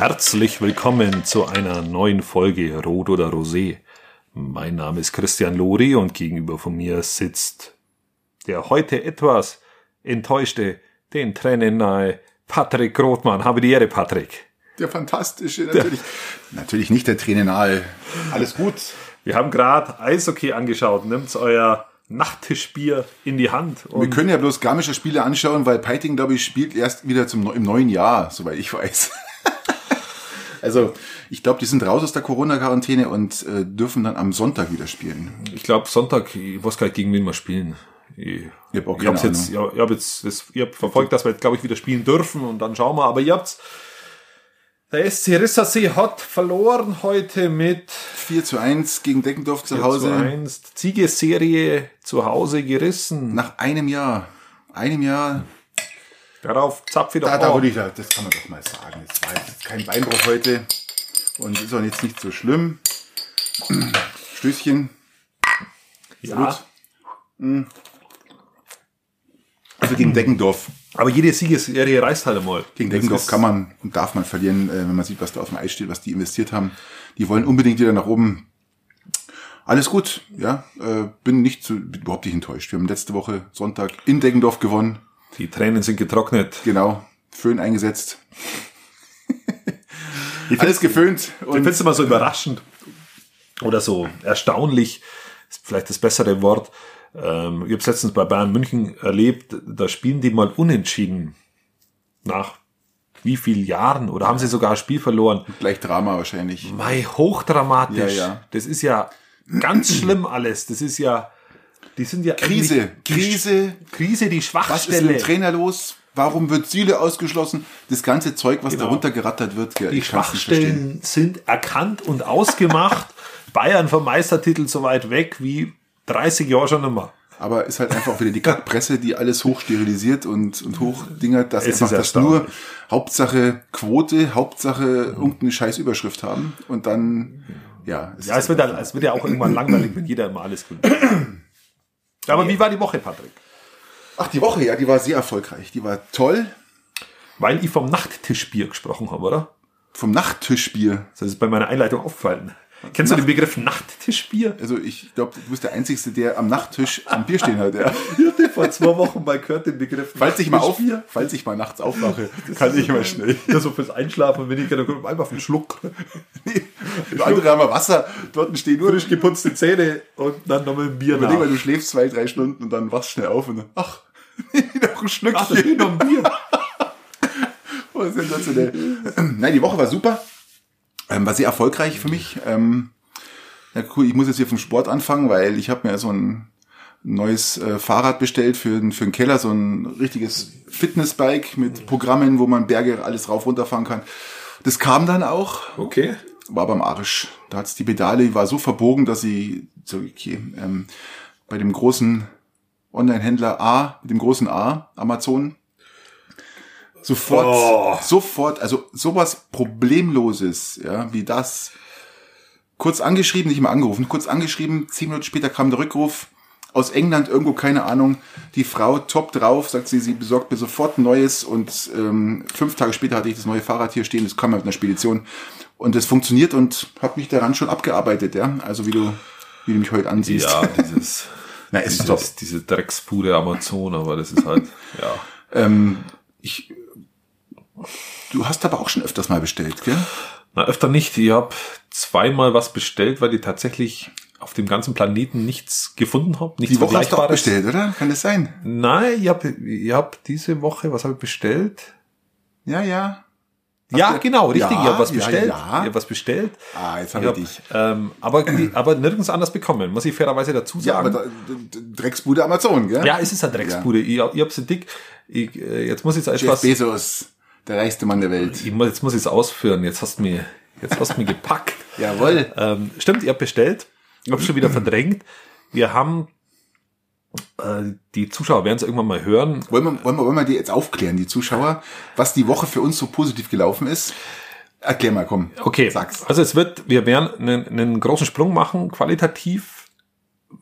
Herzlich willkommen zu einer neuen Folge Rot oder Rosé. Mein Name ist Christian Lori und gegenüber von mir sitzt der heute etwas enttäuschte, den Tränen nahe Patrick Rothmann. Habe die Ehre, Patrick. Der fantastische, natürlich. natürlich nicht der Tränen nahe. Alles gut. Wir haben gerade Eishockey angeschaut. Nimmt's euer Nachttischbier in die Hand. Wir können ja bloß Garmischer Spiele anschauen, weil Peiting, glaube ich, spielt erst wieder zum, im neuen Jahr, soweit ich weiß. Also, ich glaube, die sind raus aus der Corona-Quarantäne und äh, dürfen dann am Sonntag wieder spielen. Ich glaube, Sonntag, ich weiß gar nicht, gegen wen wir spielen. Ich, ich habe hab jetzt, ja, ich hab jetzt, das, ich hab verfolgt, dass wir jetzt, glaube ich, wieder spielen dürfen und dann schauen wir. Aber ihr habt's, der SC Rissersee hat verloren heute mit 4 zu 1 gegen Deckendorf zu Hause. 4 zu 1. Siegesserie zu Hause gerissen. Nach einem Jahr. Einem Jahr. Darauf zapf wieder da, da würde ich, das kann man doch mal sagen. Es war jetzt kein Beinbruch heute und ist auch jetzt nicht so schlimm. Stößchen. Ja. Gut. Hm. Also gegen Deckendorf. Aber jede Siegesserie reißt halt einmal. Gegen Deckendorf kann man und darf man verlieren, äh, wenn man sieht, was da auf dem Eis steht, was die investiert haben. Die wollen unbedingt wieder nach oben. Alles gut, ja. Äh, bin nicht zu, überhaupt nicht enttäuscht. Wir haben letzte Woche Sonntag in Deckendorf gewonnen. Die Tränen sind getrocknet. Genau. Föhn eingesetzt. Alles geföhnt. Und ich finde es immer so überraschend oder so erstaunlich, ist vielleicht das bessere Wort, ähm, ich habe es letztens bei Bayern München erlebt, da spielen die mal unentschieden. Nach wie vielen Jahren? Oder haben sie sogar ein Spiel verloren? Gleich Drama wahrscheinlich. Mei, hochdramatisch. Ja, ja. Das ist ja ganz schlimm alles. Das ist ja, die sind ja Krise, Krise, Krise, die Schwachstelle. Was ist mit dem Trainer los? Warum wird Süle ausgeschlossen? Das ganze Zeug, was genau. darunter gerattert wird. Ja, die Schwachstellen sind erkannt und ausgemacht. Bayern vom Meistertitel so weit weg wie 30 Jahre schon immer. Aber ist halt einfach wieder die Kackpresse, die alles hochsterilisiert und, und hochdingert, dass es einfach das nur Hauptsache Quote, Hauptsache irgendeine scheiß Überschrift haben und dann, ja. Es ja, es wird, ja, es wird ja auch irgendwann langweilig, wenn jeder immer alles gewinnt. Aber wie war die Woche, Patrick? Ach, die Woche, ja, die war sehr erfolgreich. Die war toll. Weil ich vom Nachttischbier gesprochen habe, oder? Vom Nachttischbier? Das ist bei meiner Einleitung auffallen. Kennst du den Begriff Nachttischbier? Also ich glaube, du bist der Einzige, der am Nachttisch am Bier stehen hat. Ja. ich hatte vor zwei Wochen mal gehört den Begriff Falls ich mal auf, falls ich mal nachts aufwache, das kann ich mal schnell. Ja, so fürs Einschlafen, wenn ich dann einfach auf einen Schluck. nee, andere haben Wasser, dort stehen nur frisch geputzte Zähne und dann nochmal ein Bier Überleg mal, du schläfst zwei, drei Stunden und dann wachst schnell auf und dann, ach, noch ein Schlückchen. Ach, noch ein Bier. oh, sensationell. Nein, die Woche war super. Ähm, war sehr erfolgreich für mich. Ähm, ja, cool, ich muss jetzt hier vom Sport anfangen, weil ich habe mir so ein neues äh, Fahrrad bestellt für, für den Keller, so ein richtiges Fitnessbike mit Programmen, wo man Berge alles rauf runterfahren kann. Das kam dann auch. Okay. War beim Arsch. Da hat's die Pedale, war so verbogen, dass sie so, okay, ähm, bei dem großen Online-Händler A, mit dem großen A, Amazon, sofort, oh. sofort, also sowas Problemloses, ja, wie das. Kurz angeschrieben, nicht mal angerufen, kurz angeschrieben, zehn Minuten später kam der Rückruf aus England, irgendwo, keine Ahnung. Die Frau top drauf, sagt sie, sie besorgt mir sofort ein neues und ähm, fünf Tage später hatte ich das neue Fahrrad hier stehen, das kam mit einer Spedition. Und das funktioniert und hat mich daran schon abgearbeitet, ja. Also wie du, wie du mich heute ansiehst. Ja, dieses, Na, ist dieses, diese Dreckspude Amazon, aber das ist halt, ja. Ähm, ich Du hast aber auch schon öfters mal bestellt, gell? Na, öfter nicht. Ich habe zweimal was bestellt, weil ich tatsächlich auf dem ganzen Planeten nichts gefunden habe. Die Woche hast du auch bestellt, oder? Kann das sein? Nein, ich habe ich hab diese Woche, was habe ich bestellt? Ja, ja. ja, genau, richtig. Ja, ich habe was bestellt. Ja, ja. Ich habe was bestellt. Ah, jetzt habe ich, hab, dich. Ähm, aber, aber nirgends anders bekommen, muss ich fairerweise dazu sagen. Ja, aber da, Drecksbude Amazon, gell? Ja, es ist eine Drecksbude. Ja. Ich, ich habe sie dick. Ich, äh, jetzt muss ich jetzt etwas... Jeff Bezos. Der reichste Mann der Welt. Ich muss, jetzt muss ich es ausführen. Jetzt hast du mir, jetzt hast du mir gepackt. Jawohl. Ähm, stimmt, ihr habt bestellt. Ich habe schon wieder verdrängt. Wir haben äh, die Zuschauer werden es irgendwann mal hören. Wollen wir, wollen, wir, wollen wir die jetzt aufklären, die Zuschauer, was die Woche für uns so positiv gelaufen ist? Erklär mal, komm. Okay. Sag's. Also es wird, wir werden einen, einen großen Sprung machen, qualitativ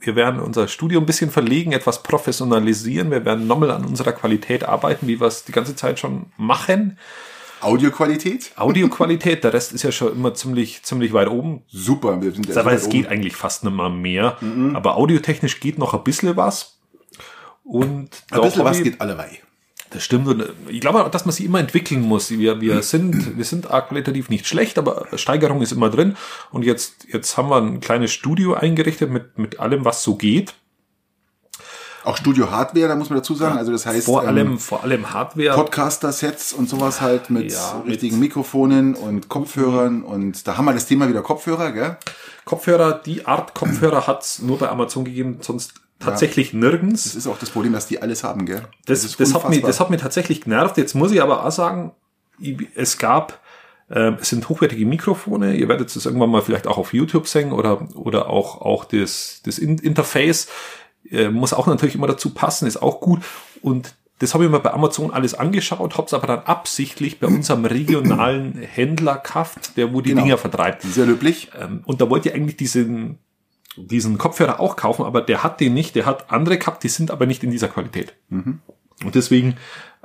wir werden unser Studio ein bisschen verlegen, etwas professionalisieren. Wir werden nochmal an unserer Qualität arbeiten, wie wir es die ganze Zeit schon machen. Audioqualität? Audioqualität, der Rest ist ja schon immer ziemlich, ziemlich weit oben. Super. Wir sind Aber es geht oben. eigentlich fast nicht mal mehr. Aber audiotechnisch geht noch ein bisschen was. Und Ein bisschen was geht allerweil. Das stimmt. Und äh, ich glaube, auch, dass man sich immer entwickeln muss. Wir, wir sind, wir sind qualitativ nicht schlecht, aber Steigerung ist immer drin. Und jetzt, jetzt haben wir ein kleines Studio eingerichtet mit, mit allem, was so geht. Auch Studio Hardware, da muss man dazu sagen. Also das heißt, Vor ähm, allem, vor allem Hardware. Podcaster-Sets und sowas halt mit Ja, mit- richtigen Mikrofonen und Kopfhörern. Und da haben wir das Thema wieder Kopfhörer, gell? Kopfhörer, die Art Kopfhörer hat's nur bei Amazon gegeben, sonst tatsächlich nirgends. Das ist auch das Problem, dass die alles haben, gell? Das, ist das, hat mich, das hat mich tatsächlich genervt. Jetzt muss ich aber auch sagen, es gab, ähm, es sind hochwertige Mikrofone. Ihr werdet es irgendwann mal vielleicht auch auf YouTube sehen oder, oder auch, auch das, das In- Interface. Äh, muss auch natürlich immer dazu passen, ist auch gut. Und das habe ich mir bei Amazon alles angeschaut, habe es aber dann absichtlich bei unserem regionalen Händler gekauft, der wo die Genau. Dinger vertreibt. Sehr löblich. Ähm, und da wollte ich eigentlich diesen, diesen Kopfhörer auch kaufen, aber der hat den nicht. Der hat andere gehabt, die sind aber nicht in dieser Qualität. Und deswegen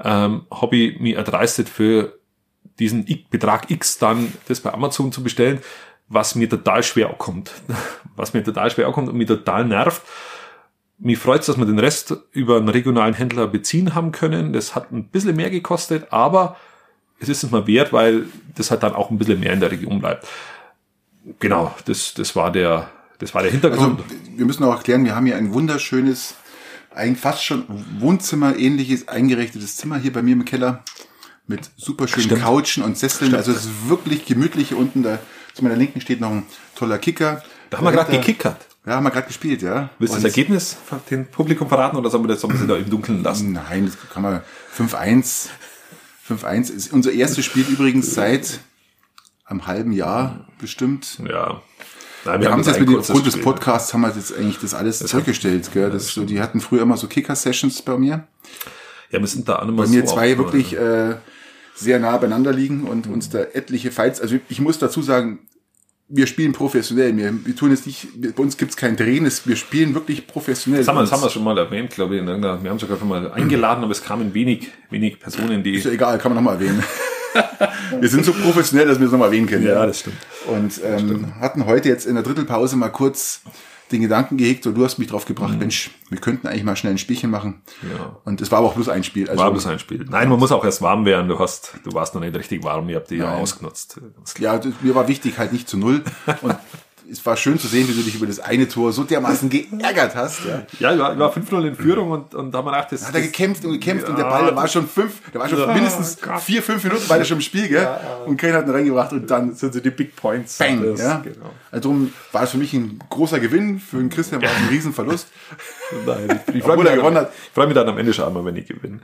ähm, habe ich mir erdreistet, für diesen Betrag X dann das bei Amazon zu bestellen, was mir total schwer kommt. Was mir total schwer kommt und mir total nervt. Mich freut dass wir den Rest über einen regionalen Händler beziehen haben können. Das hat ein bisschen mehr gekostet, aber es ist es mal wert, weil das halt dann auch ein bisschen mehr in der Region bleibt. Genau, das, das war der, das war der Also Hintergrund. wir müssen auch erklären, wir haben hier ein wunderschönes, ein fast schon Wohnzimmer ähnliches eingerichtetes Zimmer hier bei mir im Keller mit super schönen Stimmt. Couchen und Sesseln. Also es ist wirklich gemütlich. Hier unten da zu meiner Linken steht noch ein toller Kicker. da haben wir gerade gekickert. Ja, haben wir gerade gespielt, ja. Willst du das Ergebnis dem Publikum verraten oder sollen wir das so ein bisschen da im Dunkeln lassen? Nein, das kann man 5-1. 5-1 ist unser erstes Spiel übrigens seit einem halben Jahr bestimmt. Ja. Nein, Wir haben es jetzt mit aufgrund des Spiel. Podcasts haben wir jetzt eigentlich das alles zurückgestellt, gell? Das so, die hatten früher immer so Kicker-Sessions bei mir. Ja, wir sind da auch nicht Bei mir so zwei auf- wirklich äh, sehr nah beieinander liegen und uns da etliche Fights. Also ich muss dazu sagen, wir spielen professionell. Wir, wir tun es nicht, wir- bei uns gibt's kein Drehen, es, wir spielen wirklich professionell. Das haben, wir, das haben wir schon mal erwähnt, glaube ich. Wir haben sogar schon mal eingeladen, aber es kamen wenig, wenig Personen, die. ist ja egal, kann man nochmal erwähnen. wir sind so professionell, dass wir es nochmal erwähnen können. Ja, das stimmt. Und ähm, hatten heute jetzt in der Drittelpause mal kurz den Gedanken gehegt, und du hast mich drauf gebracht, Mensch, wir könnten eigentlich mal schnell ein Spielchen machen. Mhm. Ja. Und es war aber auch bloß ein Spiel. Also, War bloß ein Spiel. Nein, man muss auch erst warm werden. Du hast, du warst noch nicht richtig warm. Ihr habt die ja ausgenutzt. Ja, mir war wichtig, halt nicht zu null. Und es war schön zu sehen, wie du dich über das eine Tor so dermaßen geärgert hast. Ja. Ja, ich war, ich war 5-0 in Führung und, und da haben wir gedacht, das, Hat er gekämpft und gekämpft und der Ja. Ball, der war schon fünf, der war schon Ja, mindestens Gott. vier, fünf Minuten war der schon im Spiel, gell? Und keiner hat ihn reingebracht und dann das sind so die Big Points. Bang, Das, ja. Genau. Also darum war es für mich ein großer Gewinn, für den Christian war es ein Riesenverlust. Nein, ich, ich freue mich, er dann- gewonnen hat. ich freu mich dann am Ende schon einmal, wenn ich gewinne.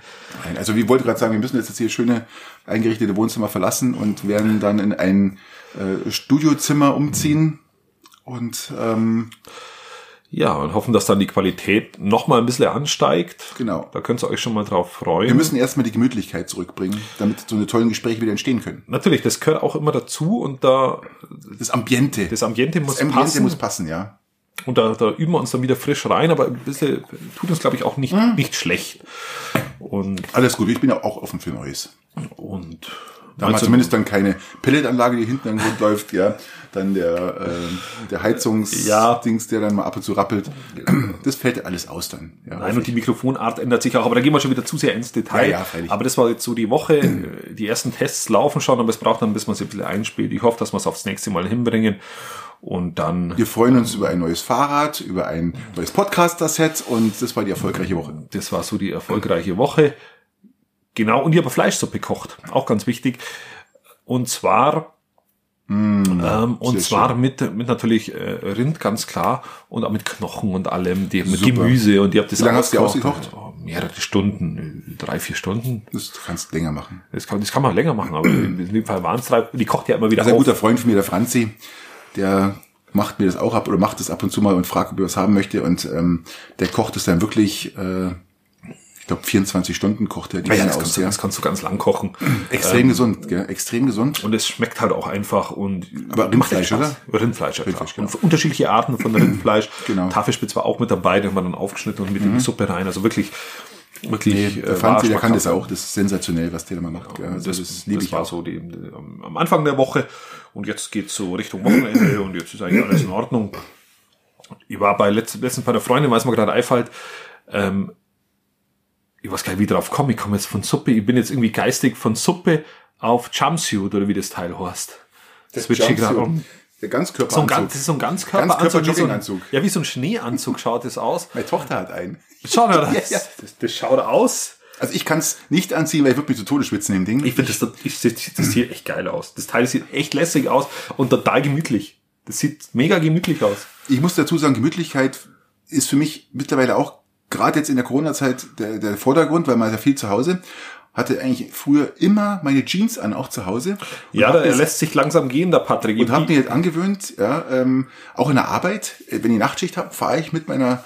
Nein, also wir wollten gerade sagen, wir müssen jetzt, jetzt hier schöne eingerichtete Wohnzimmer verlassen und werden dann in ein äh, Studiozimmer umziehen. Und ähm, Ja, und hoffen, dass dann die Qualität noch mal ein bisschen ansteigt. Genau. Da könnt ihr euch schon mal drauf freuen. wir müssen erstmal die Gemütlichkeit zurückbringen, damit so eine tollen Gespräche wieder entstehen können. Natürlich, das gehört auch immer dazu und da Das Ambiente. das Ambiente muss Das Ambiente passen. muss passen, ja. Und da, da üben wir uns dann wieder frisch rein, aber ein bisschen tut uns, glaube ich, auch nicht, Hm. nicht schlecht. Und, Alles gut, ich bin ja auch offen für Neues. und Da haben wir zumindest dann keine Pelletanlage, die hinten an Grund läuft, ja. Dann der, äh, der Heizungsdings, Ja. der dann mal ab und zu rappelt. Das fällt ja alles aus dann. Ja, Nein, und die Mikrofonart ändert sich auch, aber da gehen wir schon wieder zu sehr ins Detail. Ja, ja, freilich. aber das war jetzt so die Woche. Die ersten Tests laufen schon, aber es braucht dann, bis man sich ein bisschen einspielt. Ich hoffe, dass wir es aufs nächste Mal hinbringen. Und dann, Wir freuen uns über ein neues Fahrrad, über ein neues Podcaster-Set und das war die erfolgreiche Woche. das war so die erfolgreiche Woche. Genau, und ich habe Fleischsuppe gekocht. Auch ganz wichtig. Und zwar, ähm, und zwar mit, mit natürlich äh, Rind, ganz klar, und auch mit Knochen und allem, die, mit Super. Gemüse. Und ich habe das Wie lange hast du die ausgekocht. Oh, mehrere Stunden, äh, drei, vier Stunden. Das kannst du länger machen. Das kann, das kann man länger machen, aber in dem Fall waren es drei. Die kocht ja immer wieder Also ein auf. guter Freund von mir, der Franzi, der macht mir das auch ab oder macht das ab und zu mal und fragt, ob er was haben möchte. Und ähm, der kocht es dann wirklich, äh, ich glaube 24 Stunden kocht er die Ja, ja, das, aus. kannst du, Ja. das kannst du ganz lang kochen. Extrem gesund, gell? extrem gesund. Und es schmeckt halt auch einfach und Aber Rindfleisch, Spaß. Rindfleisch, ja Rindfleisch, genau. Und unterschiedliche Arten von Rindfleisch. Genau. Mhm. Tafelspitz war auch mit dabei, den haben wir dann aufgeschnitten und mit in die Suppe rein. Also wirklich wirklich Nee, äh, der Fanti, der war kann das auch. Das ist sensationell, was der immer macht. Ja, also das, das, liebe das ich war auch. so die, die, am Anfang der Woche und jetzt geht's so Richtung Wochenende und jetzt ist eigentlich alles in Ordnung. Ich war bei letzt, letztens bei einer Freundin, weil es mir gerade einfällt, ähm, ich weiß gar nicht, wie ich drauf komme, ich komme jetzt von Suppe, ich bin jetzt irgendwie geistig von Suppe auf Jumpsuit oder wie das Teil heißt. Das wird schon gerade um. Der Ganzkörperanzug. So ein, ganz, das ist so ein Ganzkörperanzug. Ganzkörper-Jogginganzug. ja, wie so ein Schneeanzug schaut das aus. Meine Tochter hat einen. Schau mal, das, Ja, ja. das, das schaut aus. Also ich kann es nicht anziehen, weil ich würde mich zu Tode schwitzen im Ding. Ich finde, das, das, das, das sieht echt geil aus. Das Teil sieht echt lässig aus und total gemütlich. Das sieht mega gemütlich aus. Ich muss dazu sagen, Gemütlichkeit ist für mich mittlerweile auch, gerade jetzt in der Corona-Zeit, der, der Vordergrund, weil man ist ja viel zu Hause. Hatte eigentlich früher immer meine Jeans an, auch zu Hause. Und Ja, er jetzt- lässt sich langsam gehen, der Patrick. und habe mir jetzt angewöhnt, ja, ähm, auch in der Arbeit, äh, wenn ich Nachtschicht habe, fahre ich mit meiner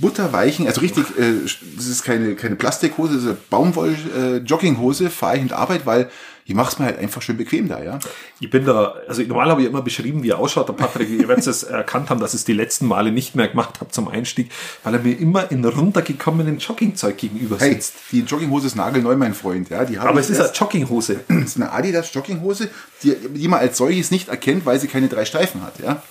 butterweichen, also richtig, äh, das ist keine, keine Plastikhose, das ist eine Baumwoll-Jogginghose, fahre ich in die Arbeit, weil ich mache es mir halt einfach schön bequem da, ja. ich bin da, also normal habe ich immer beschrieben, wie er ausschaut, der Patrick. Ihr werdet es erkannt haben, dass ich es die letzten Male nicht mehr gemacht habe zum Einstieg, weil er mir immer in runtergekommenen Joggingzeug gegenüber Hey, sitzt. die Jogginghose ist nagelneu, mein Freund, ja. Die Aber es ist eine Jogginghose. Das ist eine Adidas Jogginghose, die, die man als solches nicht erkennt, weil sie keine drei Streifen hat, ja.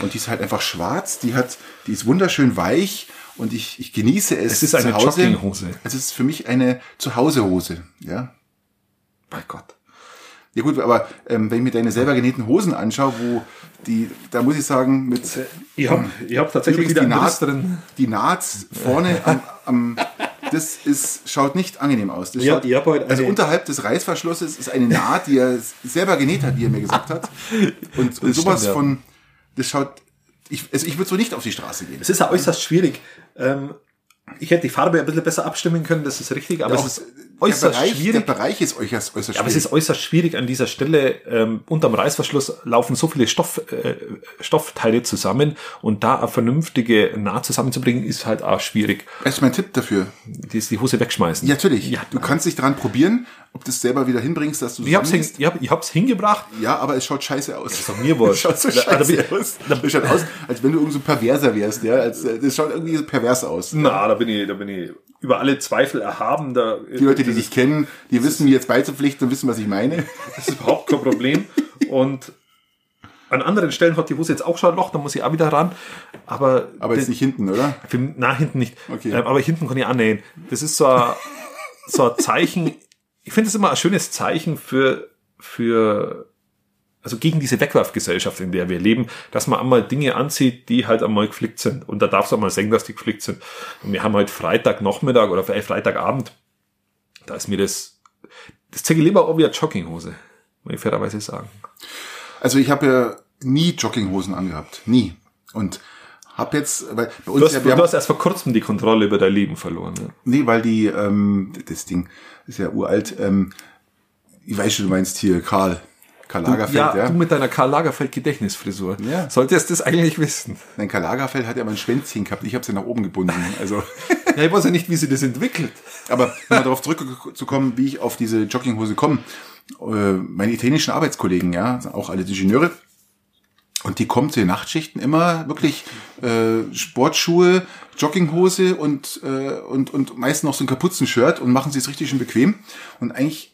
Und die ist halt einfach schwarz, die hat, die ist wunderschön weich und ich, ich genieße es. Es ist eine zu Hause. Jogginghose. Es ist für mich eine Zuhausehose, ja. Bei Gott. Ja gut, aber ähm, wenn ich mir deine selber genähten Hosen anschaue, wo die, da muss ich sagen, mit Ich habe ich hab tatsächlich wieder die Naht, drin. die Naht vorne am, am das ist, schaut nicht angenehm aus. Das Ja, schaut, ich hab heute also unterhalb des Reißverschlusses ist eine Naht, die er selber genäht hat, wie er mir gesagt hat. Und, und sowas stimmt, ja. von, das schaut, ich, also ich würde so nicht auf die Straße gehen. Es ist ja äußerst schwierig. Ähm, ich hätte die Farbe ein bisschen besser abstimmen können, das ist richtig, aber Auch es ist der, äußerst Bereich, schwierig. der Bereich ist äußerst, äußerst Ja, aber es ist äußerst schwierig an dieser Stelle. Ähm, unterm Reißverschluss laufen so viele Stoff, äh, Stoffteile zusammen und da eine vernünftige Naht zusammenzubringen, ist halt auch schwierig. Das ist mein Tipp dafür. Die ist die Hose wegschmeißen. Ja, natürlich. Ja, du kannst dich daran probieren, ob du es selber wieder hinbringst, dass du ich hab's, hin, ich hab, ich hab's hingebracht. Ja, aber es schaut scheiße aus. Das ist mir wurscht. schaut so Da- da scheiße bin- aus. Das schaut aus, als wenn du irgend so Perverser wärst, ja. Als, äh, das schaut irgendwie so pervers aus. Na, da bin ich, da bin ich über alle Zweifel erhaben. Da, Die Leute, die dich kennen, die wissen, mir jetzt beizupflichten und wissen, was ich meine. Das ist überhaupt kein Problem. Und an anderen Stellen hat die Hose jetzt auch schon ein Loch, da muss ich auch wieder ran. Aber, Aber jetzt nicht hinten, oder? Für, na, hinten nicht. Okay. Ähm, aber hinten kann ich annähen. Das ist so ein, so ein Zeichen. Ich finde es immer ein schönes Zeichen für, für, also gegen diese Wegwerfgesellschaft, in der wir leben, dass man einmal Dinge anzieht, die halt einmal geflickt sind. Und da darf es auch mal sagen, dass die geflickt sind. Und wir haben halt Freitagnachmittag oder Freitagabend. Da ist mir das, das zeige ich lieber auch wie eine Jogginghose. Muss ich fairerweise sagen. Also ich habe ja nie Jogginghosen angehabt. Nie. Und habe jetzt, weil bei uns Du hast, ja, wir du haben, hast erst vor kurzem die Kontrolle über dein Leben verloren. Ne? nee, weil die, ähm, das Ding ist ja uralt, ähm, ich weiß schon, du meinst hier Karl, Karl Lagerfeld, ja, ja. du mit deiner Karl Lagerfeld Gedächtnisfrisur. Ja. Solltest das eigentlich wissen. Nein, Karl Lagerfeld hat ja mal ein Schwänzchen gehabt, ich habe sie nach oben gebunden. Also, Ja, ich weiß ja nicht, wie sie das entwickelt. aber um mal darauf zurückzukommen, wie ich auf diese Jogginghose komme. Äh, meine italienischen Arbeitskollegen, ja, auch alle Ingenieure, und die kommen zu den Nachtschichten immer wirklich äh, Sportschuhe, Jogginghose und, äh, und, und meist noch so ein Kapuzenshirt und machen sie es richtig schön bequem. Und eigentlich,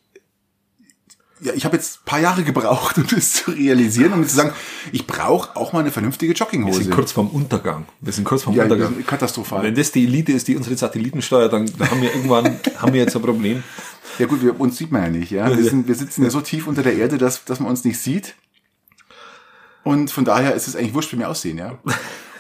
ja, ich habe jetzt ein paar Jahre gebraucht, um das zu realisieren, um zu sagen, ich brauche auch mal eine vernünftige Wir Jogginghose. sind kurz vorm Untergang. Wir sind kurz vorm ja, Untergang. katastrophal. Wenn das die Elite ist, die unsere Satelliten steuert, dann dann haben wir irgendwann haben wir jetzt ein Problem. Ja gut, wir, uns sieht man ja nicht. Ja? Wir, sind, wir sitzen ja so tief unter der Erde, dass, dass man uns nicht sieht. Und von daher ist es eigentlich wurscht, wie wir aussehen. Ja?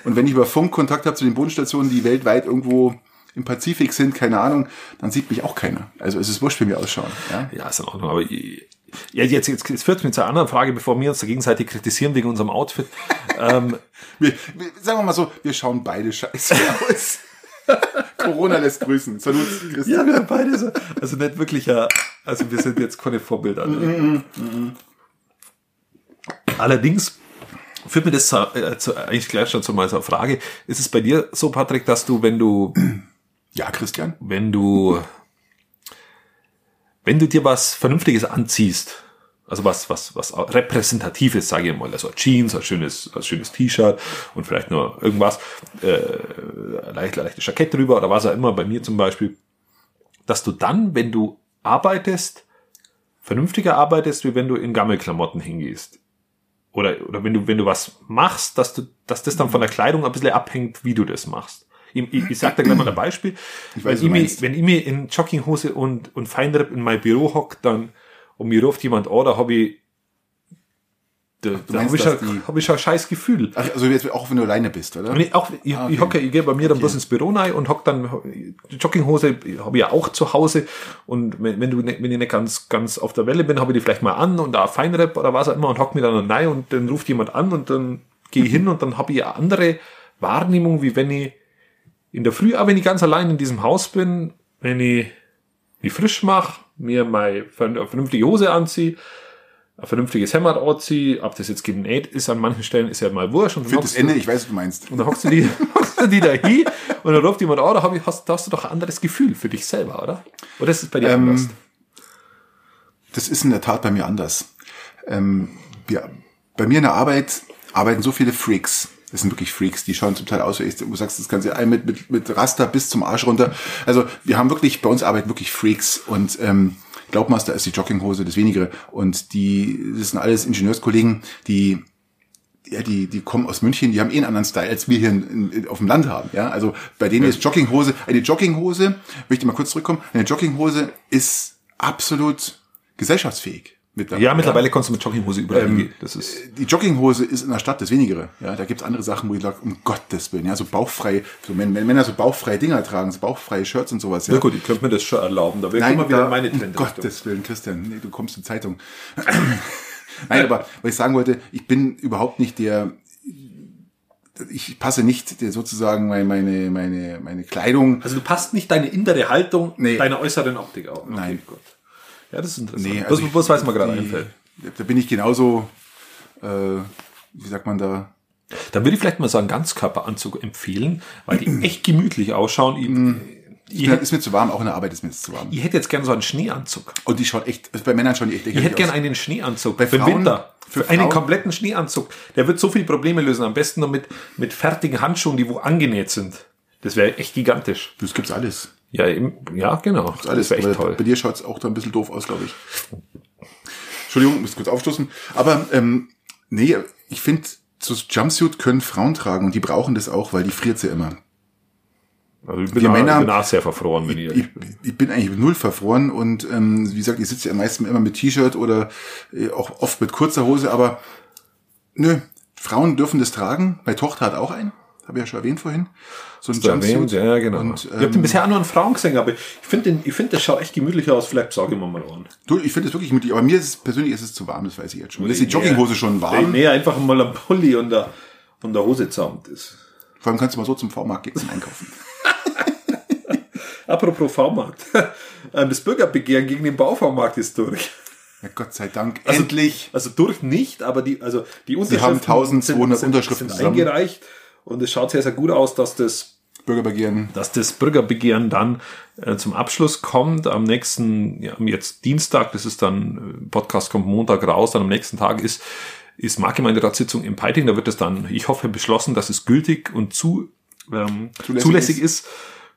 Und wenn ich über Funk Kontakt habe zu den Bodenstationen, die weltweit irgendwo im Pazifik sind, keine Ahnung, dann sieht mich auch keiner. Also es ist wurscht, wie wir ausschauen. Ja? Ja, ist in Ordnung. Aber ja, jetzt, jetzt, jetzt führt mich zu einer anderen Frage, bevor wir uns da gegenseitig kritisieren wegen unserem Outfit. ähm, Wir, wir, sagen wir mal so, wir schauen beide scheiße aus. Corona lässt grüßen. Salut, Christian. ja, wir haben beide so. Also nicht wirklich, ja, also wir sind jetzt keine Vorbilder. Mhm, Allerdings führt mir das zu, äh, zu, eigentlich gleich schon zu mal so einer Frage. Ist es bei dir so, Patrick, dass du, wenn du Ja, Christian. wenn du, wenn du dir was Vernünftiges anziehst, also was, was, was repräsentatives, sage ich mal, also Jeans, ein schönes, ein schönes T-Shirt und vielleicht nur irgendwas, äh, leicht, leichtes Jackett drüber oder was auch immer, bei mir zum Beispiel, dass du dann, wenn du arbeitest, vernünftiger arbeitest, wie wenn du in Gammelklamotten hingehst. Oder, oder wenn du, wenn du was machst, dass du, dass das dann von der Kleidung ein bisschen abhängt, wie du das machst. Ich, ich, ich sag da gleich mal ein Beispiel. Ich weiß, wenn, ich mir, wenn ich mir in Jogginghose und, und Feinripp in mein Büro hock, dann, und mir ruft jemand an, da habe ich, da, da meinst, habe ich, die- hab ich ein scheiß Gefühl. Ach, Also jetzt auch wenn du alleine bist, oder? Ich, auch, ich, Ah, ich okay. hocke, ich gehe bei mir dann bloß ins Büro rein und hock dann, die Jogginghose habe ich ja auch zu Hause. Und wenn, wenn du, nicht- wenn ich nicht ganz, ganz auf der Welle bin, habe ich die vielleicht mal an und da Feinrap oder was auch immer und hock mir dann rein und dann ruft jemand an und dann gehe ich hin und dann habe ich eine andere Wahrnehmung, wie wenn ich in der Früh, auch wenn ich ganz allein in diesem Haus bin, wenn ich mich frisch mache, mir meine vern- vernünftige Hose anziehe, ein vernünftiges Hemd anziehe, ob das jetzt genäht ist an manchen Stellen, ist ja mal wurscht. Und hockst das du- Ende, ich weiß, was du meinst. und dann hockst du die, hockst du die da hin und dann ruft jemand an, da, hab ich, hast, da hast du doch ein anderes Gefühl für dich selber, oder? Oder ist es bei dir Ähm, anders? Das ist in der Tat bei mir anders. Ähm, wir, bei mir in der Arbeit arbeiten so viele Freaks. Das sind wirklich Freaks, die schauen zum Teil aus, wie du sagst das Ganze ein mit, mit, mit Raster bis zum Arsch runter. Also wir haben wirklich, bei uns arbeiten wirklich Freaks und ähm, Glaubmaster ist die Jogginghose, das wenigere. Und die, das sind alles Ingenieurskollegen, die ja, die, die kommen aus München, die haben eh einen anderen Style, als wir hier in, in, auf dem Land haben. Ja, also bei denen ist Jogginghose, eine Jogginghose, möchte ich mal kurz zurückkommen, eine Jogginghose ist absolut gesellschaftsfähig. Mittlerweile. Ja, mittlerweile kannst du mit Jogginghose überall ähm. Das ist, Die Jogginghose ist in der Stadt das Wenigere. Ja, da gibt's andere Sachen, wo ich sage, um Gottes Willen, ja, so bauchfrei, so wenn, wenn Männer so bauchfreie Dinger tragen, so bauchfreie Shirts und sowas. Ja, ja gut, ich könnte mir das schon erlauben. Da wäre immer wieder da, meine um Trend. Gottes Willen, Christian, nee, du kommst in Zeitung. Nein, aber was ich sagen wollte, ich bin überhaupt nicht der, ich passe nicht der sozusagen meine, meine, meine, meine Kleidung. Also du passt nicht deine innere Haltung Nee. deiner äußeren Optik auf. Okay, Nein. Gut. Ja, das ist interessant. Nee, also was, was weiß man gerade einfällt. Da bin ich genauso, äh, wie sagt man da? Dann würde ich vielleicht mal so einen Ganzkörperanzug empfehlen, weil die echt gemütlich ausschauen. Ich, Ja, hätte, ist mir zu warm, auch in der Arbeit ist mir jetzt zu warm. ich hätte jetzt gerne so einen Schneeanzug. Und die schaut echt, also bei Männern schauen die echt Ich hätte lächerlich gern aus. einen Schneeanzug Bei für den Frauen- Winter. für Für einen Frauen- kompletten Schneeanzug. Der wird so viele Probleme lösen. Am besten noch mit, mit fertigen Handschuhen, die wo angenäht sind. Das wäre echt gigantisch. Das gibt's alles. Ja, eben, ja genau. Das, alles. wäre echt toll. Bei dir schaut's auch da ein bisschen doof aus, glaube ich. Entschuldigung, muss kurz aufstoßen. Aber ähm, nee, ich finde, so Jumpsuit können Frauen tragen und die brauchen das auch, weil die friert sie immer. Also ich bin, Wir auch, Männer- ich bin auch sehr verfroren, wenn ich, Ich, ich bin eigentlich null verfroren und ähm, wie gesagt, ich sitze ja meistens immer mit T-Shirt oder äh, auch oft mit kurzer Hose, aber nö, Frauen dürfen das tragen. Meine Tochter hat auch einen, habe ich ja schon erwähnt vorhin. So ein erwähnt, ja, genau. Und, ich habe den ähm, bisher auch nur an Frauen gesehen, aber ich finde, den- ich finde, das schaut echt gemütlich aus. Vielleicht sage ich mir mal an. Du, ich finde es wirklich mutig, aber mir ist es persönlich ist es zu warm, das weiß ich jetzt schon. Ist die Jogginghose schon warm? mehr einfach mal ein Pulli und der, und der Hose zusammen ist. Vor allem kannst du mal so zum V-Markt gehen zum Einkaufen. Apropos V-Markt. Ähm, Das Bürgerbegehren gegen den Bauvormarkt ist durch. Ja, Gott sei Dank. Also, Endlich. Also durch nicht, aber die, also die Unterschriften haben 1200 sind, Unterschriften sind zusammen. Und es schaut sehr, sehr gut aus, dass das Bürgerbegehren. dass das Bürgerbegehren dann äh, zum Abschluss kommt. Am nächsten, ja, jetzt Dienstag, das ist dann, äh, Podcast kommt Montag raus, dann am nächsten Tag ist, ist Marktgemeinderatssitzung in Peiting. Da wird es dann, ich hoffe, beschlossen, dass es gültig und zu, ähm, Zulässig zulässig, ist.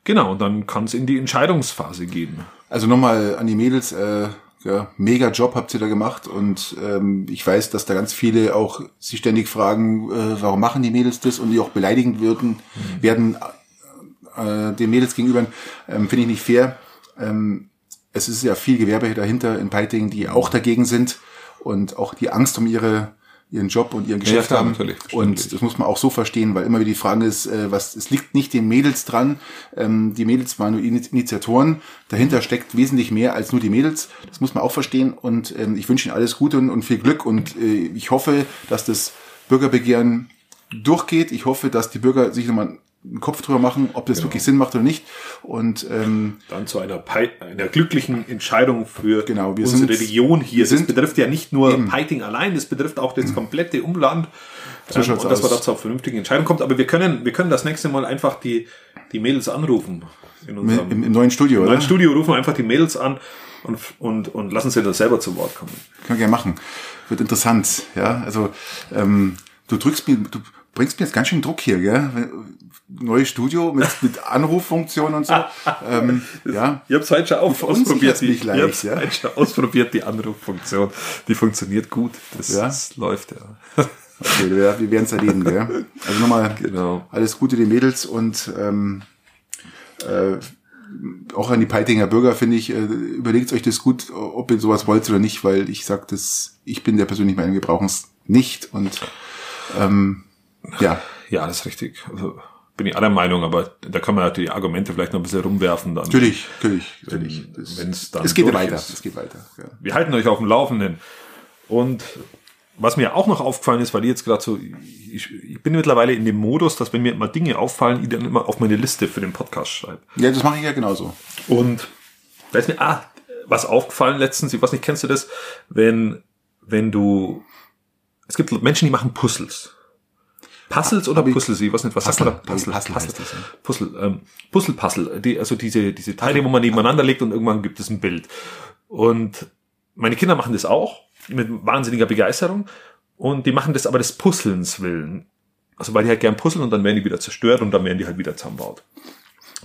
Genau, und dann kann es in die Entscheidungsphase gehen. Also nochmal an die Mädels, äh, ja, mega Job habt ihr da gemacht und ähm, ich weiß, dass da ganz viele auch sich ständig fragen, äh, warum machen die Mädels das und die auch beleidigend würden, werden äh, den Mädels gegenüber, ähm, finde ich nicht fair. Ähm, es ist ja viel Gewerbe dahinter in Peiting, die auch dagegen sind und auch die Angst um ihre ihren Job und ihren Geschäft klar, haben. natürlich, und das muss man auch so verstehen, weil immer wieder die Frage ist, äh, was es liegt nicht den Mädels dran. Ähm, die Mädels waren nur Ini- Initiatoren. Dahinter steckt wesentlich mehr als nur die Mädels. Das muss man auch verstehen. Und ähm, ich wünsche Ihnen alles Gute und, und viel Glück. Und äh, ich hoffe, dass das Bürgerbegehren durchgeht. Ich hoffe, dass die Bürger sich nochmal einen Kopf drüber machen, ob das wirklich Sinn macht oder nicht. Und ähm, Dann zu einer, einer glücklichen Entscheidung für Genau, wir unsere sind- Region hier. Das betrifft ja nicht nur Eben. Peiting allein, das betrifft auch das komplette Umland. So ähm, und dass man aus. da zu einer vernünftigen Entscheidung kommt. Aber wir können, wir können das nächste Mal einfach die, die Mädels anrufen. In unserem im, im neuen Studio, oder? neuen Studio rufen wir einfach die Mädels an und, und, und lassen sie dann selber zu Wort kommen. Können wir gerne machen. Wird interessant, ja. Also ähm, du drückst mir, du, bringst mir jetzt ganz schön Druck hier, gell? Neues Studio mit, mit Anruffunktion und so. ähm, ja. Ich habe es heute schon auf, ausprobiert. Die, mich leicht, ich ja? schon ausprobiert, die Anruffunktion. Die funktioniert gut. Das, Ja? das läuft, ja. Okay, wir, wir werden es erleben, gell? Also nochmal Genau. alles Gute den Mädels und ähm, äh, auch an die Peitinger Bürger finde ich, äh, überlegt euch das gut, ob ihr sowas wollt oder nicht, weil ich sag das, ich bin der persönliche Meinung, wir brauchen es nicht und ähm, ja, Ja, das ist richtig. Also bin ich aller Meinung, aber da kann man natürlich die Argumente vielleicht noch ein bisschen rumwerfen. Dann. natürlich, natürlich, natürlich. Wenn- wenn's dann es geht weiter, ist. es geht weiter. Ja. Wir halten euch auf dem Laufenden. Und was mir auch noch aufgefallen ist, weil ich jetzt gerade so, ich, ich bin mittlerweile in dem Modus, dass wenn mir immer Dinge auffallen, ich dann immer auf meine Liste für den Podcast schreibe. ja, das mache ich ja genauso. Und da ist mir, ah, was aufgefallen letztens, ich weiß nicht, kennst du das? Wenn, wenn du, es gibt Menschen, die machen Puzzles. Puzzles oder ich- Puzzles? Ich weiß nicht, was Puzzle. sagt man da? Puzzle, Puzzle das, ja. Puzzle, ähm, Puzzle, Puzzle. Die, also diese, diese Teile, wo man nebeneinander legt und irgendwann gibt es ein Bild. Und meine Kinder machen das auch mit wahnsinniger Begeisterung. Und die machen das aber des Puzzlens willen. Also weil die halt gern puzzeln und dann werden die wieder zerstört und dann werden die halt wieder zusammenbaut.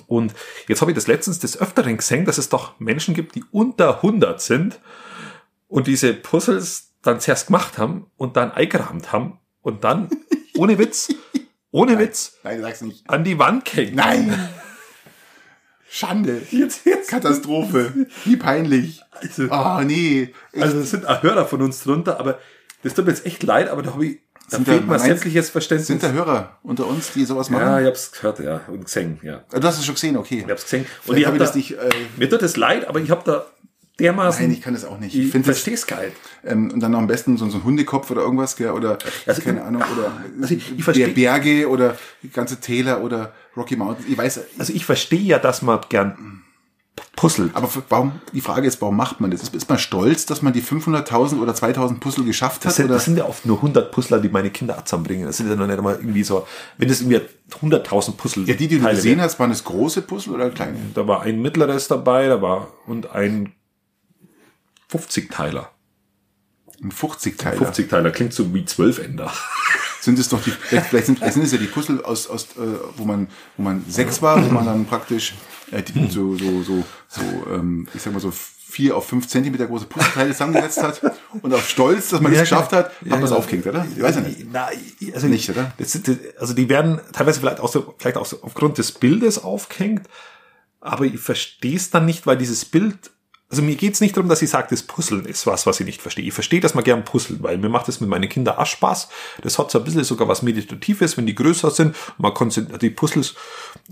Und jetzt habe ich das letztens des Öfteren gesehen, dass es doch Menschen gibt, die unter 100 sind und diese Puzzles dann zuerst gemacht haben und dann eingerahmt haben und dann, ohne Witz, ohne Witz, Nein, sag's nicht. an die Wand hängen. Nein! Schande. Jetzt, jetzt. Katastrophe. Wie peinlich. Also, Ah, nee. also es sind auch Hörer von uns drunter, aber das tut mir jetzt echt leid, aber da habe ich, da Sind fehlt da- sämtliches Verständnis. Sind da Hörer unter uns, die sowas machen? ja, ich hab's gehört, ja, und gesehen, ja. Ah, Du hast es schon gesehen, okay. Ich hab's gesehen. Und Vielleicht ich hab hab das da, nicht, äh, mir tut es leid, aber ich habe da dermaßen, Nein, ich kann das auch nicht. ich, finde es geil. ähm, und dann noch am besten so, so ein Hundekopf oder irgendwas, gell, oder, Also, keine Ahnung, oder also ich- ich der Berge oder ganze Täler oder Rocky Mountains. Ich weiß, Also ich verstehe ja, dass man gern puzzelt. aber warum, die Frage ist, warum macht man das? Ist, ist man stolz, dass man die 500.000 oder 2000 Puzzle geschafft hat? Das sind, oder? das sind ja oft nur 100 Puzzler, die meine Kinder zusammenbringen. Das sind ja noch nicht einmal irgendwie so, wenn das irgendwie 100.000 Puzzle ja, die, die du Teile gesehen wären. hast, waren das große Puzzle oder kleine? Da war ein mittleres dabei, da war und ein 50-Teiler. Ein 50-Teiler. 50-Teiler klingt so wie 12 Ender. Sind es doch die, vielleicht, vielleicht, sind, vielleicht sind es ja die Puzzle aus, aus äh, wo man, wo man sechs war, wo man dann praktisch äh, die, so, so, so, so, ähm, ich sag mal so vier auf fünf Zentimeter große Puzzleteile zusammengesetzt hat und auf Stolz, dass man Ja, das geschafft genau. hat, Ja, hat man es genau. aufgehängt, oder? Ich weiß ja nicht. Na, also Nicht, oder? Das, sind- also die werden teilweise vielleicht auch so, vielleicht auch so aufgrund des Bildes aufgehängt, aber ich verstehe es dann nicht, weil dieses Bild, also mir geht's nicht darum, dass ich sage, das Puzzeln ist was, was ich nicht verstehe. Ich verstehe, dass man gern puzzelt, weil mir macht das mit meinen Kindern auch Spaß. Das hat so ein bisschen sogar was Meditatives, wenn die größer sind, man konzentriert die Puzzles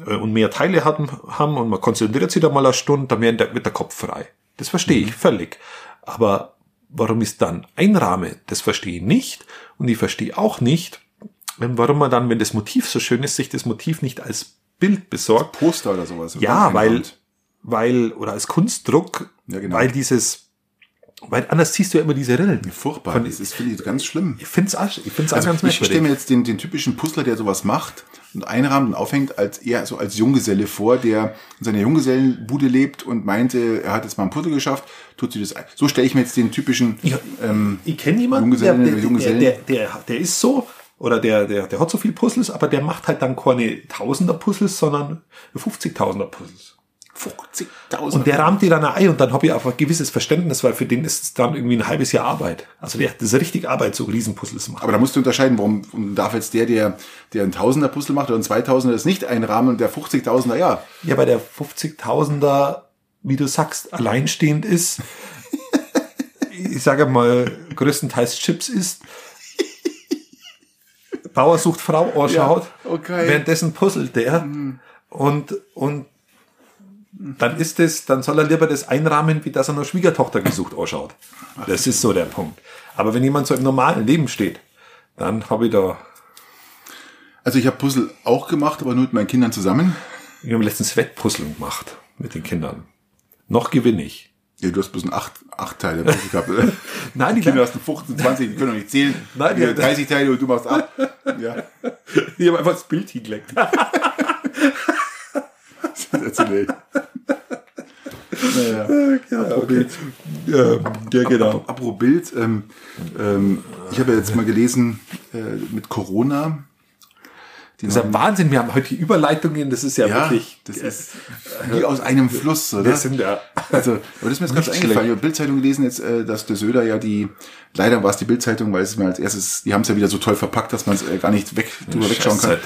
äh, und mehr Teile haben, haben und man konzentriert sich da mal eine Stunde, dann wird der, Kopf frei. Das verstehe ich völlig. Aber warum es dann einrahme, das verstehe ich nicht. Und ich verstehe auch nicht, warum man dann, wenn das Motiv so schön ist, sich das Motiv nicht als Bild besorgt. Poster oder sowas. Ja, weil, Einwand. Weil, oder als Kunstdruck, Ja, genau. weil dieses, weil anders siehst du ja immer diese Rillen. Furchtbar. Von- das ist, finde ich, ganz schlimm. Ich find's auch, ich find's auch Also ganz ich stelle merkwürdig. mir jetzt den, den typischen Puzzler, der sowas macht und einrahmt und aufhängt, als eher so als Junggeselle vor, der in seiner Junggesellenbude lebt und meinte, er hat jetzt mal ein Puzzle geschafft, tut sich das ein. So stelle ich mir jetzt den typischen, Ja. ähm, Ich kenne jemanden, der, Junggesellen, der, der, Junggesellen. der, der, der ist so, oder der, der, der hat so viel Puzzles, aber der macht halt dann keine Tausender Puzzles, sondern 50.000er Puzzles. 50.000. Und der rahmt die dann ein und dann habe ich auch ein gewisses Verständnis, weil für den ist es dann irgendwie ein halbes Jahr Arbeit. Also der, das ist richtig Arbeit, so Riesenpuzzles machen. Aber da musst du unterscheiden, warum darf jetzt der, der, der ein Tausender Puzzle macht oder ein Zweitausender das nicht einrahmen und der 50.000er, ja. Ja, weil der 50.000er, wie du sagst, alleinstehend ist. ich sage mal, größtenteils Chips isst. Bauer sucht Frau anschaut. Ja, okay. Währenddessen puzzelt der. Und, und dann ist es, dann soll er lieber das einrahmen, wie dass er nur Schwiegertochter gesucht anschaut. Das ist so der Punkt. Aber wenn jemand so im normalen Leben steht, dann habe ich da, Also ich habe Puzzle auch gemacht, aber nur mit meinen Kindern zusammen. wir haben letztens Wettpuzzeln gemacht mit den Kindern. Noch gewinne ich. Ja, du hast bloß ein acht, acht Teile gehabt. Nein, Die die Kinder hast du 15, 20, die können doch nicht zählen. Nein, Die die- 30 Teile und du machst acht. Ja, Ich habe einfach das Bild hingelegt. Sensationell. Naja. Apropos Bild. ja, ja, genau. Apropos Bild, ähm, ähm, ich habe ja jetzt mal gelesen, äh, mit Corona das ist ja Wahnsinn, wir haben heute die Überleitungen, das ist ja, ja wirklich. Das ist wie aus einem Fluss, oder? Wir sind ja. Also, aber das ist mir jetzt ganz eingefallen. Ich habe Bildzeitung gelesen jetzt, äh, dass der Söder ja die, leider war es die Bildzeitung, weil es mir als erstes, die haben es ja wieder so toll verpackt, dass man es äh, gar nicht weg, drüber wegschauen kann.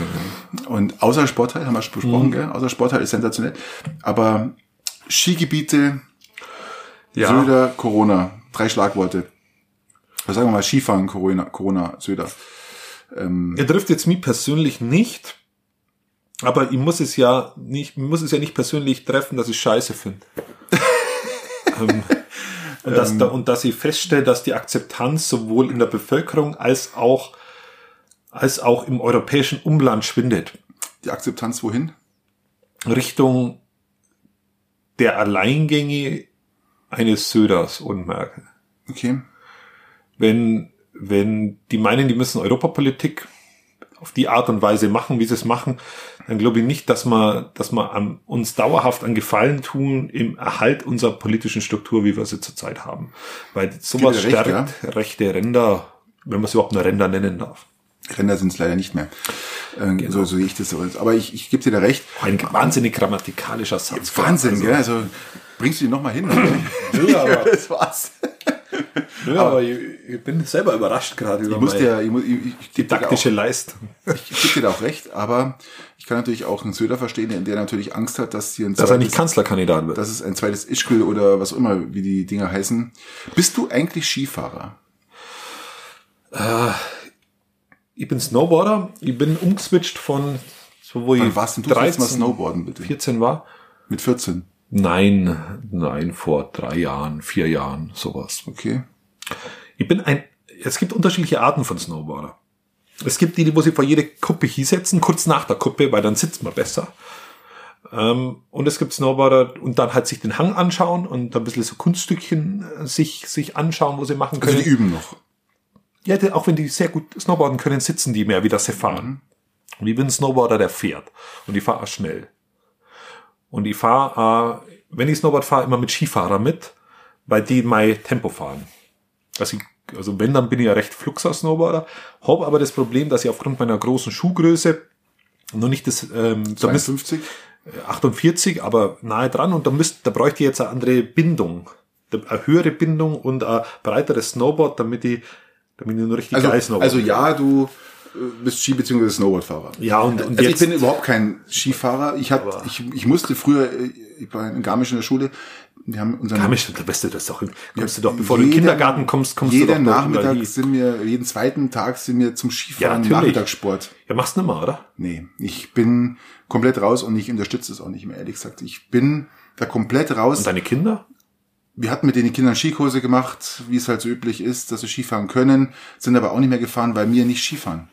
Und außer Sportteil, haben wir schon besprochen, mhm. gell? Außer Sportteil ist sensationell. Aber Skigebiete, ja. Söder, Corona, drei Schlagworte. Was sagen wir mal, Skifahren, Corona, Corona, Söder. Ähm, er trifft jetzt mich persönlich nicht, aber ich muss es ja nicht, muss es ja nicht persönlich treffen, dass ich Scheiße finde. ähm, und, dass, ähm, und dass ich feststelle, dass die Akzeptanz sowohl in der Bevölkerung als auch als auch im europäischen Umland schwindet. Die Akzeptanz wohin? Richtung der Alleingänge eines Söders und Merkel. Okay. Wenn wenn die meinen, die müssen Europapolitik auf die Art und Weise machen, wie sie es machen, dann glaube ich nicht, dass wir, dass wir an, uns dauerhaft an Gefallen tun im Erhalt unserer politischen Struktur, wie wir sie zurzeit haben. Weil sowas recht, stärkt ja? rechte Ränder, wenn man es überhaupt nur Ränder nennen darf. Ränder sind es leider nicht mehr. Ähm, genau. So, so sehe ich das. Aber ich, ich gebe dir da recht. Ein wahnsinnig grammatikalischer Satz. Wahnsinn, also, gell? Also bringst du die nochmal hin? ja, aber das war's. Ja, aber ich, ich, bin selber überrascht gerade über ich muss dir, ich, ich, ich didaktische auch, Leistung. Ich, ich gebe dir da auch recht, aber ich kann natürlich auch einen Söder verstehen, der natürlich Angst hat, dass hier ein dass er nicht Kanzlerkandidat wird. Dass es ein zweites Ischgl oder was auch immer, wie die Dinger heißen. Bist du eigentlich Skifahrer? Äh, ich bin Snowboarder. Ich bin umgeswitcht von so wo Wann ich warst denn du 13, mal Snowboarden bitte? 14 war. Mit 14? Nein, nein, vor drei Jahren, vier Jahren, sowas. Okay. Ich bin ein, es gibt unterschiedliche Arten von Snowboarder. Es gibt die, die wo sie vor jede Kuppe hinsetzen, kurz nach der Kuppe, weil dann sitzt man besser. Ähm, und es gibt Snowboarder und dann halt sich den Hang anschauen und ein bisschen so Kunststückchen äh, sich, sich anschauen, wo sie machen können. Also die üben noch. Ja, auch wenn die sehr gut Snowboarden können, sitzen die mehr, wie das sie fahren. Mhm. Und ich bin ein Snowboarder, der fährt. Und ich fahre schnell. Und ich fahre, äh, wenn ich Snowboard fahre, immer mit Skifahrer mit, weil die mein Tempo fahren. Also, ich, also wenn, dann bin ich ja recht fluxer Snowboarder. Habe aber das Problem, dass ich aufgrund meiner großen Schuhgröße noch nicht das ähm, 52? 48, aber nahe dran und da müsst, da bräuchte ich jetzt eine andere Bindung. Eine höhere Bindung und ein breiteres Snowboard, damit ich, damit ich nur richtig also, geil Snowboard Also ja, du bist Ski- bzw. Snowboardfahrer. Ja, und, und also ich bin überhaupt kein Skifahrer. Ich, hab, ich, ich musste früher, äh, ich war in Garmisch in der Schule, wir haben unseren Garmisch, da bist du das doch, kommst du doch, bevor jeden, du in den Kindergarten kommst, kommst jeden du doch Nachmittag sind wir, jeden zweiten Tag sind wir zum Skifahren ja, Nachmittagssport. Ja, machst du nicht mehr, oder? Nee, ich bin komplett raus und ich unterstütze es auch nicht mehr, ehrlich gesagt. Ich bin da komplett raus. Und deine Kinder? wir hatten mit den Kindern Skikurse gemacht, wie es halt so üblich ist, dass sie Skifahren können, sind aber auch nicht mehr gefahren, weil wir nicht Skifahren.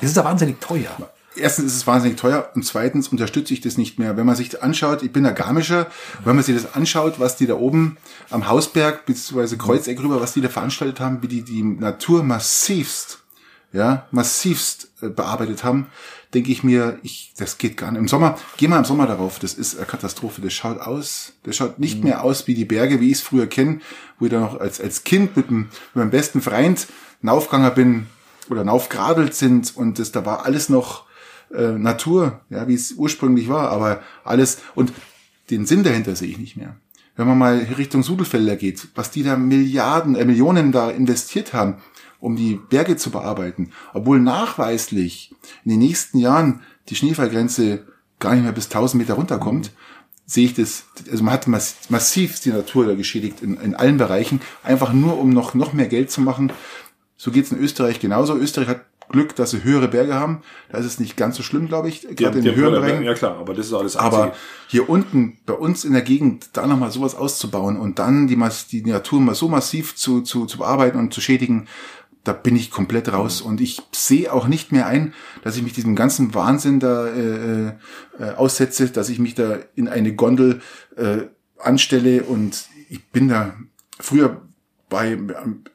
Es ist ja wahnsinnig teuer. Erstens ist es wahnsinnig teuer und zweitens unterstütze ich das nicht mehr. Wenn man sich anschaut, ich bin der Garmischer, wenn man sich das anschaut, was die da oben am Hausberg bzw. Kreuzeck rüber, was die da veranstaltet haben, wie die die Natur massivst, ja, massivst äh, bearbeitet haben, denke ich mir, ich, das geht gar nicht. Im Sommer, geh mal im Sommer darauf, das ist eine Katastrophe. Das schaut aus, das schaut nicht mhm. mehr aus wie die Berge, wie ich es früher kenne, wo ich da noch als, als Kind mit, dem, mit meinem besten Freund Naufganger bin, oder naufgeradelt sind und das, da war alles noch äh, Natur, ja, wie es ursprünglich war, aber alles und den Sinn dahinter sehe ich nicht mehr. Wenn man mal Richtung Sudelfelder geht, was die da Milliarden, äh, Millionen da investiert haben, um die Berge zu bearbeiten, obwohl nachweislich in den nächsten Jahren die Schneefallgrenze gar nicht mehr bis 1000 Meter runterkommt, sehe ich das, also man hat massiv die Natur da geschädigt in, in allen Bereichen, einfach nur um noch, noch mehr Geld zu machen. So geht's in Österreich genauso. Österreich hat Glück, dass sie höhere Berge haben. Da ist es nicht ganz so schlimm, glaube ich, gerade in den höheren Bergen. Ja klar, aber das ist alles einzige. Aber hier unten bei uns in der Gegend da nochmal sowas auszubauen und dann die, die Natur mal so massiv zu, zu, zu bearbeiten und zu schädigen, da bin ich komplett raus. Und ich sehe auch nicht mehr ein, dass ich mich diesem ganzen Wahnsinn da äh, äh, aussetze, dass ich mich da in eine Gondel äh, anstelle und ich bin da früher bei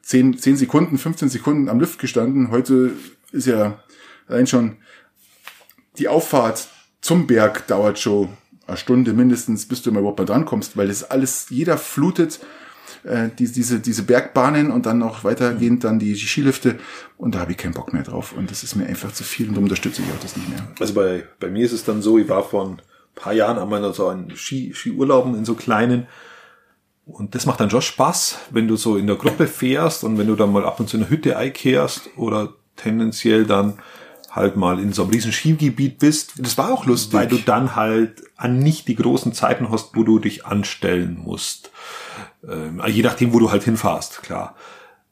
10, 10 Sekunden, 15 Sekunden am Lift gestanden. Heute ist ja allein schon die Auffahrt zum Berg dauert schon eine Stunde mindestens, bis du mal überhaupt mal drankommst, weil das alles, jeder flutet äh, die, diese, diese Bergbahnen und dann noch weitergehend dann die Skilifte und da habe ich keinen Bock mehr drauf und das ist mir einfach zu viel und darum unterstütze ich auch das nicht mehr. Also bei, bei mir ist es dann so, ich war vor ein paar Jahren einmal so an Ski, Skiurlauben in so kleinen und das macht dann schon Spaß, wenn du so in der Gruppe fährst und wenn du dann mal ab und zu in eine Hütte einkehrst oder tendenziell dann halt mal in so einem riesen Skigebiet bist. Das war auch lustig. Weil du dann halt an nicht die großen Zeiten hast, wo du dich anstellen musst. Ähm, je nachdem, wo du halt hinfährst, klar.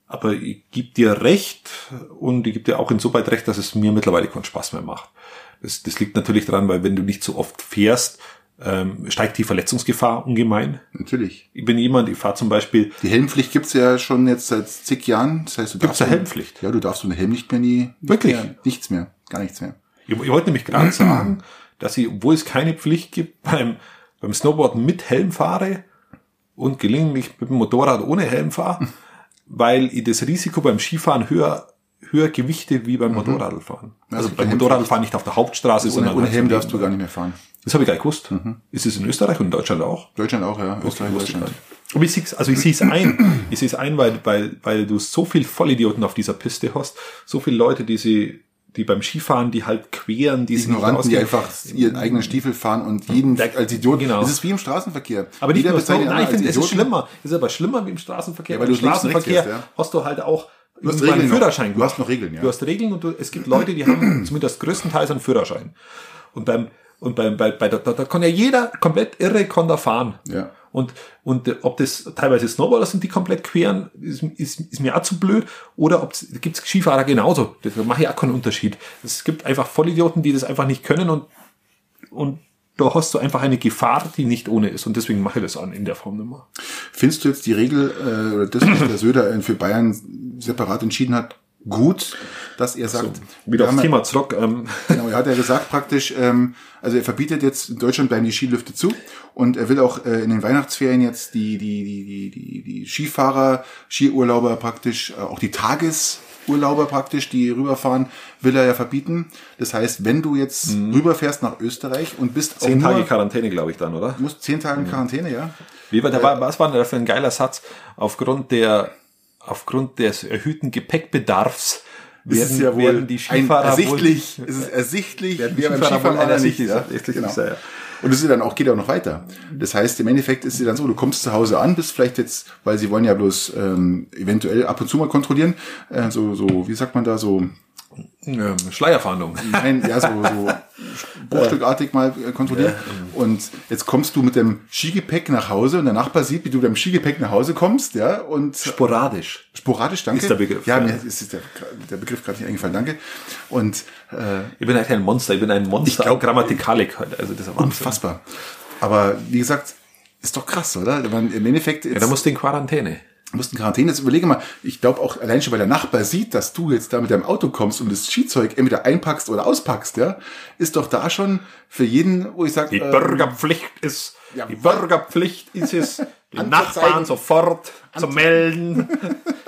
Aber ich gebe dir recht und ich gebe dir auch insoweit recht, dass es mir mittlerweile keinen Spaß mehr macht. Das, das liegt natürlich daran, weil wenn du nicht so oft fährst, ähm, steigt die Verletzungsgefahr ungemein. Natürlich. Ich bin jemand, ich fahre zum Beispiel. Die Helmpflicht gibt's ja schon jetzt seit zig Jahren. Das heißt, du gibt's darfst eine Helmpflicht? Ja, du darfst ohne Helm nicht mehr nie. Wirklich? Mehr, nichts mehr. Gar nichts mehr. Ich, ich wollte nämlich gerade sagen, dass ich, obwohl es keine Pflicht gibt, beim, beim Snowboarden mit Helm fahre und gelegentlich mit dem Motorrad ohne Helm fahre, weil ich das Risiko beim Skifahren höher höher Gewichte wie beim Motorradfahren. Ja, Also es gibt beim Motorradfahren nicht auf der Hauptstraße, Ohne, sondern ohne Helm darfst du gar nicht mehr fahren. Das habe ich gar nicht gewusst. Ist es in Österreich und in Deutschland auch? Deutschland auch, ja. Österreich, Deutschland. Aber ich sehe also ich sehe es ein. Ich sehe es ein, weil, weil, weil du so viel Vollidioten auf dieser Piste hast, so viele Leute, die sie, die beim Skifahren, die halt queren, die Ignoranten, die einfach ihren eigenen Stiefel fahren und jeden Der- als Idiot. genau. Das ist wie im Straßenverkehr. Aber nicht Jeder nur so, nein, ich finde, es ist schlimmer. Es ist aber schlimmer wie im Straßenverkehr. Ja, weil Im und Straßenverkehr fährst, ja. hast du halt auch Du hast Regeln einen noch. Führerschein. Du hast noch Regeln, ja. Du hast Regeln und du, es gibt Leute, die haben zumindest größtenteils einen Führerschein. Und beim, und beim, bei, bei, da, da, da kann ja jeder komplett irre kann da fahren. Ja. Und, und äh, ob das teilweise Snowboarder sind, die komplett queren, ist, ist, ist mir auch zu blöd. Oder ob es gibt Skifahrer genauso. Da mache ich auch keinen Unterschied. Es gibt einfach Vollidioten, die das einfach nicht können und, und da hast du einfach eine Gefahr, die nicht ohne ist. Und deswegen mache ich das an in der Form nicht mehr. Findest du jetzt die Regel, äh, oder das, was der Söder für Bayern separat entschieden hat, gut, dass er sagt, Wieder wir aufs Thema zurück. Ähm, Genau, er hat ja gesagt praktisch, ähm, also er verbietet jetzt, in Deutschland bleiben die Skilifte zu und er will auch äh, in den Weihnachtsferien jetzt die, die, die, die, die, die Skifahrer, Skiurlauber praktisch, äh, auch die Tagesurlauber praktisch, die rüberfahren, will er ja verbieten. Das heißt, wenn du jetzt rüberfährst nach Österreich und bist zehn auch nur, Tage Quarantäne, glaube ich, dann, oder? musst zehn Tage in Quarantäne, ja? Wie war, war, was war denn da für ein geiler Satz? Aufgrund der, aufgrund des erhöhten Gepäckbedarfs Es werden, ist ja wohl werden die Skifahrer ersichtlich, wohl, es ist ersichtlich, Werden die wie beim Skifahrer ersichtlich sein, ersichtlich Genau. sein, ja. Und es ist dann auch, geht auch noch weiter. Das heißt, im Endeffekt ist es dann so, du kommst zu Hause an, bist vielleicht jetzt, weil sie wollen ja bloß ähm, eventuell ab und zu mal kontrollieren, äh, so, so, wie sagt man da, so, ähm, Schleierfahndung. nein, ja, so, so bruchstückartig mal äh, kontrollieren. Und jetzt kommst du mit dem Skigepäck nach Hause und der Nachbar sieht, wie du mit dem Skigepäck nach Hause kommst, ja, und Sporadisch. sporadisch, danke. Ist der Begriff, Ja, ja. mir ist der, der Begriff gerade nicht eingefallen, danke. Und äh, Ich bin halt ein Monster, ich bin ein Monster. glaub- Grammatikalik halt, also das ist unfassbar. Aber wie gesagt, ist doch krass, oder? Im Endeffekt Ja, da musst du in Quarantäne. Musst in Quarantäne. Jetzt überlege mal, ich glaube auch allein schon, weil der Nachbar sieht, dass du jetzt da mit deinem Auto kommst und das Skizeug entweder einpackst oder auspackst, ja, ist doch da schon für jeden, wo ich sage, Die Bürgerpflicht ist, ja, die Bürgerpflicht ist es, die Anzuzeigen. Nachbarn sofort zu melden,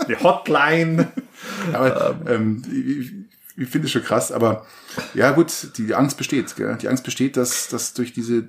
die Hotline. aber ähm, ich, ich finde es schon krass, aber ja gut, die Angst besteht, gell? die Angst besteht, dass, dass durch diese,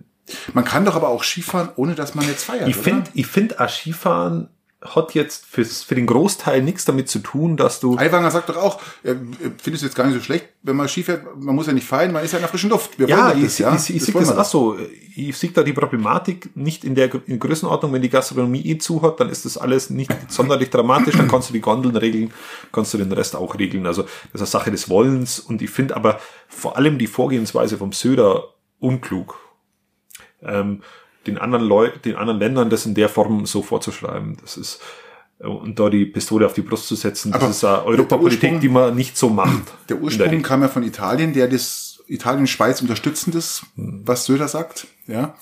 man kann doch aber auch Skifahren, ohne dass man jetzt feiert, Ich finde, ich finde, auch Skifahren hat jetzt fürs, für den Großteil nichts damit zu tun, dass du Aiwanger sagt doch auch, er findet es jetzt gar nicht so schlecht, wenn man Ski fährt, man muss ja nicht feiern, man ist ja in der frischen Luft. Wir Ja, ich, das, ja? ich, ich, sehe wollen das wir auch so. Ich sehe da die Problematik nicht in der in Größenordnung, wenn die Gastronomie eh zu hat, dann ist das alles nicht sonderlich dramatisch, dann kannst du die Gondeln regeln, kannst du den Rest auch regeln. Also das ist eine Sache des Wollens und ich finde aber vor allem die Vorgehensweise vom Söder unklug. Ähm, den anderen Leuten, den anderen Ländern das in der Form so vorzuschreiben, das ist äh, und da die Pistole auf die Brust zu setzen, das Aber ist eine der Europapolitik, die man nicht so macht. Der Ursprung Regel. kam ja von Italien, der das Italien-Schweiz unterstützen das, was Söder sagt. Ja.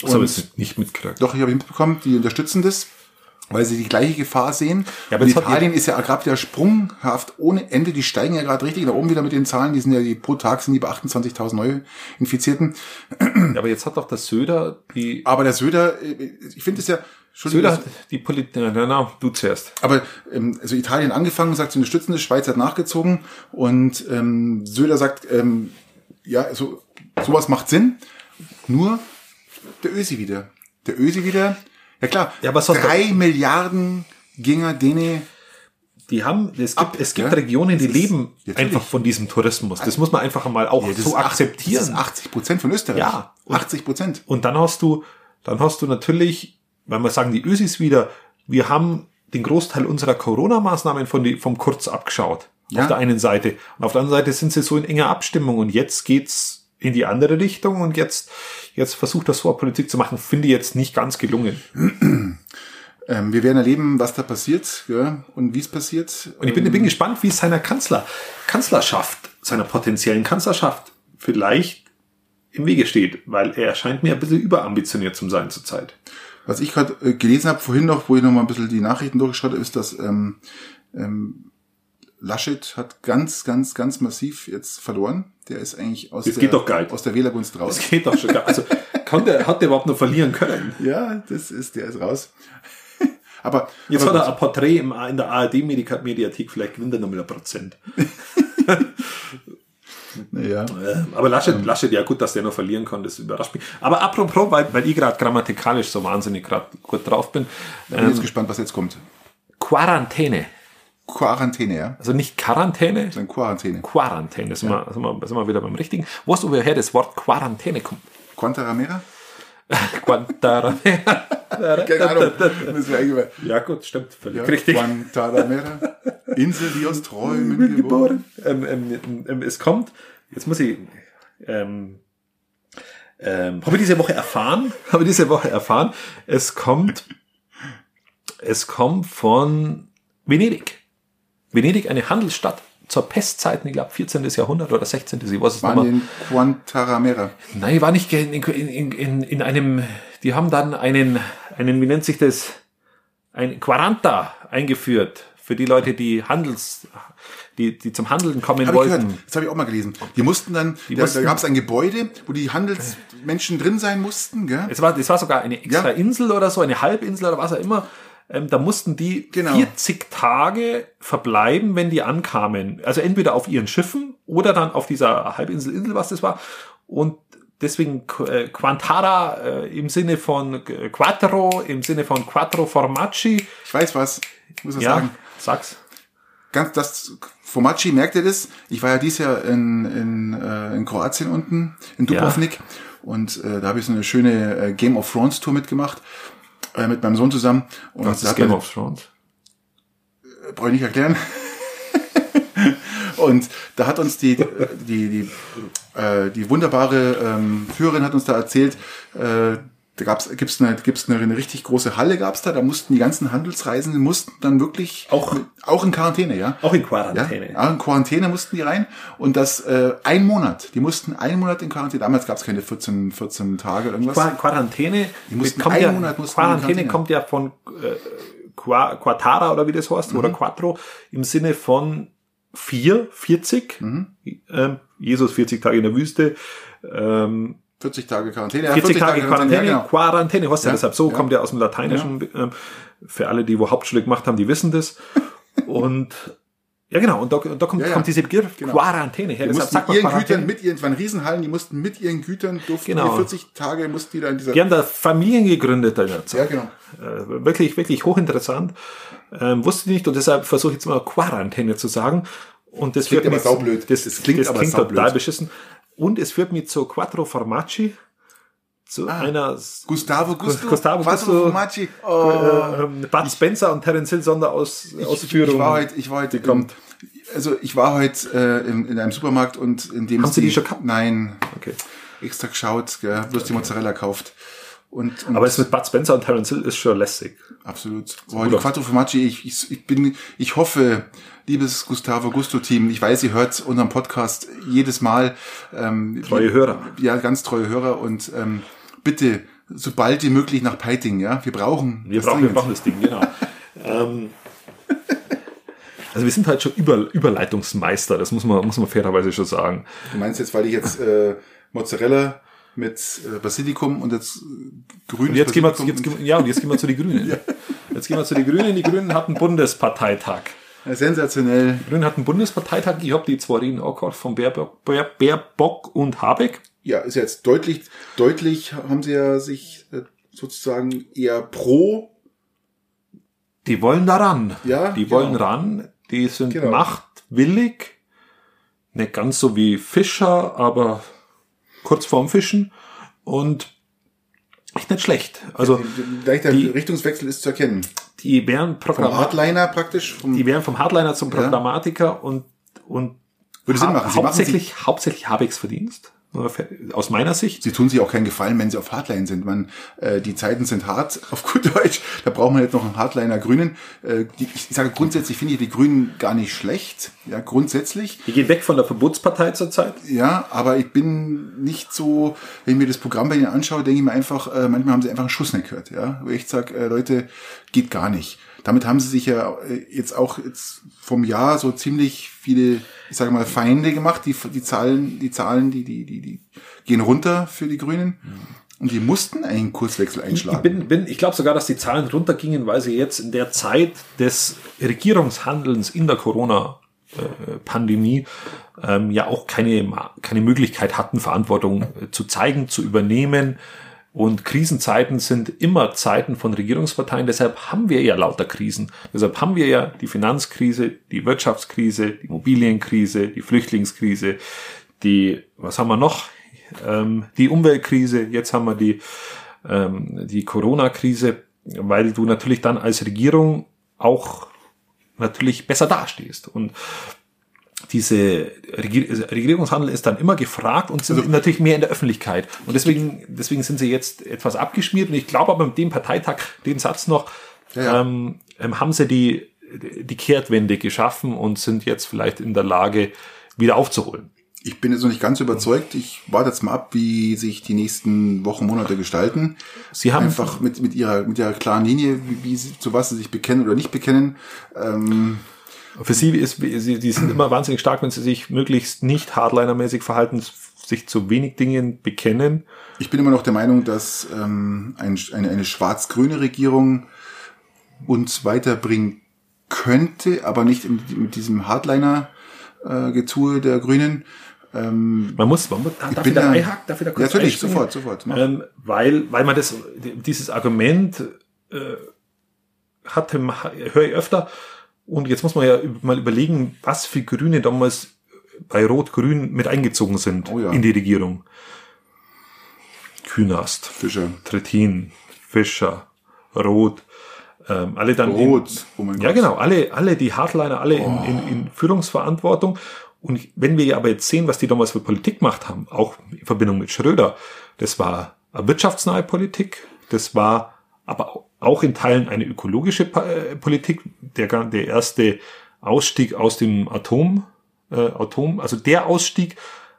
Das habe ich nicht mitgekriegt. doch, ich habe mitbekommen, die unterstützen das, weil sie die gleiche Gefahr sehen. Ja, aber Italien ist ja gerade wieder sprunghaft ohne Ende. Die steigen ja gerade richtig nach oben wieder mit den Zahlen. Die sind ja die, pro Tag sind die bei 28.000 neue Infizierten. Ja, aber jetzt hat doch der Söder die Aber der Söder, äh, ich finde es ja, Söder hat die Politik, na, na, du zuerst. Aber ähm, also Italien angefangen, sagt, sie unterstützen das, Schweiz hat nachgezogen und ähm, Söder sagt, ähm, ja, so sowas macht Sinn. Nur der Ösi wieder. Der Ösi wieder, Ja klar, Ja, hat drei Milliarden Ginger denen Die haben, es gibt, Ab, es gibt ja. Regionen, die leben einfach von diesem Tourismus. Das muss man einfach mal auch das so akzeptieren. Das ist 80 Prozent von Österreich. Ja. Und- 80 Prozent. Und dann hast du, dann hast du natürlich, wenn wir sagen, die Ösis wieder, wir haben den Großteil unserer Corona-Maßnahmen von die, vom Kurz abgeschaut. Ja. Auf der einen Seite. Und auf der anderen Seite sind sie so in enger Abstimmung. Und jetzt geht's in die andere Richtung. Und jetzt, jetzt versucht das so Politik zu machen, finde ich jetzt nicht ganz gelungen. Ähm, wir werden erleben, was da passiert ja, und wie es passiert. Und ich bin, bin gespannt, wie es seiner Kanzler, Kanzlerschaft, seiner potenziellen Kanzlerschaft vielleicht im Wege steht, weil er scheint mir ein bisschen überambitioniert zu sein zurzeit. Was ich gerade äh, gelesen habe, vorhin noch, wo ich noch mal ein bisschen die Nachrichten durchgeschaut habe, ist, dass ähm, ähm, Laschet hat ganz, ganz, ganz massiv jetzt verloren. Der ist eigentlich aus, Das der, aus der Wählergunst raus. Das geht doch schon gar Also, kann der, hat der überhaupt noch verlieren können? Ja, das ist, der ist raus. aber Jetzt aber hat er ein Porträt im, in der ARD-Mediathek, vielleicht gewinnt er noch mit ein Prozent. ja. Äh, Aber Laschet, Laschet, ja gut, dass der noch verlieren kann, das überrascht mich. Aber apropos, weil, weil ich gerade grammatikalisch so wahnsinnig gerade gut drauf bin, Ich bin jetzt gespannt, was jetzt kommt. Quarantäne. Quarantäne, ja. Also nicht Quarantäne, Dann Quarantäne. Quarantäne. Sind, wir, sind, wir, sind wir wieder beim Richtigen. Weißt du, woher das Wort Quarantäne kommt? Quantaramera? Guantanamera. Keine Ahnung. Ja gut, stimmt, völlig Ja, richtig. Guantanamera. Insel, die aus Träumen geboren. Ähm, ähm, ähm, es kommt, jetzt muss ich, ähm, ähm, habe ich diese Woche erfahren, habe ich diese Woche erfahren, es kommt, es kommt von Venedig. Venedig, eine Handelsstadt zur Pestzeiten, ich glaube 14. Jahrhundert oder 16. Ich weiß es nicht Waren mehr. die in Guantaramera. Nein, war nicht in, in, in, in einem, die haben dann einen, einen, wie nennt sich das, ein Quaranta eingeführt für die Leute, die Handels, die, die zum Handeln kommen ich wollten. gehört. Das habe ich auch mal gelesen. Die mussten dann, da, mussten- da gab es ein Gebäude, wo die Handelsmenschen drin sein mussten, gell? Es war, das war sogar eine extra Ja. Insel oder so, eine Halbinsel oder was auch immer. Ähm, da mussten die Genau. 40 Tage verbleiben, wenn die ankamen. Also entweder auf ihren Schiffen oder dann auf dieser Halbinsel, Insel, was das war. Und deswegen äh, Quantara äh, im Sinne von äh, Quattro, im Sinne von Quattro Formaggi. Ich weiß was. Ich muss das Ja, sagen. sag's. Ganz das Formaggi, merkt ihr das? Ich war ja dieses Jahr in, in, äh, in Kroatien unten, in Dubrovnik. Und äh, da habe ich so eine schöne äh, Game of Thrones Tour mitgemacht. Äh, mit meinem Sohn zusammen. Und Was da ist Game of Thrones? brauche ich nicht erklären. und da hat uns die, die, die, äh, die wunderbare ähm, Führerin hat uns da erzählt, äh, da gab's, gibt's eine, gibt's eine, eine richtig große Halle gab's da, da mussten die ganzen Handelsreisenden mussten dann wirklich Auch- auch in Quarantäne, ja. Auch in Quarantäne. ja, in Quarantäne mussten die rein und das äh, ein Monat. Die mussten einen Monat in Quarantäne. Damals gab's keine 14, 14 Tage oder irgendwas. Qua- Quarantäne, mussten kommt einen ja, Monat mussten Quarantäne Quarantäne. kommt ja von äh, Qua, Quattara oder wie das heißt, Mhm. oder Quattro, im Sinne von vier, 40. Mhm. Ähm, Jesus 40 Tage in der Wüste. Ähm, 40 Tage Quarantäne. Ja, 40, Tage Quarantäne, ja, genau. Quarantäne, was ja, Ja, deshalb so, ja. kommt ja aus dem Lateinischen. Ähm, für alle, die wo Hauptschule gemacht haben, die wissen das. Und ja, genau, und da, da kommt, Ja, ja. kommt diese Begriff Genau. Quarantäne her. Die Deshalb mussten sagt man ihren Quarantäne. Gütern mit ihren, es waren Riesenhallen, die mussten mit ihren Gütern, durften Genau. die 40 Tage, mussten die da in dieser, Die haben da Familien gegründet in der Zeit. ja, genau. Äh, wirklich, wirklich hochinteressant. Ähm, wusste ich nicht und deshalb versuche ich jetzt mal Quarantäne zu sagen. Und das, Klingt aber saublöd. Das, Das klingt, klingt das aber klingt saublöd. total beschissen. Und es führt mich zu Quattro Formaggi, zu einer Gustavo Gusto, Gustavo Quattro Gusto, Formaggi. Oh. ähm, Bud Spencer und Terence Hill Sonderaus Ausführung. Ich war heute, ich war heute, kommt. also ich war heute äh, in, in einem Supermarkt und in dem Haben Sie die schon gehabt? Nein, Okay. extra geschaut, gell, bloß die Mozzarella kauft. Und, und Aber es mit Bud Spencer und Terence Hill ist schon lässig. absolut. Oh, die. Quattro Formaggi, ich, ich, ich bin, ich hoffe, liebes Gustavo Gusto Team, ich weiß, ihr hört unseren Podcast jedes Mal. Ähm, Treue Hörer. Ja, ganz treue Hörer und ähm, bitte, sobald wie möglich nach Peiting, ja. Wir brauchen. Wir das brauchen, wir brauchen das Ding, genau. ähm, also wir sind halt schon Über, Überleitungsmeister, das muss man, muss man fairerweise schon sagen. Du meinst jetzt, weil ich jetzt äh, Mozzarella mit äh, Basilikum und jetzt äh, grünes Und jetzt gehen wir, Basilikum jetzt, gehen wir- ja, und jetzt gehen wir zu den Grünen. Jetzt gehen wir zu den Grünen. Die Grünen hatten Bundesparteitag. Sensationell. Die Grünen hatten Bundesparteitag. Ich habe die zwei Reden auch gehört von Baerbock, Baer- Baerbock und Habeck. Ja, ist jetzt deutlich, deutlich haben sie ja sich äh, sozusagen eher pro. Die wollen daran. Ja, Die genau. wollen ran. Die sind Genau. machtwillig. Nicht ganz so wie Fischer, aber kurz vorm Fischen. Und echt nicht schlecht. Also, Leichter die- Richtungswechsel ist zu erkennen. die wären Vom Programm Hardliner praktisch. Vom, die wären vom Hardliner zum Programmatiker und, und Würde Sinn machen. Sie machen hauptsächlich, hauptsächlich Habex Verdienst. Aus meiner Sicht. Sie tun sich auch keinen Gefallen, wenn sie auf Hardline sind. Man, äh, die Zeiten sind hart, auf gut Deutsch. Da braucht man jetzt noch einen Hardliner Grünen. Äh, die, ich sage grundsätzlich finde ich die Grünen gar nicht schlecht. Ja, grundsätzlich. Die gehen weg von der Verbotspartei zurzeit. Ja, aber ich bin nicht so, wenn ich mir das Programm bei ihnen anschaue, denke ich mir einfach, äh, manchmal haben sie einfach einen Schuss nicht gehört. Ja, wo ich sage, äh, Leute, geht gar nicht. Damit haben sie sich ja äh, jetzt auch jetzt vom Jahr so ziemlich viele, ich sage mal, Feinde gemacht. Die, die Zahlen, die Zahlen, die, die, die, die gehen runter für die Grünen. Und die mussten einen Kurswechsel Ich einschlagen. bin, bin, ich glaube sogar, dass die Zahlen runtergingen, weil sie jetzt in der Zeit des Regierungshandelns in der Corona-Pandemie ähm, ja auch keine, keine Möglichkeit hatten, Verantwortung äh, zu zeigen, zu übernehmen. Und Krisenzeiten sind immer Zeiten von Regierungsparteien. Deshalb haben wir ja lauter Krisen. Deshalb haben wir ja die Finanzkrise, die Wirtschaftskrise, die Immobilienkrise, die Flüchtlingskrise, die, was haben wir noch? Ähm, die Umweltkrise. Jetzt haben wir die, ähm, die Corona-Krise, weil du natürlich dann als Regierung auch natürlich besser dastehst. Und diese Regier Regierungshandel ist dann immer gefragt und sind natürlich mehr in der Öffentlichkeit. Und deswegen, deswegen sind sie jetzt etwas abgeschmiert. Und ich glaube aber mit dem Parteitag, den Satz noch, Ja, ja. Ähm, ähm, haben sie die, die Kehrtwende geschaffen und sind jetzt vielleicht in der Lage, wieder aufzuholen. Ich bin jetzt noch nicht ganz überzeugt. Ich warte jetzt mal ab, wie sich die nächsten Wochen, Monate gestalten. Sie haben Einfach mit, mit ihrer, mit ihrer klaren Linie, wie, wie sie, zu was sie sich bekennen oder nicht bekennen. Ähm, Für sie ist, sie, die sind immer wahnsinnig stark, wenn sie sich möglichst nicht hardlinermäßig verhalten, sich zu wenig Dingen bekennen. Ich bin immer noch der Meinung, dass ähm, ein, eine, eine schwarz-grüne Regierung uns weiterbringen könnte, aber nicht in, mit diesem Hardliner-Getue der Grünen. Ähm, Man muss, man muss darf bin ich da da- einhaken? Darf ich da kurz natürlich, einspringen? sofort, sofort. Ähm, weil, weil man das, dieses Argument äh, hatte, höre ich öfter. Und jetzt muss man ja mal überlegen, was für Grüne damals bei Rot-Grün mit eingezogen sind Oh ja. in die Regierung. Künast, Fischer. Trittin, Fischer, Roth, ähm, alle dann in- Rot. Oh ja, Gott. genau. Alle, alle die Hardliner, alle in, in, in Führungsverantwortung. Und wenn wir aber jetzt sehen, was die damals für Politik gemacht haben, auch in Verbindung mit Schröder, das war eine wirtschaftsnahe Politik, das war aber auch in Teilen eine ökologische äh, Politik. Der, der erste Ausstieg aus dem Atom, äh, Atom, also der Ausstieg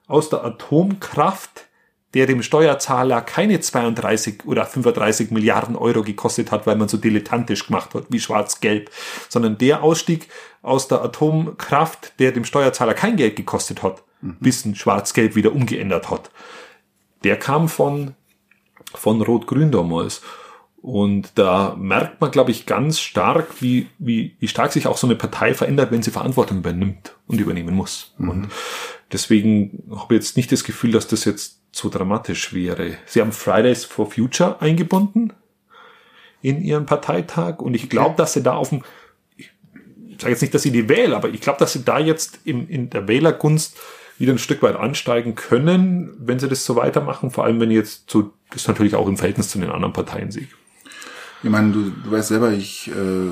aus der Atomkraft, der dem Steuerzahler keine 32 oder 35 Milliarden Euro gekostet hat, weil man so dilettantisch gemacht hat, wie schwarz-gelb, sondern der Ausstieg aus der Atomkraft, der dem Steuerzahler kein Geld gekostet hat, bis ein schwarz-gelb wieder umgeändert hat. Der kam von, von Rot-Grün damals. Und da merkt man, glaube ich, ganz stark, wie, wie, wie stark sich auch so eine Partei verändert, wenn sie Verantwortung übernimmt und übernehmen muss. Und deswegen habe ich jetzt nicht das Gefühl, dass das jetzt so dramatisch wäre. Sie haben Fridays for Future eingebunden in ihren Parteitag und ich glaube, dass sie da auf dem, ich sage jetzt nicht, dass sie die wählen, aber ich glaube, dass sie da jetzt im, in der Wählergunst wieder ein Stück weit ansteigen können, wenn sie das so weitermachen, vor allem wenn jetzt so, das natürlich auch im Verhältnis zu den anderen Parteien sehe. Ich meine, du, du weißt selber, ich, äh,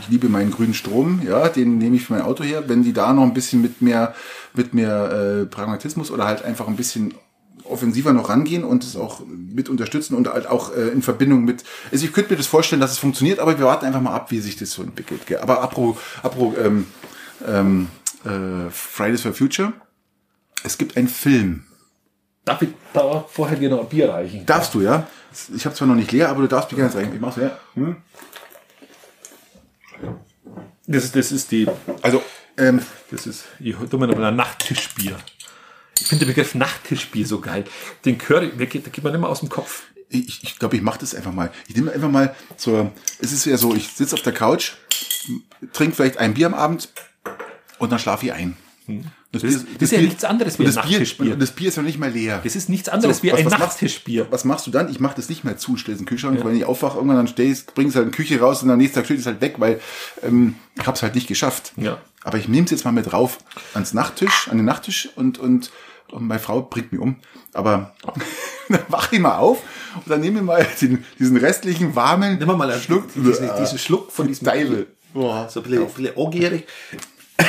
ich liebe meinen grünen Strom, ja, den nehme ich für mein Auto her. Wenn die da noch ein bisschen mit mehr, mit mehr äh, Pragmatismus oder halt einfach ein bisschen offensiver noch rangehen und es auch mit unterstützen und halt auch äh, in Verbindung mit, also ich könnte mir das vorstellen, dass es funktioniert, aber wir warten einfach mal ab, wie sich das so entwickelt. Gell? Aber apro, apro ähm, ähm, äh, Fridays for Future, es gibt einen Film. Darf ich da vorher dir noch ein Bier reichen? Darfst du, ja? Ich habe zwar noch nicht leer, aber du darfst mir gerne zeigen. Ich mach's ja. Hm? Das, das ist die, Also, ähm, das ist, ich tu mir noch mal ein Nachttischbier. Ich finde den Begriff Nachttischbier so geil. Den Curry, der geht, man immer aus dem Kopf. Ich, ich glaube, ich mache das einfach mal. Ich nehme einfach mal so, es ist ja so, ich sitze auf der Couch, trinke vielleicht ein Bier am Abend und dann schlafe ich ein. Das, Das, ist- das ist ja nichts anderes wie ein das Bier, Nachttischbier. und das Bier ist ja nicht mal leer. Das ist nichts anderes So, wie was- ein was machst- Nachttischbier. Was machst du dann? Ich mache das nicht mehr zu es in den Kühlschrank, wenn ich aufwache, irgendwann dann stell ich's, bring es halt in die Küche raus und am nächsten Tag steht es halt weg, weil ähm, ich habe es halt nicht geschafft. Ja. Aber ich nehme es jetzt mal mit rauf ans Nachttisch, an den Nachttisch und, und, und meine Frau bringt mich um. Aber dann wache ich mal auf und dann nehme ich mal den, diesen restlichen warmen Nimm mal einen Schluck, diesen, diesen Schluck von diesem Teile. Boah. So ein bisschen, ein bisschen.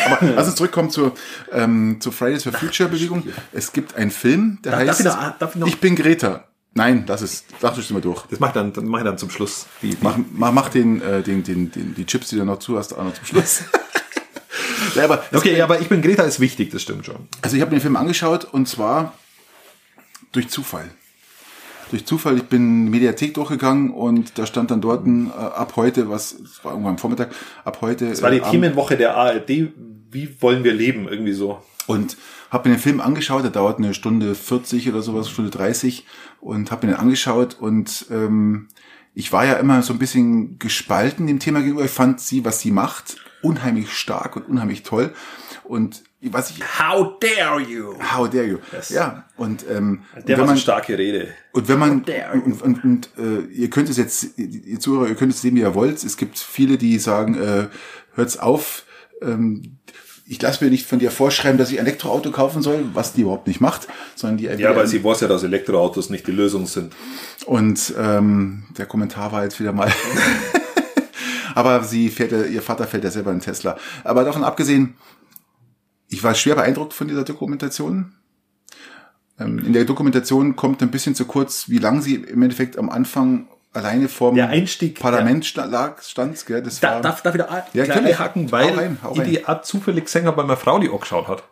Aber lass uns zurückkommen zur, ähm, zur Fridays for Future Bewegung. Es gibt einen Film, der heißt ich noch- darf ich noch- bin Greta. Nein, das ist, das mal durch. Das mach ich dann, dann mach ich dann zum Schluss. Die, die, Mach, mach, mach den, äh, den, den, den, die Chips, die du noch zu hast, auch noch zum Schluss. ja, aber okay, aber ich bin Greta ist wichtig, das stimmt schon. Also ich habe den Film angeschaut und zwar durch Zufall. Durch Zufall, ich bin Mediathek durchgegangen und da stand dann dort äh, ab heute, was, es war irgendwann am Vormittag, ab heute. Das war die äh, Themenwoche der ARD. Wie wollen wir leben? Irgendwie so. und habe mir den Film angeschaut, der dauert eine Stunde 40 oder sowas, Stunde 30 und habe mir den angeschaut und ähm, ich war ja immer so ein bisschen gespalten dem Thema gegenüber. Ich fand sie, was sie macht, unheimlich stark und unheimlich toll und was ich How dare you? How dare you? Yes. Ja, und ähm, Der wenn war so man starke Rede. und wenn man und, und, und äh, ihr könnt es jetzt, ihr Zuhörer, ihr könnt es sehen, wie ihr wollt. Es gibt viele, die sagen, äh, hört's auf. Ähm, ich lasse mir nicht von dir vorschreiben, dass ich ein Elektroauto kaufen soll, was die überhaupt nicht macht, sondern die Ja, aber sie weiß ja, dass Elektroautos nicht die Lösung sind. und ähm, der Kommentar war jetzt wieder mal. aber sie fährt ihr Vater fährt ja selber einen Tesla. Aber davon abgesehen, ich war schwer beeindruckt von dieser Dokumentation. Ähm, in der Dokumentation kommt ein bisschen zu kurz, wie lange sie im Endeffekt am Anfang alleine vorm Der Einstieg, Parlament sta- lag, stand. Gell? Das Da, war, darf, darf ich da Ja, gleich natürlich. einhaken, Hau weil rein, hau ich die Art zufällig Sänger bei meiner Frau, die angeschaut hat.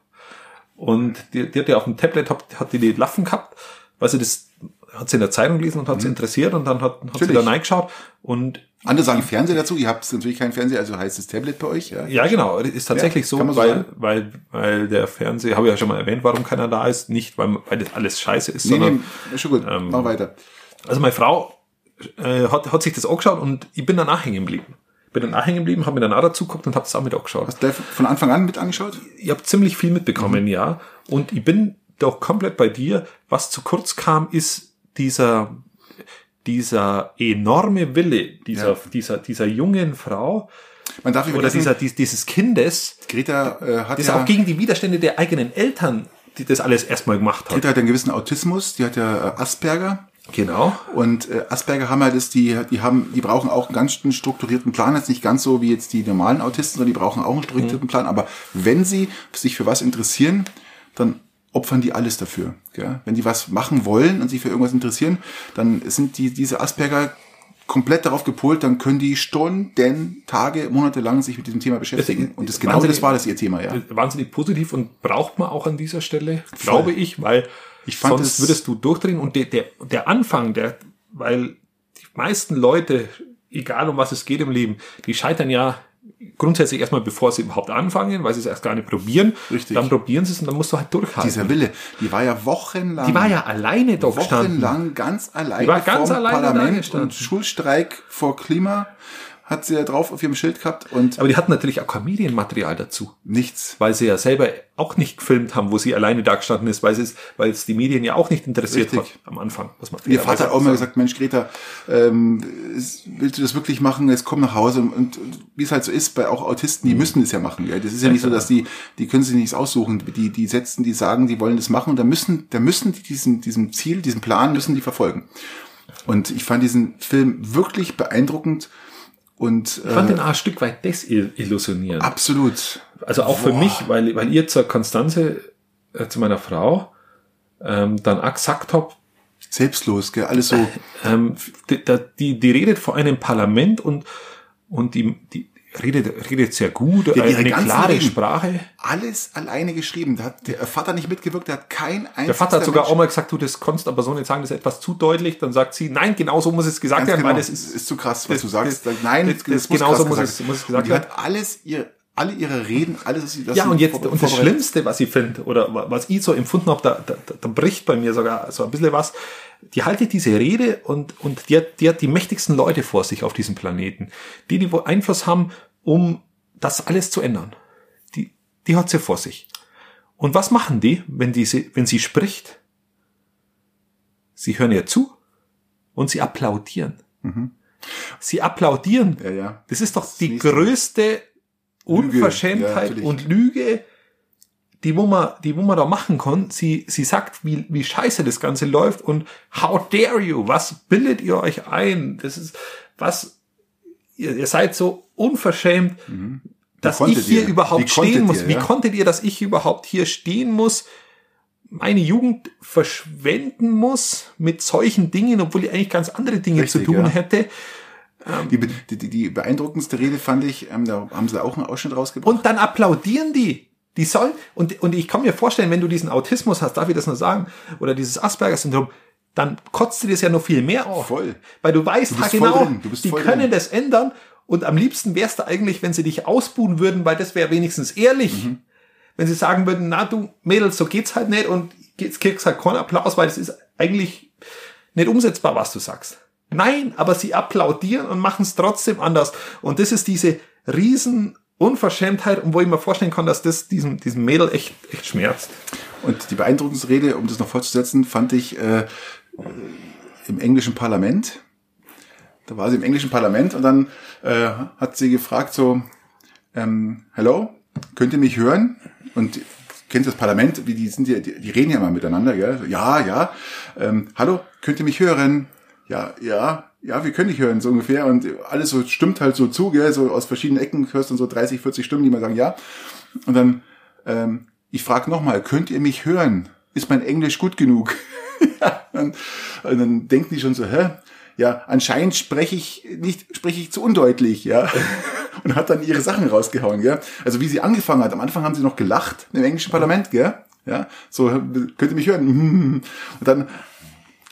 Und die, die hat ja auf dem Tablet, hat, hat die die Laffen gehabt, weil sie das, hat sie in der Zeitung gelesen und hat sie interessiert und dann hat, hat sie Mhm. Da reingeschaut und andere sagen Fernseher dazu. Ihr habt natürlich keinen Fernseher, also heißt es Tablet bei euch. Ja, Ja, genau. Ist tatsächlich Ja, so, so weil, sagen. weil, weil der Fernseher, habe ich ja schon mal erwähnt, warum keiner da ist. Nicht, weil, weil das alles scheiße ist, Nee, sondern, nee, ist schon gut. ähm, Mach weiter. also meine Frau äh, hat, hat sich das angeschaut und ich bin danach hängen geblieben. Bin danach hängen geblieben, habe mir dann auch dazu geguckt und habe das auch mit angeschaut. Hast du von Anfang an mit angeschaut? Ich habe ziemlich viel Mhm. mitbekommen, ja. Und ich bin doch komplett bei dir. Was zu kurz kam, ist dieser, dieser enorme Wille dieser, Ja. dieser, dieser jungen Frau Man darf nicht oder dieser, dies- dieses Kindes, Greta äh, hat das ja, auch gegen die Widerstände der eigenen Eltern, die das alles erstmal gemacht hat. Greta hat einen gewissen Autismus, die hat ja äh, Asperger. Genau. Und äh, Asperger haben halt das, die, die haben, die brauchen auch einen ganz strukturierten Plan. Jetzt nicht ganz so wie jetzt die normalen Autisten, sondern die brauchen auch einen strukturierten Plan. Aber wenn sie sich für was interessieren, dann opfern die alles dafür. Gell? Wenn die was machen wollen und sich für irgendwas interessieren, dann sind die diese Asperger komplett darauf gepolt, dann können die Stunden, Tage, Monate lang sich mit diesem Thema beschäftigen. Und das genau das war das ihr Thema, ja. Wahnsinnig positiv und braucht man auch an dieser Stelle, glaube ich, weil Ich fand sonst es- würdest du durchdrehen und der, der, der Anfang, der, weil die meisten Leute, egal um was es geht im Leben, die scheitern ja grundsätzlich erstmal, bevor sie überhaupt anfangen, weil sie es erst gar nicht probieren. Richtig. Dann probieren sie es und dann musst du halt durchhalten. Dieser Wille, die war ja wochenlang. die war ja alleine da gestanden. wochenlang ganz alleine Die war ganz alleine da Parlament gestanden. und Schulstreik vor Klima hat sie ja drauf auf ihrem Schild gehabt und Aber die hatten natürlich auch kein Medienmaterial dazu. nichts. weil sie ja selber auch nicht gefilmt haben, wo sie alleine da gestanden ist, weil es, weil es die Medien ja auch nicht interessiert Richtig. hat am Anfang. Was man Ihr Vater hat auch mal gesagt, Mensch, Greta, ähm, willst du das wirklich machen? Jetzt komm nach Hause. Und, und wie es halt so ist, bei auch Autisten, Mhm. die müssen es ja machen. Gell? Das ist ja nicht so, dass die, die können sich nichts aussuchen. Die, die setzen, die sagen, die wollen das machen und da müssen, da müssen die diesen, diesem Ziel, diesen Plan müssen die verfolgen. Und ich fand diesen Film wirklich beeindruckend und Ich fand äh, den auch ein Stück weit desillusionierend. absolut. Also auch für mich, weil, weil ihr zur Konstanze, äh, zu meiner Frau, ähm, dann auch gesagt habt, Selbstlos, gell? alles so. ähm, die, die, die redet vor einem Parlament und, und die, die redet, redet sehr gut, Ja, eine klare Reden. Sprache. alles alleine geschrieben. Da hat der Vater nicht mitgewirkt, der hat kein einziges Der Vater hat sogar auch mal gesagt, du, das konntest aber so nicht sagen, das ist etwas zu deutlich. Dann sagt sie, nein, genau so muss es gesagt Ganz werden, genau. weil das ist, ist zu krass, was das- du sagst. das- Nein, das- das- genauso muss es- muss es gesagt Und die werden. hat alles ihr, alle ihre Reden, alles, was sie, was Ja, und jetzt, und das Schlimmste, was ich finde, oder wa- was ich so empfunden habe, da, da, da bricht bei mir sogar so ein bisschen was. Die haltet diese Rede und, und die hat, die hat die mächtigsten Leute vor sich auf diesem Planeten. Die, die wo Einfluss haben, um das alles zu ändern. Die, die hat sie vor sich. Und was machen die, wenn, die, sie- wenn sie spricht? Sie hören ihr zu und sie applaudieren. Sie applaudieren. Ja, ja. Das ist doch Das die nächste. größte Unverschämtheit Ja, und Lüge, die wo man, die wo man da machen kann. Sie, sie sagt, wie, wie scheiße das Ganze läuft und how dare you? Was bildet ihr euch ein? Das ist, was, ihr, ihr seid so unverschämt, dass konntet ich hier ihr? überhaupt Wie stehen muss. ihr, Wie ja? konntet ihr, dass ich überhaupt hier stehen muss? Meine Jugend verschwenden muss mit solchen Dingen, obwohl ich eigentlich ganz andere Dinge Richtig, zu tun ja. hätte. Die, be- die, die, die beeindruckendste Rede fand ich, ähm, da haben sie auch einen Ausschnitt rausgebracht. Und dann applaudieren die. Die sollen, und, und ich kann mir vorstellen, wenn du diesen Autismus hast, darf ich das nur sagen, oder dieses Asperger-Syndrom, dann kotzt dir das ja noch viel mehr auf. Voll. Weil du weißt, Du genau, die können drin. das ändern und am liebsten wärst du eigentlich, wenn sie dich ausbuhen würden, weil das wäre wenigstens ehrlich. Mhm. Wenn sie sagen würden, na du Mädels, so geht's halt nicht und jetzt kriegst halt keinen Applaus, weil das ist eigentlich nicht umsetzbar, was du sagst. Nein, aber sie applaudieren und machen es trotzdem anders. Und das ist diese riesen Unverschämtheit, wo ich mir vorstellen kann, dass das diesem, diesem Mädel echt, echt schmerzt. Und die beeindruckendste Rede, um das noch fortzusetzen, fand ich äh, im englischen Parlament. Da war sie im englischen Parlament und dann äh, hat sie gefragt so, ähm, hello, könnt ihr mich hören? Und kennt das Parlament, wie die sind ja, die, die reden ja mal miteinander, gell? Ja, ja. Ähm, hallo, könnt ihr mich hören? Ja, ja, ja, wir können dich hören, so ungefähr. Und alles so stimmt halt so zu, gell? So aus verschiedenen Ecken hörst du so 30, 40 Stimmen, die mal sagen, ja. Und dann, ähm, ich frage nochmal, könnt ihr mich hören? Ist mein Englisch gut genug? ja, und, und dann denken die schon so, hä? Ja, anscheinend spreche ich nicht, spreche ich zu undeutlich, ja. Und hat dann ihre Sachen rausgehauen, gell. Also wie sie angefangen hat. Am Anfang haben sie noch gelacht im englischen Parlament, gell. Ja, so, könnt ihr mich hören? Und dann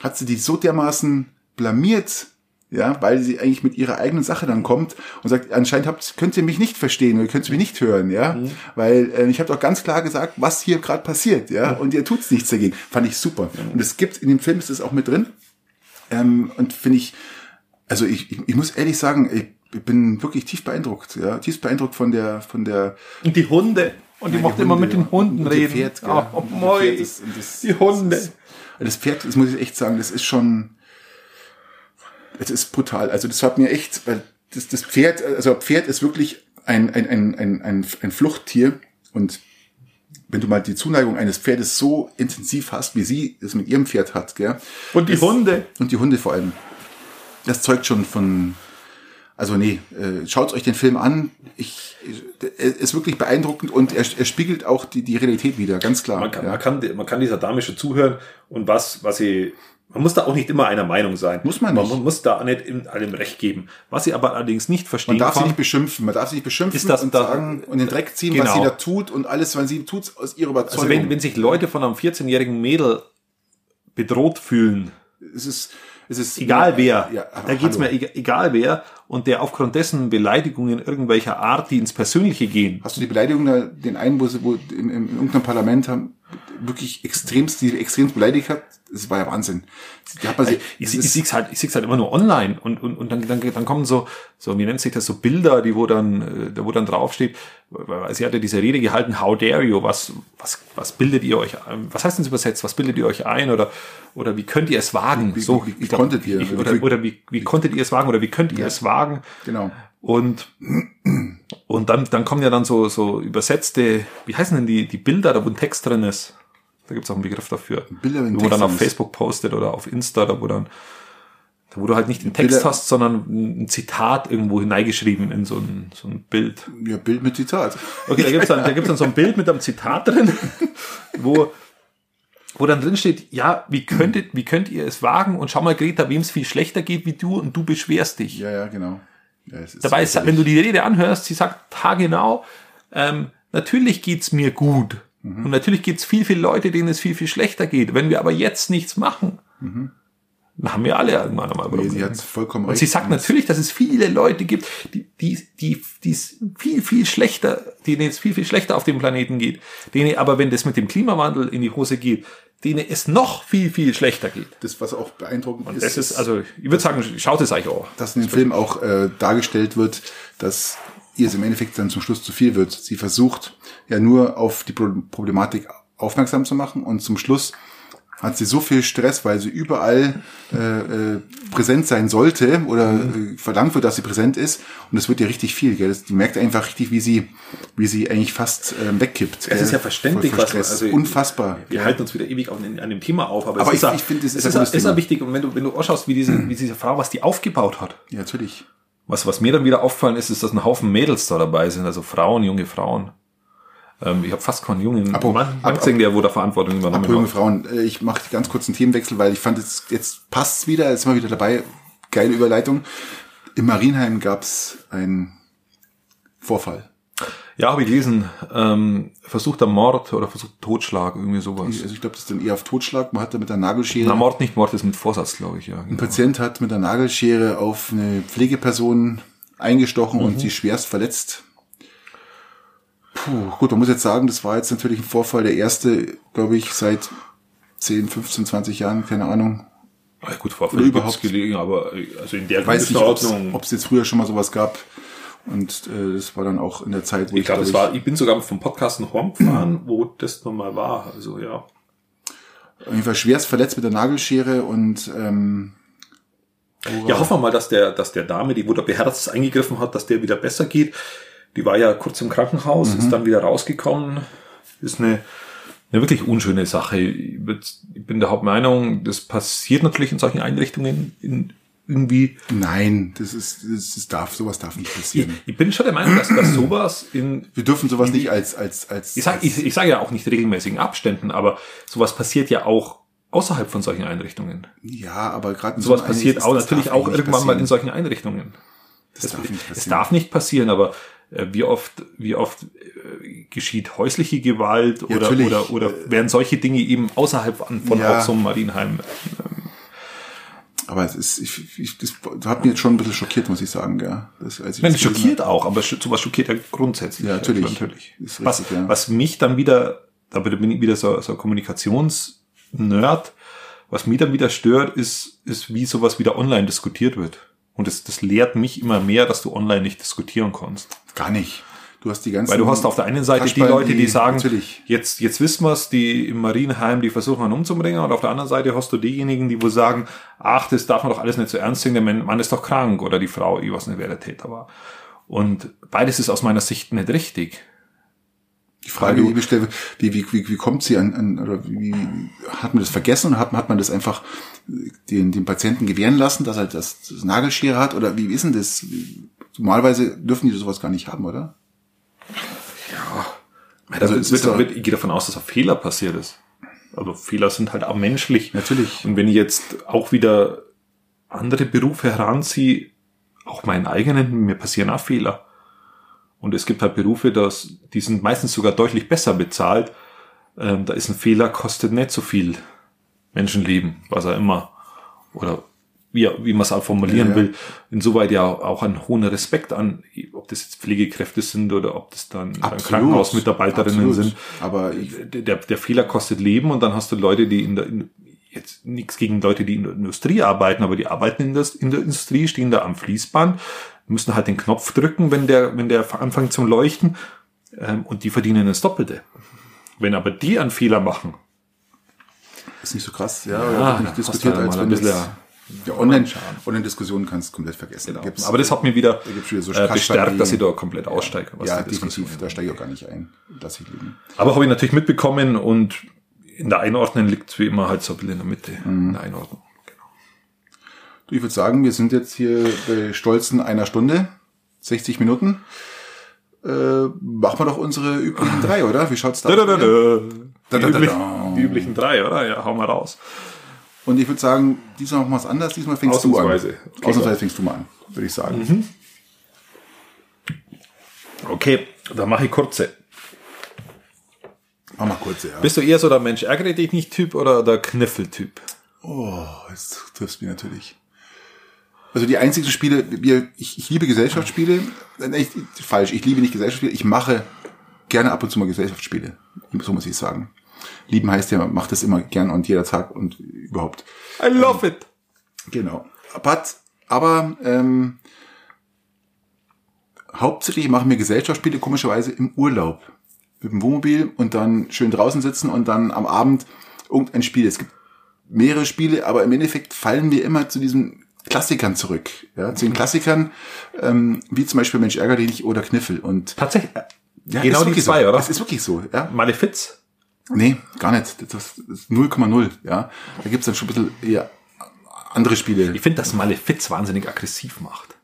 hat sie die so dermaßen blamiert, ja, weil sie eigentlich mit ihrer eigenen Sache dann kommt und sagt, anscheinend habt, könnt ihr mich nicht verstehen oder könnt ihr mich nicht hören, ja, weil äh, ich habe doch ganz klar gesagt, was hier gerade passiert, ja, und ihr tut's nichts dagegen. Fand ich super. Und es gibt in dem Film ist es auch mit drin ähm, und finde ich, also ich, ich, ich muss ehrlich sagen, ich, bin wirklich tief beeindruckt, ja, tief beeindruckt von der von der Und die Hunde. Und die mochte immer mit den. Hunden Und reden. Pferd, gell. oh, Und ist- und das- die Hunde. Das, das Pferd, das muss ich echt sagen, das ist schon, es ist brutal. Also das hat mir echt, weil das, das Pferd, also Pferd ist wirklich ein, ein, ein, ein, ein, ein Fluchttier und wenn du mal die Zuneigung eines Pferdes so intensiv hast, wie sie es mit ihrem Pferd hat, gell? Und die das, Hunde. Und die Hunde vor allem. Das zeugt schon von, also nee, äh, schaut euch den Film an. Ich, ich, er ist wirklich beeindruckend und er, er spiegelt auch die, die Realität wieder, ganz klar. Man kann, ja. man, kann, man kann dieser Dame schon zuhören und was, was sie, man muss da auch nicht immer einer Meinung sein. Muss man nicht. Man muss da nicht in allem Recht geben. Was sie aber allerdings nicht verstehen Man darf sie kann, nicht beschimpfen, man darf sie nicht beschimpfen Ist das und da- sagen und den Dreck ziehen, was Genau. sie da tut und alles, weil sie tut aus ihrer Überzeugung. Also wenn, wenn sich Leute von einem 14-jährigen Mädel bedroht fühlen, es ist, es ist egal wer, Ja, da geht's hallo. mir egal, egal wer, und der aufgrund dessen Beleidigungen irgendwelcher Art, die ins Persönliche gehen, Hast du die Beleidigung da, den einen, wo sie wo in, in, in irgendeinem Parlament haben, wirklich extremst, die extremst beleidigt hat? Das war ja Wahnsinn. Hat sie, ich, ich, ist- sieh's halt, ich sieh's halt immer nur online und, und, und dann, dann, dann kommen so, so, wie nennt sich das, so Bilder, die wo dann, äh, da wo dann draufsteht, weil sie hatte diese Rede gehalten, how dare you, was, was, was bildet ihr euch, ein? was heißt denn übersetzt, was bildet ihr euch ein oder, oder wie könnt ihr es wagen, Wie- so, wie- wie ich glaub, konntet ihr? Wie- oder, oder wie, wie konntet ihr es wagen oder wie könnt ihr Ja. es wagen Genau. und, und dann, dann kommen ja dann so, so übersetzte, wie heißen denn die, die Bilder, da wo ein Text drin ist, da gibt's auch einen Begriff dafür. Bilder, wo man dann auf. Facebook postet oder auf Insta, da wo dann, da wo du halt nicht den Text Bilder- hast, sondern ein Zitat irgendwo hineingeschrieben in so ein, so ein Bild. Ja, Bild mit Zitat. Okay, da gibt's dann, da gibt's dann so ein Bild mit einem Zitat drin, wo, wo dann drin steht, ja, wie könntet, wie könnt ihr es wagen? Und schau mal, Greta, wem es viel schlechter geht wie du und du beschwerst dich. Ja, ja, genau. Ja, ist Dabei ist, wenn du die Rede anhörst, sie sagt haargenau, ähm, natürlich geht's mir gut. Mhm. Und natürlich gibt's viel, viel Leute, denen es viel, viel schlechter geht. Wenn wir aber jetzt nichts machen, dann haben wir alle irgendwann einmal Mhm. nee, sie Probleme. hat vollkommen Und recht. sie sagt natürlich, dass es viele Leute gibt, die, die, die, die es viel, viel schlechter, denen es viel, viel schlechter auf dem Planeten geht. Denen aber, wenn das mit dem Klimawandel in die Hose geht, denen es noch viel, viel schlechter geht. das, was auch beeindruckend Und das ist, also, ich würde sagen, schaut es euch auch. dass in dem Film auch äh, dargestellt wird, dass ihr es im Endeffekt dann zum Schluss zu viel wird. Sie versucht ja nur auf die Pro- Problematik aufmerksam zu machen und zum Schluss hat sie so viel Stress, weil sie überall äh, äh, präsent sein sollte oder äh, verlangt wird, dass sie präsent ist und es wird ihr richtig viel. Gell? Das, die merkt einfach richtig, wie sie, wie sie eigentlich fast ähm, wegkippt. Es ist ja verständlich, was- Stress. also- unfassbar. Wir halten uns wieder ewig an, an dem Thema auf, aber, Aber es ist ich- ja, ich finde, es ist ist, ja, ist ja Thema. wichtig. Und wenn du, wenn du wie diese, wie diese Frau, was die aufgebaut hat, Ja, natürlich. Was, was mir dann wieder auffallen ist, ist, dass ein Haufen Mädels da dabei sind, also Frauen, junge Frauen. Ähm, ich habe fast keinen jungen Apro- Mann gesehen, der wo da Verantwortung übernommen Apropos junge hat. Frauen, äh, ich mache ganz kurz einen Themenwechsel, weil ich fand, jetzt, jetzt passt's wieder, jetzt sind wir wieder dabei. Geile Überleitung. Im Marienheim gab's einen Vorfall. Ja, habe ich gelesen. Ähm, versuchter Mord oder versuchter Totschlag, irgendwie sowas. Also ich glaube, das ist dann eher auf Totschlag. Man hat da mit der Nagelschere... Na, Mord nicht, Mord ist mit Vorsatz, glaube ich, ja. Ein Genau. Patient hat mit der Nagelschere auf eine Pflegeperson eingestochen Mhm. und sie schwerst verletzt. Puh, gut, man muss jetzt sagen, das war jetzt natürlich ein Vorfall, der erste, glaube ich, seit 10, 15, 20 Jahren, keine Ahnung. Ja, gut, Vorfall überhaupt gelegen, aber äh, also in der Weiß nicht, ob es jetzt früher schon mal sowas gab. Und äh, das war dann auch in der Zeit, wo ich glaube, glaub war, ich bin sogar vom Podcast noch rumgefahren, wo das nochmal war. Also ja. auf jeden Fall schwerst verletzt mit der Nagelschere und ähm, Ja, hoffen wir mal, dass der, dass der Dame, die wo da beherzt eingegriffen hat, dass der wieder besser geht. Die war ja kurz im Krankenhaus, ist dann wieder rausgekommen. Ist eine, eine wirklich unschöne Sache. Ich ich bin der Hauptmeinung, das passiert natürlich in solchen Einrichtungen in, irgendwie. nein, das ist, das, das darf, sowas darf nicht Ich, passieren. ich bin schon der Meinung, dass, dass sowas in Wir dürfen sowas nicht als, als, als, ich sage ich, ich sag ja auch nicht regelmäßigen Abständen, aber sowas passiert ja auch außerhalb von solchen Einrichtungen. ja, aber gerade in Sowas so passiert auch das natürlich auch irgendwann mal in passieren. solchen Einrichtungen. Das darf nicht Es passieren. darf nicht passieren, aber äh, wie oft, wie oft äh, geschieht häusliche Gewalt oder, natürlich. oder, oder werden solche Dinge eben außerhalb von, von Ja. auch so einem Marienheim? Aber es ist, ich, ich, das hat mich jetzt schon ein bisschen schockiert, muss ich sagen, gell. Das, als ich meine, das schockiert auch, aber sowas schockiert ja grundsätzlich. Ja, natürlich. natürlich. Ist was, richtig, ja. was mich dann wieder, da bin ich wieder so, so ein Kommunikationsnerd, was mich dann wieder stört, ist, ist, wie sowas wieder online diskutiert wird. Und das, das lehrt mich immer mehr, dass du online nicht diskutieren kannst. Gar nicht. Du hast die ganzen. Weil du hast auf der einen Seite die Kasperl, Leute, die sagen, Natürlich. jetzt, jetzt wissen wir's, die im Marienheim, die versuchen einen umzubringen, und auf der anderen Seite hast du diejenigen, die wohl sagen, ach, das darf man doch alles nicht so ernst nehmen, der Mann ist doch krank, oder die Frau, ich weiß nicht, wer der Täter war. Und beides ist aus meiner Sicht nicht richtig. Die Frage, die ich stelle, wie, wie, wie, wie kommt sie an, an oder wie, hat man das vergessen oder hat, hat man das einfach den, den Patienten gewähren lassen, dass er das, das Nagelschere hat oder wie ist denn das? Normalerweise dürfen die sowas gar nicht haben, oder? Also es es wird, ich gehe davon aus, dass ein Fehler passiert ist. Also Fehler sind halt auch menschlich. Natürlich. Und wenn ich jetzt auch wieder andere Berufe heranziehe, auch meinen eigenen, mir passieren auch Fehler. Und es gibt halt Berufe, das, die sind meistens sogar deutlich besser bezahlt. Ähm, da ist ein Fehler, kostet nicht so viel Menschenleben, was er immer, oder wie, wie man es auch formulieren Ja, ja. will. Insoweit ja auch einen hohen Respekt an, ob das jetzt Pflegekräfte sind oder ob das dann, Absolut. Krankenhausmitarbeiterinnen Absolut. sind. Aber ich, der, der Fehler kostet Leben und dann hast du Leute, die in der, in, jetzt nichts gegen Leute, die in der Industrie arbeiten, aber die arbeiten in der, in der Industrie, stehen da am Fließband, müssen halt den Knopf drücken, wenn der, wenn der anfängt zum Leuchten, ähm, und die verdienen das Doppelte. Wenn aber die einen Fehler machen, ist nicht so krass, ja, Ja, hast diskutiert, als mal wenn ein das, bisschen- ja, online, Online-Diskussionen kannst du komplett vergessen. genau. Da aber das hat mir wieder da so äh, bestärkt, dass ich da komplett aussteige. ja, definitiv, da steige ich auch gar nicht ein. Lass ich liegen. Aber habe ich natürlich mitbekommen und in der Einordnung liegt wie immer halt so ein bisschen in der Mitte. Mhm. In der Einordnung. Du, ich würde sagen, wir sind jetzt hier bei stolzen einer Stunde, 60 Minuten. Äh, machen wir doch unsere üblichen drei, oder? Wie schaut's da Da, da, aus? da. Da, Die, üblichen, die üblichen drei, oder? Ja, hau mal raus. Und ich würde sagen, diesmal machen wir was anders. Diesmal fängst du an. Ausnahmsweise. Okay. Ausnahmsweise fängst du mal an, würde ich sagen. Mhm. Okay, dann mache ich kurze. Mach mal kurz, ja. Bist du eher so der Mensch ärgere dich nicht Typ oder der Kniffel-Typ? Oh, jetzt triffst du mich natürlich. Also die einzigen Spiele, wir, ich, ich liebe Gesellschaftsspiele. Ich, falsch, ich liebe nicht Gesellschaftsspiele. Ich mache gerne ab und zu mal Gesellschaftsspiele. So muss ich sagen. Lieben heißt ja, man macht das immer gern und jeder Tag und überhaupt. I love it. Genau. Aber, aber ähm, hauptsächlich machen wir Gesellschaftsspiele komischerweise im Urlaub. mit dem Wohnmobil und dann schön draußen sitzen und dann am Abend irgendein Spiel. Es gibt mehrere Spiele, aber im Endeffekt fallen wir immer zu diesen Klassikern zurück. Ja, zu den Klassikern, ähm, wie zum Beispiel Mensch ärger dich oder Kniffel. Und Tatsächlich. ja, genau die zwei, so. oder? Das ist wirklich so, ja. Malefiz. Nee, gar nicht. Das ist 0,0, ja. Da gibt's dann schon ein bisschen eher andere Spiele. Ich finde, dass Malefiz wahnsinnig aggressiv macht.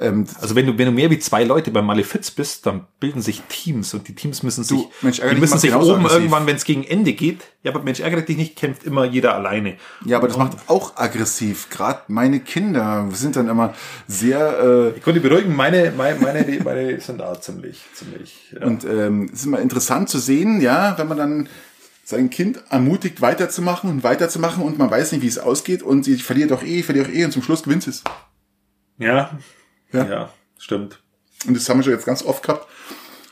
Ähm, Also wenn du, wenn du mehr wie zwei Leute beim Malefiz bist, dann bilden sich Teams und die Teams müssen sich, Du, Mensch, die müssen sich oben aggressiv. irgendwann, wenn es gegen Ende geht, ja, aber Mensch, ärgere dich nicht, kämpft immer jeder alleine. ja, aber das macht auch aggressiv. Gerade meine Kinder sind dann immer sehr äh, Ich konnte beruhigen, meine, meine, meine, meine sind da ziemlich, ziemlich. Ja. Und ähm, es ist immer interessant zu sehen, ja, wenn man dann sein Kind ermutigt, weiterzumachen und weiterzumachen und man weiß nicht, wie es ausgeht und sie verliert doch eh, verliert doch eh und zum Schluss gewinnt es. ja, Ja. ja, stimmt. Und das haben wir schon jetzt ganz oft gehabt.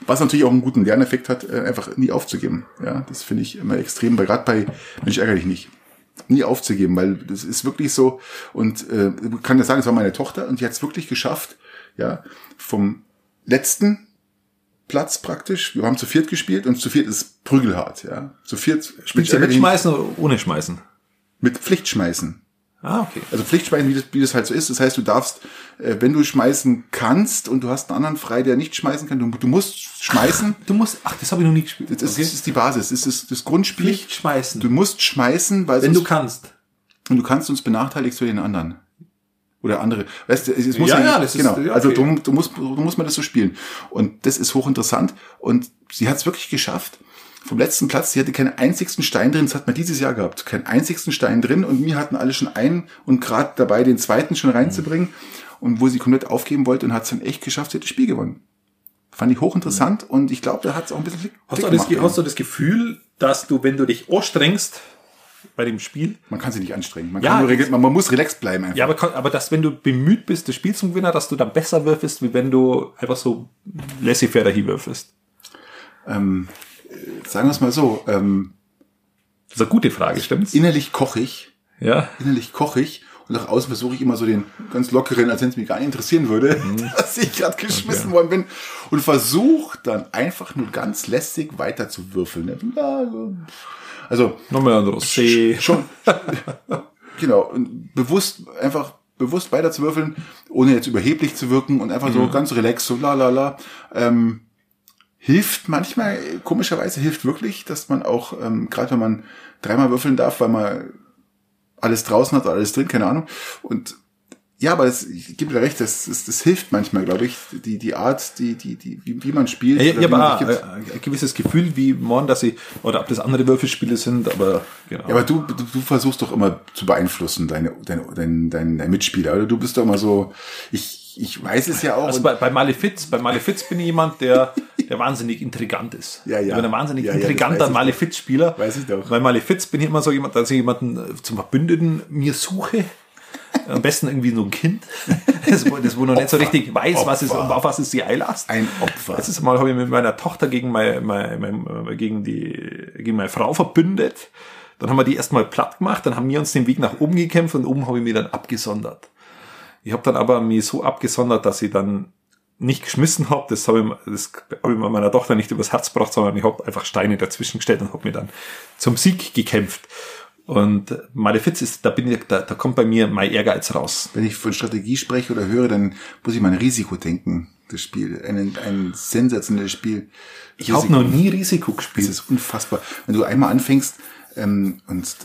Was natürlich auch einen guten Lerneffekt hat, äh, einfach nie aufzugeben. Ja, das finde ich immer extrem, weil gerade bei Mensch ärgere dich nicht. Nie aufzugeben, weil das ist wirklich so. Und äh, ich kann ja sagen, es war meine Tochter und die hat es wirklich geschafft, ja, vom letzten Platz praktisch. Wir haben zu viert gespielt und zu viert ist prügelhart, ja. Zu viert ärgere mit. Schmeißen oder ohne Schmeißen? mit Pflichtschmeißen. Ah, okay. Also Pflichtschmeißen, wie das, wie das halt so ist. Das heißt, du darfst, äh, wenn du schmeißen kannst und du hast einen anderen frei, der nicht schmeißen kann, du, du musst schmeißen. Du musst, ach, das habe ich noch nie gespielt. Das ist, das ist die Basis, das ist das Grundspiel. Pflicht schmeißen. Du musst schmeißen, weil wenn du kannst. und du kannst uns benachteiligst für den anderen. Oder andere. Weißt du, es muss Ja, ja, das ist- genau. ja, Also okay. du, du musst, du musst mal das so spielen. Und das ist hochinteressant. Und sie hat es wirklich geschafft. Vom letzten Platz, sie hatte keinen einzigsten Stein drin, das hat man dieses Jahr gehabt, keinen einzigsten Stein drin und mir hatten alle schon einen und gerade dabei den zweiten schon reinzubringen und wo sie komplett aufgeben wollte und hat es dann echt geschafft, sie hat das Spiel gewonnen. Fand ich hochinteressant und ich glaube, da hat es auch ein bisschen Klick, Hast du, das, gemacht. hast du das Gefühl, dass du, wenn du dich anstrengst bei dem Spiel, man kann sich nicht anstrengen. Man, Ja, kann nur, man, man muss relaxed bleiben einfach. ja, aber, kann- aber dass, wenn du bemüht bist, das Spiel zum Gewinner, dass du dann besser würfelst, wie wenn du einfach so laissez-faire dahin würfelst? ähm, äh, sagen wir es mal so, ähm, Das ist eine gute Frage, stimmt's? innerlich koche ich, Ja. innerlich koche ich und nach außen versuche ich immer so den ganz lockeren, als wenn es mich gar nicht interessieren würde, dass ich gerade geschmissen worden bin und versuche dann einfach nur ganz lässig weiter zu würfeln. Also Nochmal ein Rosé. schon, genau, bewusst einfach bewusst weiter zu würfeln, ohne jetzt überheblich zu wirken und einfach so ganz relaxed, so la la la. Ähm, hilft manchmal, komischerweise hilft wirklich, dass man auch, ähm, gerade wenn man dreimal würfeln darf, weil man alles draußen hat, oder alles drin, keine Ahnung. Und ja, aber es, ich gebe dir recht, das, das, das hilft manchmal, glaube ich, die, die Art, die, die, die, wie, wie man spielt. Ja, man auch gibt. äh, ein gewisses Gefühl, wie morgen, dass ich, oder ob das andere Würfelspiele sind, aber genau. Ja, aber du, du, du versuchst doch immer zu beeinflussen, deine, deine, dein, dein, dein Mitspieler, oder? Du bist doch immer so, ich, ich weiß es ja auch. Also bei, bei Malefiz, bei Malefiz bin ich jemand, der, der wahnsinnig intrigant ist. Ja, ja. Ich bin ein wahnsinnig Ja, ja, intriganter doch. Malefiz-Spieler. Weiß ich doch. Bei Malefiz bin ich immer so jemand, dass ich jemanden äh, zum Verbündeten mir suche. Am besten irgendwie so ein Kind, das, wo- das wo noch nicht so richtig weiß, was es, Opfer. auf was es sie einlasst. Ein Opfer. Letztes Mal habe ich mit meiner Tochter gegen, mein, mein, mein, äh, gegen, die, gegen meine Frau verbündet. Dann haben wir die erstmal platt gemacht, dann haben wir uns den Weg nach oben gekämpft und oben habe ich mich dann abgesondert. Ich habe dann aber mich so abgesondert, dass ich dann nicht geschmissen habe. Das habe ich, das habe ich meiner Tochter nicht übers Herz gebracht, sondern ich habe einfach Steine dazwischen gestellt und habe mir dann zum Sieg gekämpft. Und Malefiz ist, da bin ich, da, da kommt bei mir mein Ehrgeiz raus. Wenn ich von Strategie spreche oder höre, dann muss ich mal an Risiko denken. Das Spiel, ein, ein sensationelles Spiel. Ich habe noch nie Risiko Das gespielt. ist unfassbar. Wenn du einmal anfängst ähm, und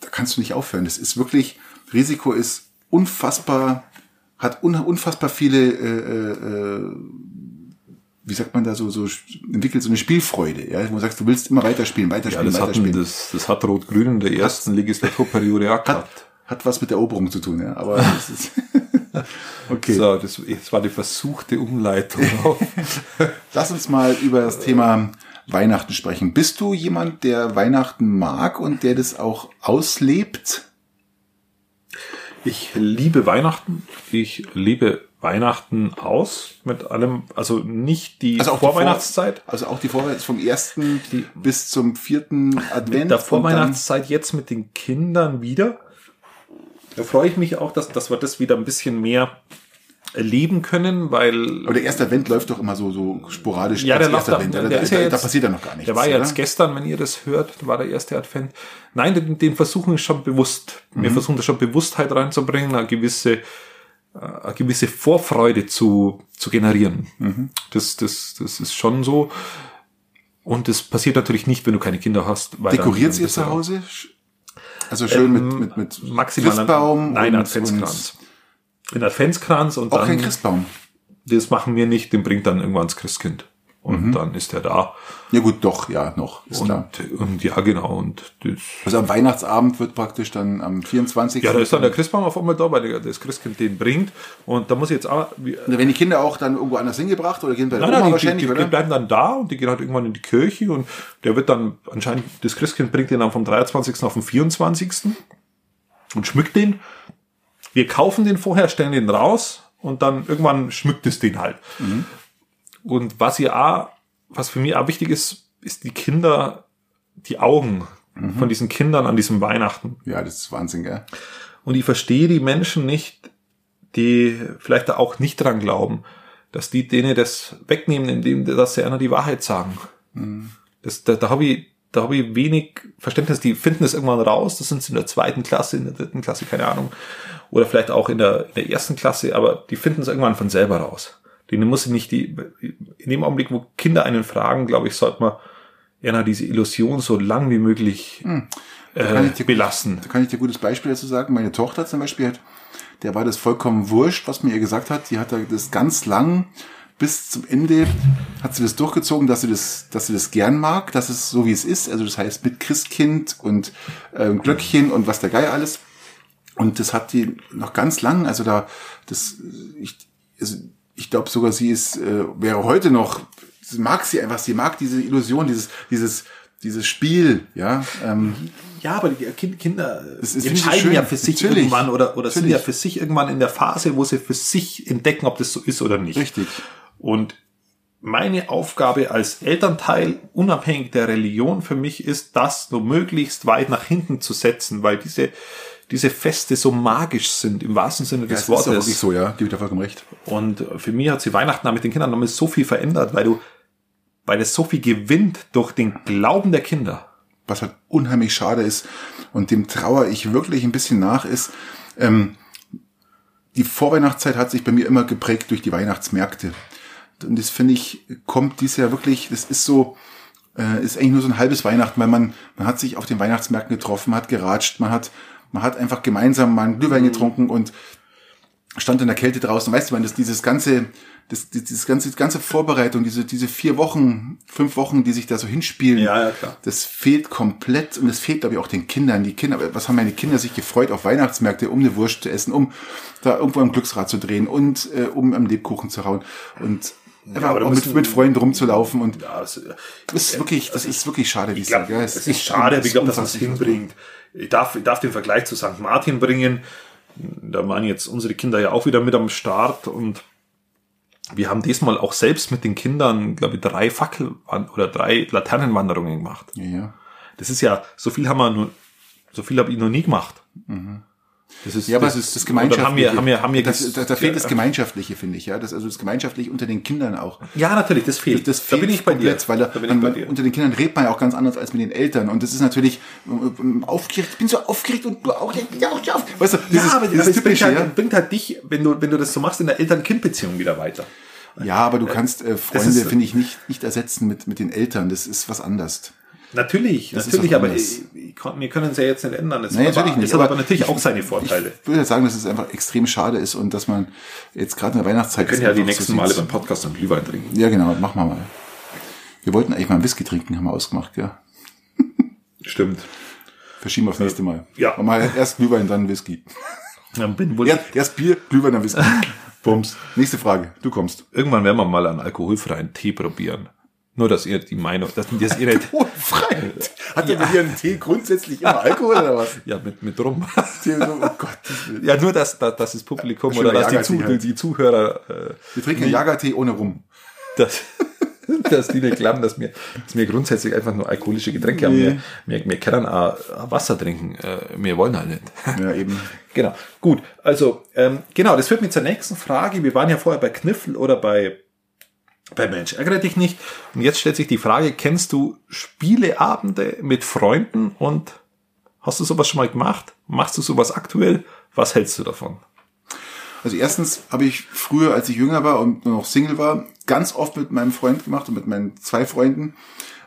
da kannst du nicht aufhören. Das ist wirklich, Risiko ist unfassbar, hat un, unfassbar viele, äh, äh, wie sagt man da so, so entwickelt so eine Spielfreude, ja, wo du sagst, du willst immer weiterspielen, Ja, weiterspielen, das, hatten, weiterspielen. das, das hat Rot-Grün in der ersten Legislaturperiode auch hat, gehabt. hat was mit Eroberung zu tun, ja, aber das ist, okay. So, das, das war die versuchte Umleitung. Lass uns mal über das Thema Weihnachten sprechen. Bist du jemand, der Weihnachten mag und der das auch auslebt? Ich liebe Weihnachten. Ich liebe Weihnachten aus mit allem, also nicht die Also die Vorweihnachtszeit. Vor, also auch die Vorweihnachtszeit vom ersten bis zum vierten Advent. der und dann- Vorweihnachtszeit jetzt mit den Kindern wieder. Da freue ich mich auch, dass, dass wir das wieder ein bisschen mehr erleben können, weil Aber der erste Advent läuft doch immer so, so sporadisch. Ja, der läuft da- Advent. der Da, da, ist ja da, jetzt- da passiert ja noch gar nichts. Der war ja jetzt gestern, wenn ihr das hört, war der erste Advent. Nein, den, den versuchen wir schon bewusst. Mhm. Wir versuchen da schon Bewusstheit reinzubringen, eine gewisse, äh, eine gewisse Vorfreude zu, zu generieren. Mhm. Das, das, das ist schon so. Und das passiert natürlich nicht, wenn du keine Kinder hast. Weil Dekoriert ihr zu Hause? Also schön Ähm, mit, mit, mit maximal Christbaum Nein, und, Adventskranz. Ein Adventskranz und Und auch dann, kein Christbaum. das machen wir nicht, den bringt dann irgendwann das Christkind. Und Mhm. dann ist er da. Ja gut, doch, ja, noch, ist klar. Und, und ja, genau. Und das, Also am Weihnachtsabend wird praktisch dann am 24. Ja, da ist dann der Christbaum auf einmal da, weil das Christkind den bringt. Und da muss ich jetzt auch. Werden die Kinder auch dann irgendwo anders hingebracht oder gehen bei der nein, Oma nein, die, wahrscheinlich, die, die oder? bleiben dann da und die gehen halt irgendwann in die Kirche und der wird dann anscheinend, das Christkind bringt den dann vom 23. auf den 24. und schmückt den. Wir kaufen den vorher, stellen den raus und dann irgendwann schmückt es den halt. Und was ja auch, was für mich auch wichtig ist, ist die Kinder, die Augen von diesen Kindern an diesem Weihnachten. Ja, das ist Wahnsinn, gell? Und ich verstehe die Menschen nicht, die vielleicht da auch nicht dran glauben, dass die denen das wegnehmen, indem dass sie einer die Wahrheit sagen. Das, da, da habe ich, da habe ich wenig Verständnis. Die finden das irgendwann raus. Das sind sie in der zweiten Klasse, in der dritten Klasse, keine Ahnung. Oder vielleicht auch in der, in der ersten Klasse, aber die finden es irgendwann von selber raus. Denen muss ich nicht die, in dem Augenblick, wo Kinder einen fragen, glaube ich, sollte man eher diese Illusion so lang wie möglich kann äh, ich dir- belassen. Da kann ich dir ein gutes Beispiel dazu sagen. Meine Tochter zum Beispiel hat, der war das vollkommen wurscht, was mir ihr gesagt hat. Die hat da das ganz lang bis zum Ende hat sie das durchgezogen, dass sie das, dass sie das gern mag, dass es so wie es ist. Also das heißt mit Christkind und ähm, Glöckchen und was der Geier alles. Und das hat die noch ganz lang, also da, das, ich, also ich glaube sogar, sie ist, äh, wäre heute noch, sie mag sie einfach, sie mag diese Illusion, dieses, dieses, dieses Spiel, ja. Ähm, Ja, aber die Kind- Kinder Das ist- entscheiden schön. ja für sich Natürlich. irgendwann oder, oder sind ja für sich irgendwann in der Phase, wo sie für sich entdecken, ob das so ist oder nicht. Richtig. Und meine Aufgabe als Elternteil, unabhängig der Religion für mich, ist, das nur möglichst weit nach hinten zu setzen, weil diese, diese Feste so magisch sind, im wahrsten Sinne des das ist auch Wortes. wirklich so, ja, gebe ich dir vollkommen recht. Und für mich hat sie Weihnachten mit den Kindern damals so viel verändert, weil du, weil es so viel gewinnt durch den Glauben der Kinder. was halt unheimlich schade ist und dem trauere ich wirklich ein bisschen nach, ist, ähm, die Vorweihnachtszeit hat sich bei mir immer geprägt durch die Weihnachtsmärkte. Und das finde ich, kommt dies Jahr wirklich, das ist so, äh, ist eigentlich nur so ein halbes Weihnachten, weil man, man hat sich auf den Weihnachtsmärkten getroffen, hat geratscht, man hat, man hat einfach gemeinsam mal einen Glühwein getrunken und stand in der Kälte draußen. Weißt du, man, das, dieses ganze, das, dieses ganze, ganze Vorbereitung, diese, diese vier Wochen, fünf Wochen, die sich da so hinspielen. Ja, ja, klar. Das fehlt komplett und das fehlt, glaube ich, auch den Kindern. Die Kinder, was haben meine Kinder sich gefreut auf Weihnachtsmärkte, um eine Wurst zu essen, um da irgendwo am Glücksrad zu drehen und äh, um am Lebkuchen zu hauen und einfach aber da auch mit, mit Freunden rumzulaufen und Ja, das, das ist wirklich, das ist wirklich schade, wie ich glaube, ja, es ist schade, aber ich glaube, dass man es hinbringt. Ich darf, ich darf den Vergleich zu St. Martin bringen. Da waren jetzt unsere Kinder ja auch wieder mit am Start und wir haben diesmal auch selbst mit den Kindern, glaube ich, drei Fackel oder drei Laternenwanderungen gemacht. Ja, ja. Das ist ja, so viel haben wir nur, so viel habe ich noch nie gemacht. Das ist, Ja, aber das das, ist das Gemeinschaftliche. haben wir, haben wir, haben wir das, da, da fehlt das Gemeinschaftliche, finde ich, ja. Das, also das Gemeinschaftliche unter den Kindern auch. Ja, natürlich, das fehlt. Das da fehlt bin ich bei dir. komplett, weil da, da bin ich bei dir. unter den Kindern redet man ja auch ganz anders als mit den Eltern. Und das ist natürlich ähm, aufgeregt, ich bin so aufgeregt und du auch, ja, auch, ja, auf. Weißt du, dieses, ja, aber dieses das bringt typische, halt, ja. bringt halt dich, wenn du, wenn du das so machst, in der Eltern-Kind-Beziehung wieder weiter. Ja, aber du kannst äh, Freunde, finde ich, nicht, nicht ersetzen mit, mit den Eltern. Das ist was anderes. Natürlich, Das natürlich, aber ich, ich, kann- wir können es ja jetzt nicht ändern. Das Nee, hat natürlich aber, nicht, Das hat aber natürlich ich- auch seine Vorteile. Ich würde sagen, dass es einfach extrem schade ist und dass man jetzt gerade in der Weihnachtszeit... Wir können ja die nächsten so Male beim Podcast am Glühwein trinken. Ja, genau, machen wir mal. Wir wollten eigentlich mal einen Whisky trinken, haben wir ausgemacht, ja. Stimmt. Verschieben wir aufs nächste Mal. ja. Und mal erst Glühwein, dann Whisky. Dann bin wohl Erst, erst Bier, Glühwein, dann Whisky. Bums. Nächste Frage, du kommst. Irgendwann werden wir mal einen alkoholfreien Tee probieren. Nur, dass ihr die Meinung, dass, dass ihr nicht. Hat der bei dir einen Tee grundsätzlich immer Alkohol oder was? ja, mit, mit rum. Oh Gott. ja, nur, dass, dass, dass das Publikum Schöner oder dass die, Jagertee Zu, halt. die Zuhörer, äh, Wir trinken Jagertee ohne Rum. das, dass die nicht glauben, dass wir, dass wir grundsätzlich einfach nur alkoholische Getränke haben. Wir, wir, wir können auch Wasser trinken. Äh, Wir wollen halt nicht. Ja, eben. Genau. Gut. Also, ähm, genau, das führt mich zur nächsten Frage. Wir waren ja vorher bei Kniffel oder bei, bei Mensch, ärgere dich nicht. Und jetzt stellt sich die Frage, kennst du Spieleabende mit Freunden und hast du sowas schon mal gemacht? Machst du sowas aktuell? Was hältst du davon? Also erstens habe ich früher, als ich jünger war und nur noch Single war, ganz oft mit meinem Freund gemacht und mit meinen zwei Freunden.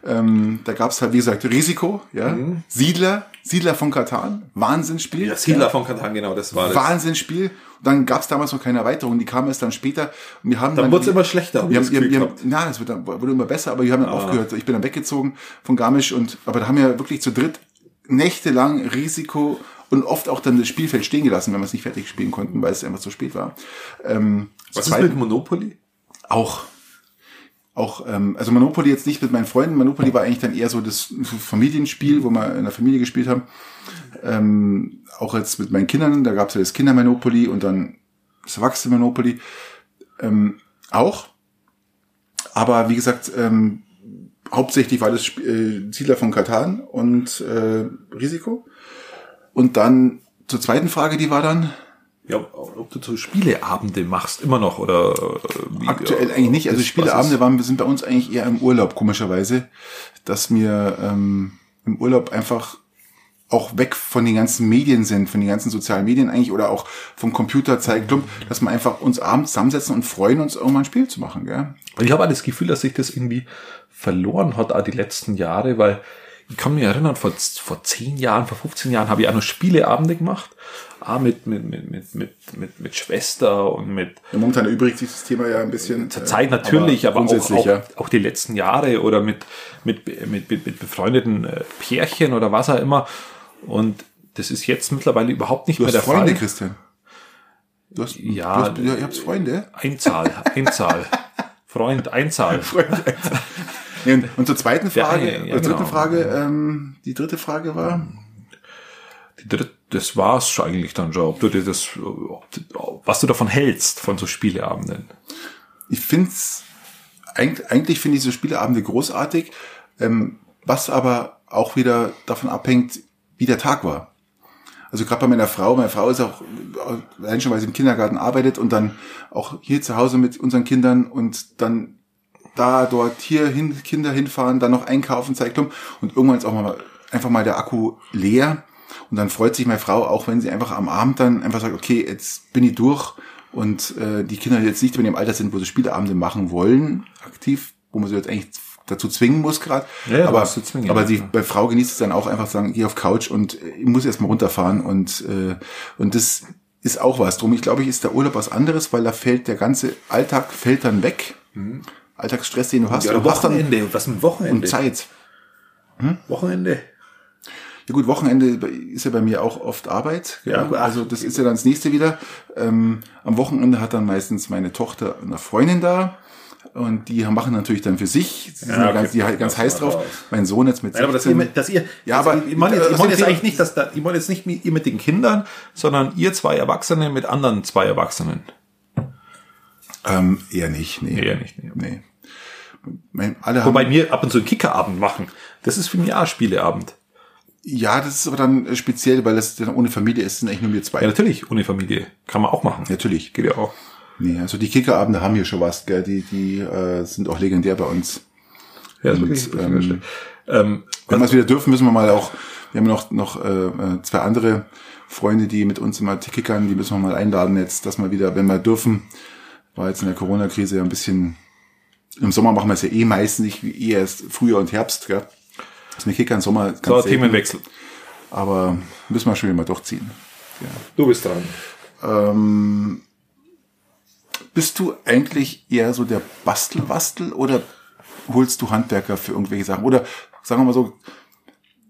Ähm, da gab es halt, wie gesagt, Risiko, ja. Siedler, Siedler von Katan, Wahnsinnsspiel. Ja, Siedler von Katan, genau, das war das. Wahnsinnsspiel. Dann gab es damals noch keine Erweiterung, die kam erst dann später. Und wir haben Dann dann wurde es immer schlechter, Wir haben, das wir, wir haben, na, es wird dann, wurde immer besser, aber wir haben dann Ah. aufgehört. Ich bin dann weggezogen von Garmisch und, aber da haben wir wirklich zu dritt nächtelang Risiko und oft auch dann das Spielfeld stehen gelassen, wenn wir es nicht fertig spielen konnten, weil es einfach zu spät war. Ähm, Was ist mit Monopoly? auch auch ähm, also Monopoly jetzt nicht mit meinen Freunden Monopoly war eigentlich dann eher so das Familienspiel wo wir in der Familie gespielt haben ähm, auch jetzt mit meinen Kindern da gab es ja das Kinder Monopoly und dann das Erwachsene Monopoly ähm, auch aber wie gesagt ähm, hauptsächlich war das äh, Siedler von Katan und äh, Risiko und dann zur zweiten Frage die war dann Ja, ob du so Spieleabende machst, immer noch, oder äh, wie, Aktuell eigentlich nicht. Also Spieleabende waren, sind bei uns eigentlich eher im Urlaub, komischerweise. Dass wir ähm, im Urlaub einfach auch weg von den ganzen Medien sind, von den ganzen sozialen Medien eigentlich oder auch vom Computer Zeitclub, dass wir einfach uns abends zusammensetzen und freuen uns, irgendwann ein Spiel zu machen. Gell? Ich habe auch das Gefühl, dass sich das irgendwie verloren hat, auch die letzten Jahre, weil ich kann mich erinnern, vor, vor 10 Jahren, vor 15 Jahren habe ich auch noch Spieleabende gemacht. Auch mit, mit, mit, mit, mit, mit, mit Schwester und mit Ja, momentan erübrigt sich das Thema ja ein bisschen. zur äh, Zeit natürlich, aber, auch, grundsätzlich, auch, ja. auch die letzten Jahre oder mit, mit, mit, mit, mit befreundeten äh, Pärchen oder was auch immer. Und das ist jetzt mittlerweile überhaupt nicht Du mehr hast der Freunde, Fall. Christian. Du hast, Ja, du hast, ja, ihr habt Freunde. Einzahl, Einzahl. Freund, Einzahl. Ja, und, und zur zweiten Frage, ja, ja, oder dritte genau. Frage, ähm, die dritte Frage war, Die dritte, das war's schon eigentlich dann schon. Ob du dir das, ob, was du davon hältst, von so Spieleabenden. ich find's eigentlich, eigentlich finde ich so Spieleabende großartig, ähm, was aber auch wieder davon abhängt, wie der Tag war. Also gerade bei meiner Frau, meine Frau ist auch allein schon, weil sie im Kindergarten arbeitet und dann auch hier zu Hause mit unseren Kindern und dann da, dort, hier hin, Kinder hinfahren, dann noch einkaufen, Zeitung und irgendwann ist auch mal einfach mal der Akku leer und dann freut sich meine Frau auch, wenn sie einfach am Abend dann einfach sagt, okay, jetzt bin ich durch und äh, die Kinder jetzt nicht mehr in dem Alter sind, wo sie Spieleabende machen wollen, aktiv, wo man sie jetzt eigentlich dazu zwingen muss gerade. Ja, aber zwingen, aber die bei Frau genießt es dann auch einfach sagen, geh auf Couch und äh, ich muss erst mal runterfahren und äh, und das ist auch was. Drum, ich glaube, ich ist der Urlaub was anderes, weil da fällt der ganze Alltag fällt dann weg. Alltagsstress, den du hast. Ja, du hast dann Wochenende. Was mit Wochenende? und Zeit. Wochenende. Ja gut, Wochenende ist ja bei mir auch oft Arbeit. Ja, Ja, also das ist ja dann das nächste wieder. Ähm, am Wochenende hat dann meistens meine Tochter eine Freundin da. Und die machen natürlich dann für sich, sie sind Ja, ja, okay, ganz, die halt ganz heiß drauf. Mein Sohn jetzt mit Nein, aber dass 16. ihr, dass ihr, Ja, aber- ich meine jetzt, ich meine jetzt eigentlich nicht, dass da, ich meine jetzt nicht mit, ihr mit den Kindern, sondern ihr zwei Erwachsene mit anderen zwei Erwachsenen. ähm, eher nicht, nee. Eher nicht, nee. Nee. Mein, alle Wobei haben, wir ab und zu einen Kickerabend machen. Das ist für mich auch Spieleabend. ja, das ist aber dann äh, speziell, weil das dann ohne Familie ist, sind eigentlich nur wir zwei. Ja, natürlich, ohne Familie. Kann man auch machen. Natürlich. Geht ja auch. Nee, also die Kickerabende haben hier schon was, gell? Die, die äh, sind auch legendär bei uns. Ja, ist Und, wirklich, ähm. Ähm, Wenn wir es wieder dürfen, müssen wir mal auch, wir haben noch, noch äh, äh, zwei andere Freunde, die mit uns immer kickern, die müssen wir mal einladen jetzt, dass wir wieder, wenn wir dürfen, war jetzt in der Corona-Krise ja ein bisschen, im Sommer machen wir es ja eh meistens nicht, wie eher erst Frühjahr und Herbst, gell? Das mit Kickern Sommer ganz so, Themenwechsel. aber müssen wir schon wieder mal durchziehen. Du bist dran. Ähm, bist du eigentlich eher so der Bastelbastel oder holst du Handwerker für irgendwelche Sachen? Oder sagen wir mal so,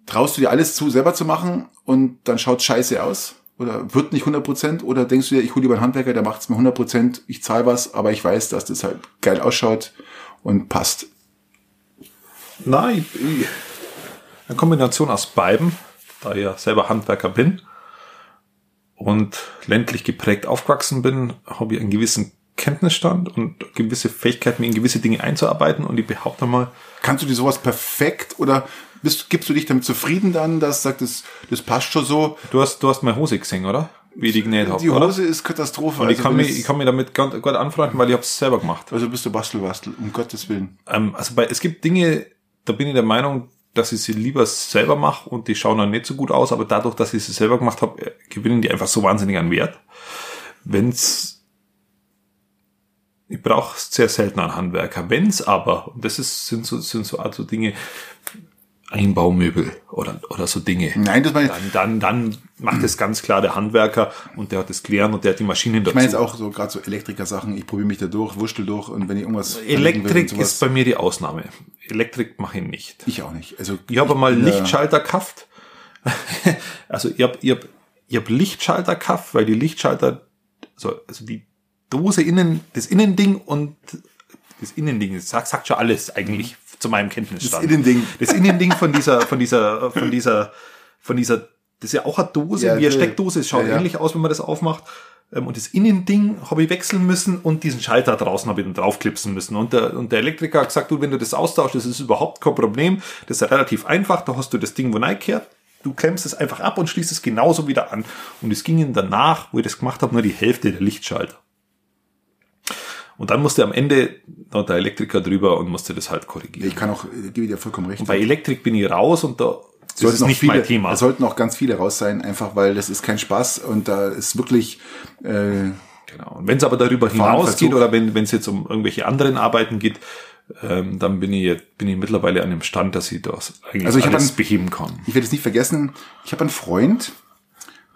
traust du dir alles zu, selber zu machen und dann schaut scheiße aus? Oder wird nicht 100%? Oder denkst du dir, ich hole lieber einen Handwerker, der macht es mir 100%, ich zahle was, aber ich weiß, dass das halt geil ausschaut und passt. Nein, eine Kombination aus beiden, da ich ja selber Handwerker bin und ländlich geprägt aufgewachsen bin, habe ich einen gewissen Kenntnisstand und gewisse Fähigkeiten, mich in gewisse Dinge einzuarbeiten und ich behaupte mal. Kannst du dir sowas perfekt oder bist, gibst du dich damit zufrieden dann, dass sagt, das, das passt schon so? Du hast, du hast meine Hose gesehen, oder? Wie ich die genäht habe. Die Hose oder? ist Katastrophe. Und ich, also kann mich, ich kann mich damit gut, gut anfreunden, weil ich habe es selber gemacht. Also bist du Bastelbastel, um Gottes Willen. Ähm, also bei, es gibt Dinge, da bin ich der Meinung, dass ich sie lieber selber mache und die schauen dann nicht so gut aus, aber dadurch, dass ich sie selber gemacht habe, äh, gewinnen die einfach so wahnsinnig an Wert. Wenn's ich brauche sehr selten einen Handwerker. Wenn's aber, und das ist, sind so, sind so also Dinge, Einbaumöbel oder, oder so Dinge. Nein, das meine ich. Dann, dann, dann macht es ganz klar der Handwerker und der hat das Klären und der hat die Maschinen dazu. Ich meine jetzt auch so gerade so Elektriker-Sachen, ich probiere mich da durch, wurschtel durch und wenn ich irgendwas. Elektrik ist bei mir die Ausnahme. Elektrik mache ich nicht. Ich auch nicht. Also ich habe mal Lichtschalter gekauft. also ich habe ich hab, ich hab Lichtschalter gekauft, weil die Lichtschalter, also, also die Dose innen, das Innending und das Innending, das sagt, sagt schon alles eigentlich zu meinem Kenntnisstand. Das Innending. Das Innending von dieser, von dieser, von dieser, von dieser, das ist ja auch eine Dose, ja, wie eine Steckdose, es schaut ja, ja. ähnlich aus, wenn man das aufmacht. Ähm, und das Innending habe ich wechseln müssen und diesen Schalter draußen habe ich dann draufklipsen müssen. Und der, und der Elektriker hat gesagt, du, wenn du das austauschst, das ist überhaupt kein Problem. Das ist relativ einfach. Da hast du das Ding, wo reingekehrt. Du klemmst es einfach ab und schließt es genauso wieder an. Und es ging ihm danach, wo ich das gemacht habe, nur die Hälfte der Lichtschalter. Und dann musste am Ende noch der Elektriker drüber und musste das halt korrigieren. Ich kann auch, äh, gebe dir vollkommen recht. Und bei Elektrik bin ich raus und da das sollten ist nicht viele, mein Thema. Es sollten auch ganz viele raus sein, einfach weil das ist kein Spaß und da ist wirklich äh, Genau. Und wenn es aber darüber hinausgeht oder wenn es jetzt um irgendwelche anderen Arbeiten geht, ähm, dann bin ich, bin ich mittlerweile an dem Stand, dass ich das eigentlich also ich alles einen, beheben kann. Ich werde es nicht vergessen, ich habe einen Freund,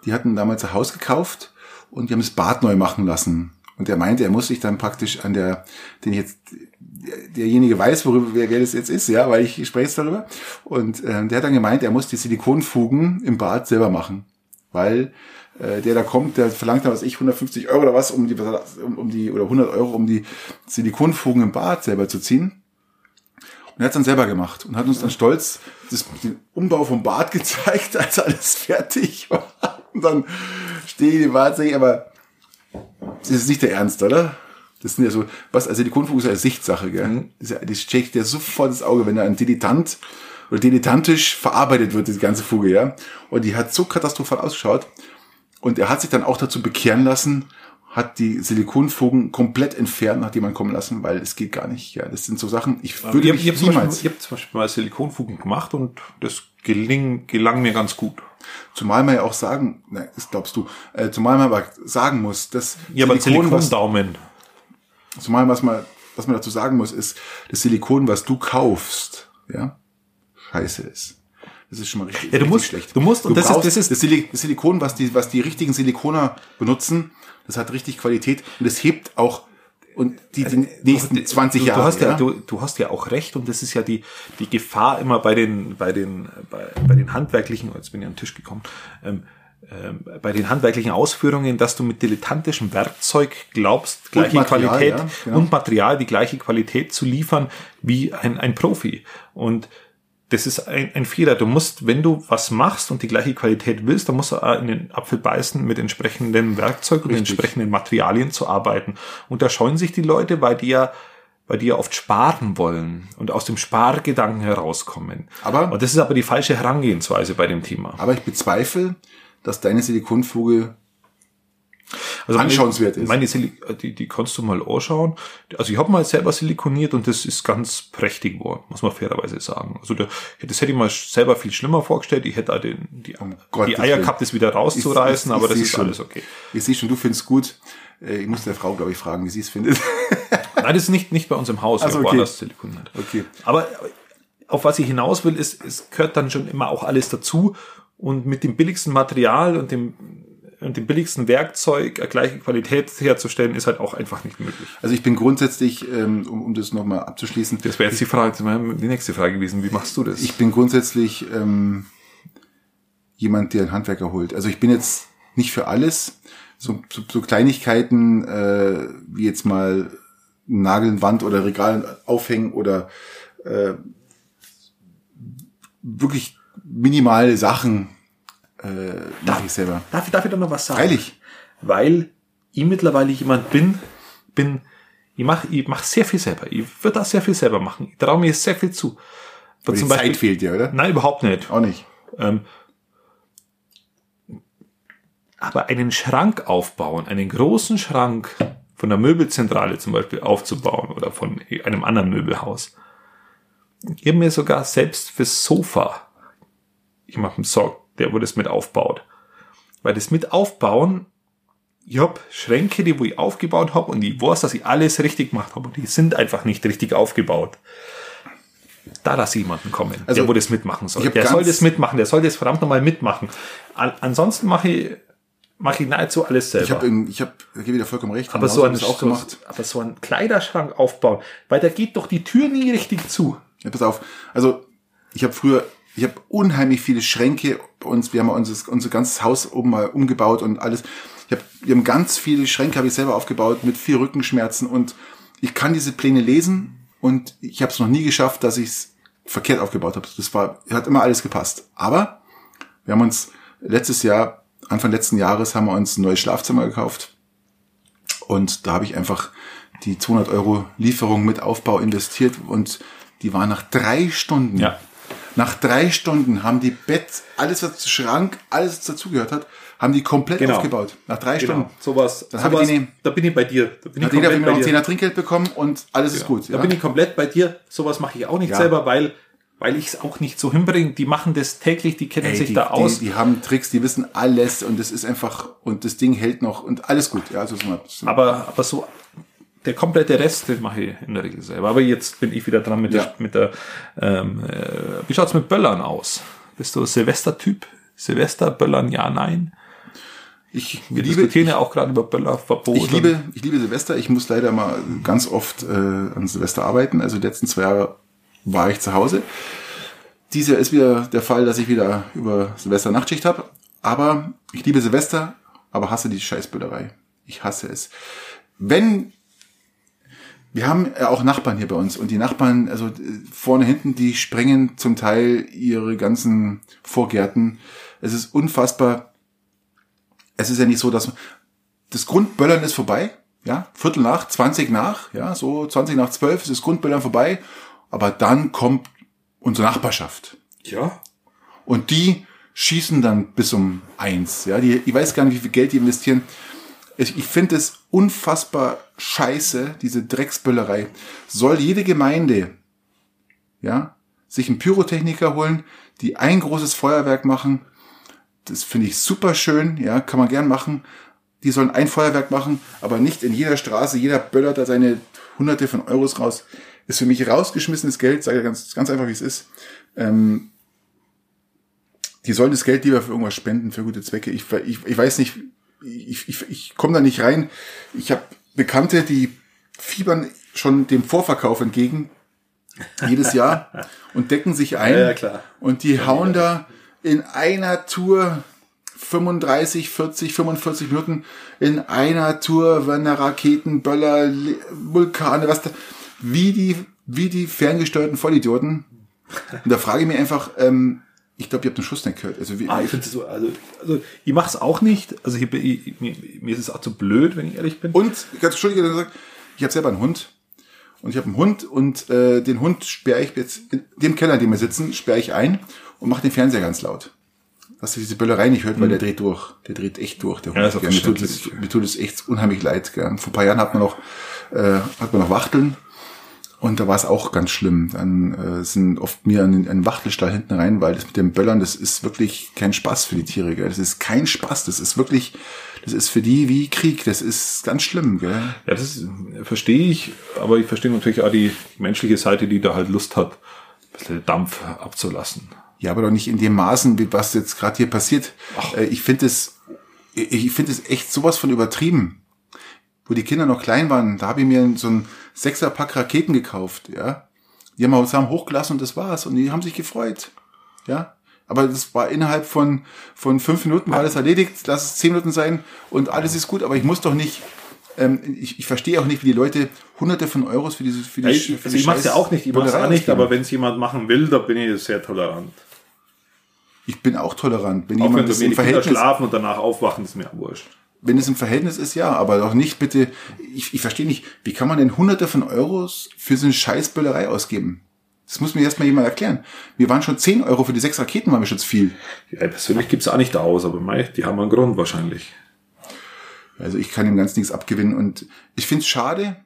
die hatten damals ein Haus gekauft und die haben das Bad neu machen lassen. Und der meinte, er muss sich dann praktisch an der, den jetzt, derjenige weiß, worüber wer, das jetzt ist, ja, weil ich spreche jetzt darüber. Und äh, der hat dann gemeint, er muss die Silikonfugen im Bad selber machen, weil äh, der da kommt, der verlangt dann was ich 150 Euro oder was um die um, um die oder 100 Euro um die Silikonfugen im Bad selber zu ziehen. Und er hat dann selber gemacht und hat uns dann stolz das, den Umbau vom Bad gezeigt, als alles fertig war. Und dann stehe ich im Bad, sage ich, aber das ist nicht der Ernst, oder? Das sind ja so, was, also die Grundfuge ist ja Sichtsache, gell? Mhm. Das, ja, das ja sofort das Auge, wenn da ein Dilettant oder dilettantisch verarbeitet wird, die ganze Fuge, ja? Und die hat so katastrophal ausgeschaut. Und er hat sich dann auch dazu bekehren lassen, hat die Silikonfugen komplett entfernt, hat jemand kommen lassen, weil es geht gar nicht. Ja, das sind so Sachen. Ich würde ich, ich, niemals. ich habe zum Beispiel mal Silikonfugen gemacht und das geling, gelang mir ganz gut. Zumal man ja auch sagen, ne, das glaubst du, äh, zumal man aber sagen muss, dass ja, Silikon, aber Daumen. Zumal was man, was man dazu sagen muss, ist, das Silikon, was du kaufst, ja, scheiße ist. Das ist schon mal richtig, ja, du musst, schlecht. Du musst, und du das, ist, das ist das Silikon, was die, was die richtigen Silikoner benutzen, das hat richtig Qualität und es hebt auch und die, die nächsten 20 Jahre. Du hast ja, ja, Du, du hast ja auch recht und das ist ja die, die Gefahr immer bei den, bei den, bei, bei den handwerklichen, oh, jetzt bin ich an den Tisch gekommen, ähm, ähm, bei den handwerklichen Ausführungen, dass du mit dilettantischem Werkzeug glaubst, gleiche Material, Qualität ja, genau. und Material die gleiche Qualität zu liefern wie ein, ein Profi. Und das ist ein, ein Fehler. Du musst, wenn du was machst und die gleiche Qualität willst, dann musst du in den Apfel beißen, mit entsprechendem Werkzeug und Richtig. entsprechenden Materialien zu arbeiten. Und da scheuen sich die Leute, weil die ja weil die ja oft sparen wollen und aus dem Spargedanken herauskommen. Aber, und das ist aber die falsche Herangehensweise bei dem Thema. Aber ich bezweifle, dass deine Silikonfuge also anschauenswert ist. Meine Silik die, die kannst du mal anschauen. Also ich habe mal selber silikoniert und das ist ganz prächtig geworden, muss man fairerweise sagen. Also der, das hätte ich mal selber viel schlimmer vorgestellt. Ich hätte da den, die, um die Eier gehabt, das wieder rauszureißen, ich, ich, aber das ist schon. alles okay. Ich sehe schon, du findest gut. Äh, ich muss der Frau, glaube ich, fragen, wie sie es findet. Nein, das ist nicht, nicht bei uns im Haus. Also okay. silikoniert. Okay. Aber auf was ich hinaus will, ist, es gehört dann schon immer auch alles dazu. Und mit dem billigsten Material und dem und dem billigsten Werkzeug gleiche Qualität herzustellen, ist halt auch einfach nicht möglich. Also ich bin grundsätzlich, ähm, um, um das nochmal abzuschließen. Das wäre jetzt die Frage, die nächste Frage gewesen. Wie machst du das? Ich bin grundsätzlich ähm, jemand, der einen Handwerker holt. Also ich bin jetzt nicht für alles. So, so, so Kleinigkeiten äh, wie jetzt mal Nageln, Wand oder Regal aufhängen oder äh, wirklich minimale Sachen äh, darf ich selber. Darf, darf ich da noch was sagen? Freilich. Weil ich mittlerweile jemand bin, bin, ich mache ich mach sehr viel selber. Ich würde auch sehr viel selber machen. Ich traue mir sehr viel zu. Aber die Zeit fehlt dir, oder? Nein, überhaupt nicht. Auch nicht. Ähm, aber einen Schrank aufbauen, einen großen Schrank von der Möbelzentrale zum Beispiel aufzubauen oder von einem anderen Möbelhaus. Ich habe mir sogar selbst fürs Sofa jemandem sorgt, der wo das mit aufbaut. Weil das mit aufbauen, ich hab Schränke, die wo ich aufgebaut habe und ich weiß, dass ich alles richtig gemacht habe und die sind einfach nicht richtig aufgebaut. Da lasse ich jemanden kommen, Also, der wo das mitmachen soll. ich hab Der soll das mitmachen, der soll das verdammt nochmal mitmachen. An, ansonsten mache ich, mache ich nahezu alles selber. Ich habe, ich habe, da gebe ich dir vollkommen recht. aber so hab ein, auch so, gemacht. aber so einen Kleiderschrank aufbauen, weil da geht doch die Tür nie richtig zu. Ja, pass auf. Also ich habe früher, ich habe unheimlich viele Schränke uns. Wir haben unser, unser ganzes Haus oben mal umgebaut und alles. Ich hab, wir haben ganz viele Schränke, habe ich selber aufgebaut mit viel Rückenschmerzen und ich kann diese Pläne lesen und ich habe es noch nie geschafft, dass ich es verkehrt aufgebaut habe. Das war, hat immer alles gepasst. Aber wir haben uns letztes Jahr, Anfang letzten Jahres, haben wir uns ein neues Schlafzimmer gekauft und da habe ich einfach die 200 Euro Lieferung mit Aufbau investiert und die war nach drei Stunden. Ja. Nach drei Stunden haben die Bett, alles was zu Schrank, alles was dazugehört hat, haben die komplett Genau. aufgebaut. Nach drei Genau, Stunden. sowas. Dann hab ich sowas die nehmen. da bin ich bei dir. Da bin ich komplett bei noch dir. Zehner Trinkgeld bekommen und alles ist gut. Da bin ich komplett bei dir. Sowas mache ich auch nicht Ja. selber, weil, weil ich es auch nicht so hinbringe. Die machen das täglich, die kennen Ey, sich die, da aus. Die, die haben Tricks, die wissen alles und das ist einfach, und das Ding hält noch und alles gut. Ja, also so mal- so- aber, aber so der komplette Rest, den mache ich in der Regel selber. Aber jetzt bin ich wieder dran mit Ja. der, mit der ähm, äh, wie schaut's mit Böllern aus? Bist du Silvester-Typ? Silvester, Böllern, ja, nein. ich Wir liebe, diskutieren ja auch gerade über Böllerverbot. Ich liebe, ich liebe Silvester. Ich muss leider mal ganz oft äh, an Silvester arbeiten. Also die letzten zwei Jahre war ich zu Hause. Dieses Jahr ist wieder der Fall, dass ich wieder über Silvester Nachtschicht habe. Aber ich liebe Silvester, aber hasse die Scheißbüllerei. Ich hasse es. Wenn wir haben ja auch Nachbarn hier bei uns und die Nachbarn, also äh, vorne, hinten, die sprengen zum Teil ihre ganzen Vorgärten. Es ist unfassbar. Es ist ja nicht so, dass das Grundböllern ist vorbei, ja, Viertel nach, 20 nach, ja, so 20 nach 12 ist das Grundböllern vorbei, aber dann kommt unsere Nachbarschaft ja. und die schießen dann bis um eins, ja, die, ich weiß gar nicht, wie viel Geld die investieren. Ich, ich finde es unfassbar scheiße, diese Drecksböllerei. Soll jede Gemeinde, ja, sich einen Pyrotechniker holen, die ein großes Feuerwerk machen, das finde ich super schön, ja, kann man gern machen. Die sollen ein Feuerwerk machen, aber nicht in jeder Straße, jeder böllert da seine hunderte von Euros raus. Ist für mich rausgeschmissenes Geld, sage ich ganz, ganz einfach, wie es ist. Ähm, die sollen das Geld lieber für irgendwas spenden, für gute Zwecke. Ich, ich, ich weiß nicht, ich, ich, ich komme da nicht rein. Ich habe Bekannte, die fiebern schon dem Vorverkauf entgegen, jedes Jahr, und decken sich ein. Ja, ja, klar. Und die hauen da in einer Tour 35, 40, 45 Minuten in einer Tour, wenn da Raketen, Böller, Le- Vulkane, was da, wie die, wie die ferngesteuerten Vollidioten. Und da frage ich mich einfach, ähm, ich glaube, ihr habt den Schuss nicht gehört. Also wie, Ah, ich finde so, also, also ich mache es auch nicht. Also ich, ich, mir, mir ist es auch zu blöd, wenn ich ehrlich bin. Und, ganz entschuldige, gesagt, ich habe selber einen Hund. Und ich habe einen Hund und äh, den Hund sperre ich jetzt, in dem Keller, in dem wir sitzen, sperre ich ein und mache den Fernseher ganz laut. Dass ihr diese Böllerei nicht hört, weil der dreht durch. Der dreht echt durch. Der Hund. Mhm. Ja, ist auch Gell, mir, tut es, verständlich. mir tut es echt unheimlich leid. Gell. Vor ein paar Jahren hat man noch, äh, hat man noch Wachteln. Und da war es auch ganz schlimm. Dann äh, sind oft mir an den, an den Wachtelstall hinten rein, weil das mit dem Böllern, das ist wirklich kein Spaß für die Tiere. Gell. Das ist kein Spaß. Das ist wirklich, das ist für die wie Krieg. Das ist ganz schlimm. Gell. Ja, das ist, verstehe ich, aber ich verstehe natürlich auch die menschliche Seite, die da halt Lust hat, ein bisschen Dampf abzulassen. Ja, aber doch nicht in dem Maßen, wie was jetzt gerade hier passiert. Äh, Ich finde es, ich finde es echt sowas von übertrieben. Wo die Kinder noch klein waren, da habe ich mir so ein Sechserpack Raketen gekauft, ja. Die haben wir zusammen hochgelassen und das war's. Und die haben sich gefreut, ja. Aber das war innerhalb von, von fünf Minuten war alles erledigt. Lass es zehn Minuten sein und alles ist gut. Aber ich muss doch nicht, ähm, ich, ich verstehe auch nicht, wie die Leute hunderte von Euros für diese, für die, Ja, ich, für also die ich mache es ja auch nicht, ich mache es Bullerei auch nicht, aber wenn es jemand machen will, da bin ich sehr tolerant. ich bin auch tolerant. Wenn Auch wenn jemand du das mir die Kinder schlafen und danach aufwachen, ist mir wurscht. Wenn es im Verhältnis ist, ja, aber doch nicht bitte, ich, ich verstehe nicht, wie kann man denn hunderte von Euros für so eine Scheißböllerei ausgeben? Das muss mir erstmal jemand erklären. Wir waren schon 10 Euro für die sechs Raketen, waren wir schon zu viel. Ja, persönlich gibt's auch nicht aus, aber mei, die haben einen Grund wahrscheinlich. Also ich kann ihm ganz nichts abgewinnen und ich finde es schade.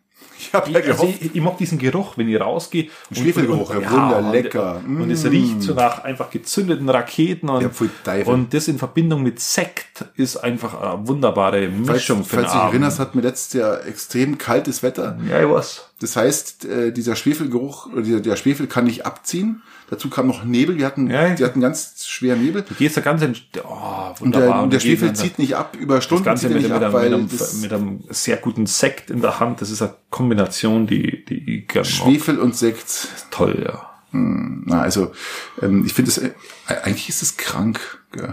Ich habe ja Also gehofft, ich, ich mag diesen Geruch, wenn ich rausgehe. Schwefelgeruch, ja, wunderlecker. Und, und es riecht so nach einfach gezündeten Raketen und, Ja, und das in Verbindung mit Sekt ist einfach eine wunderbare falls, Mischung für den falls du dich erinnerst, hatten wir letztes Jahr extrem kaltes Wetter. Ja, ich weiß. Das heißt, äh, dieser Schwefelgeruch, der Schwefel kann nicht abziehen. Dazu kam noch Nebel. Wir hatten, Ja. wir hatten ganz schweren Nebel. Du gehst da ganz in, oh, Und wunderbar. der, und der dann geht Schwefel zieht nicht ab über das Stunden, Ganze zieht er mit, mit, ab, einem, mit, weil einem, das mit einem sehr guten Sekt in der Hand. Das ist eine Kombination, die, die ich. Schwefel und Sekt. Toll, ja. Na, also ähm, ich finde es, äh, eigentlich ist es krank. Gell?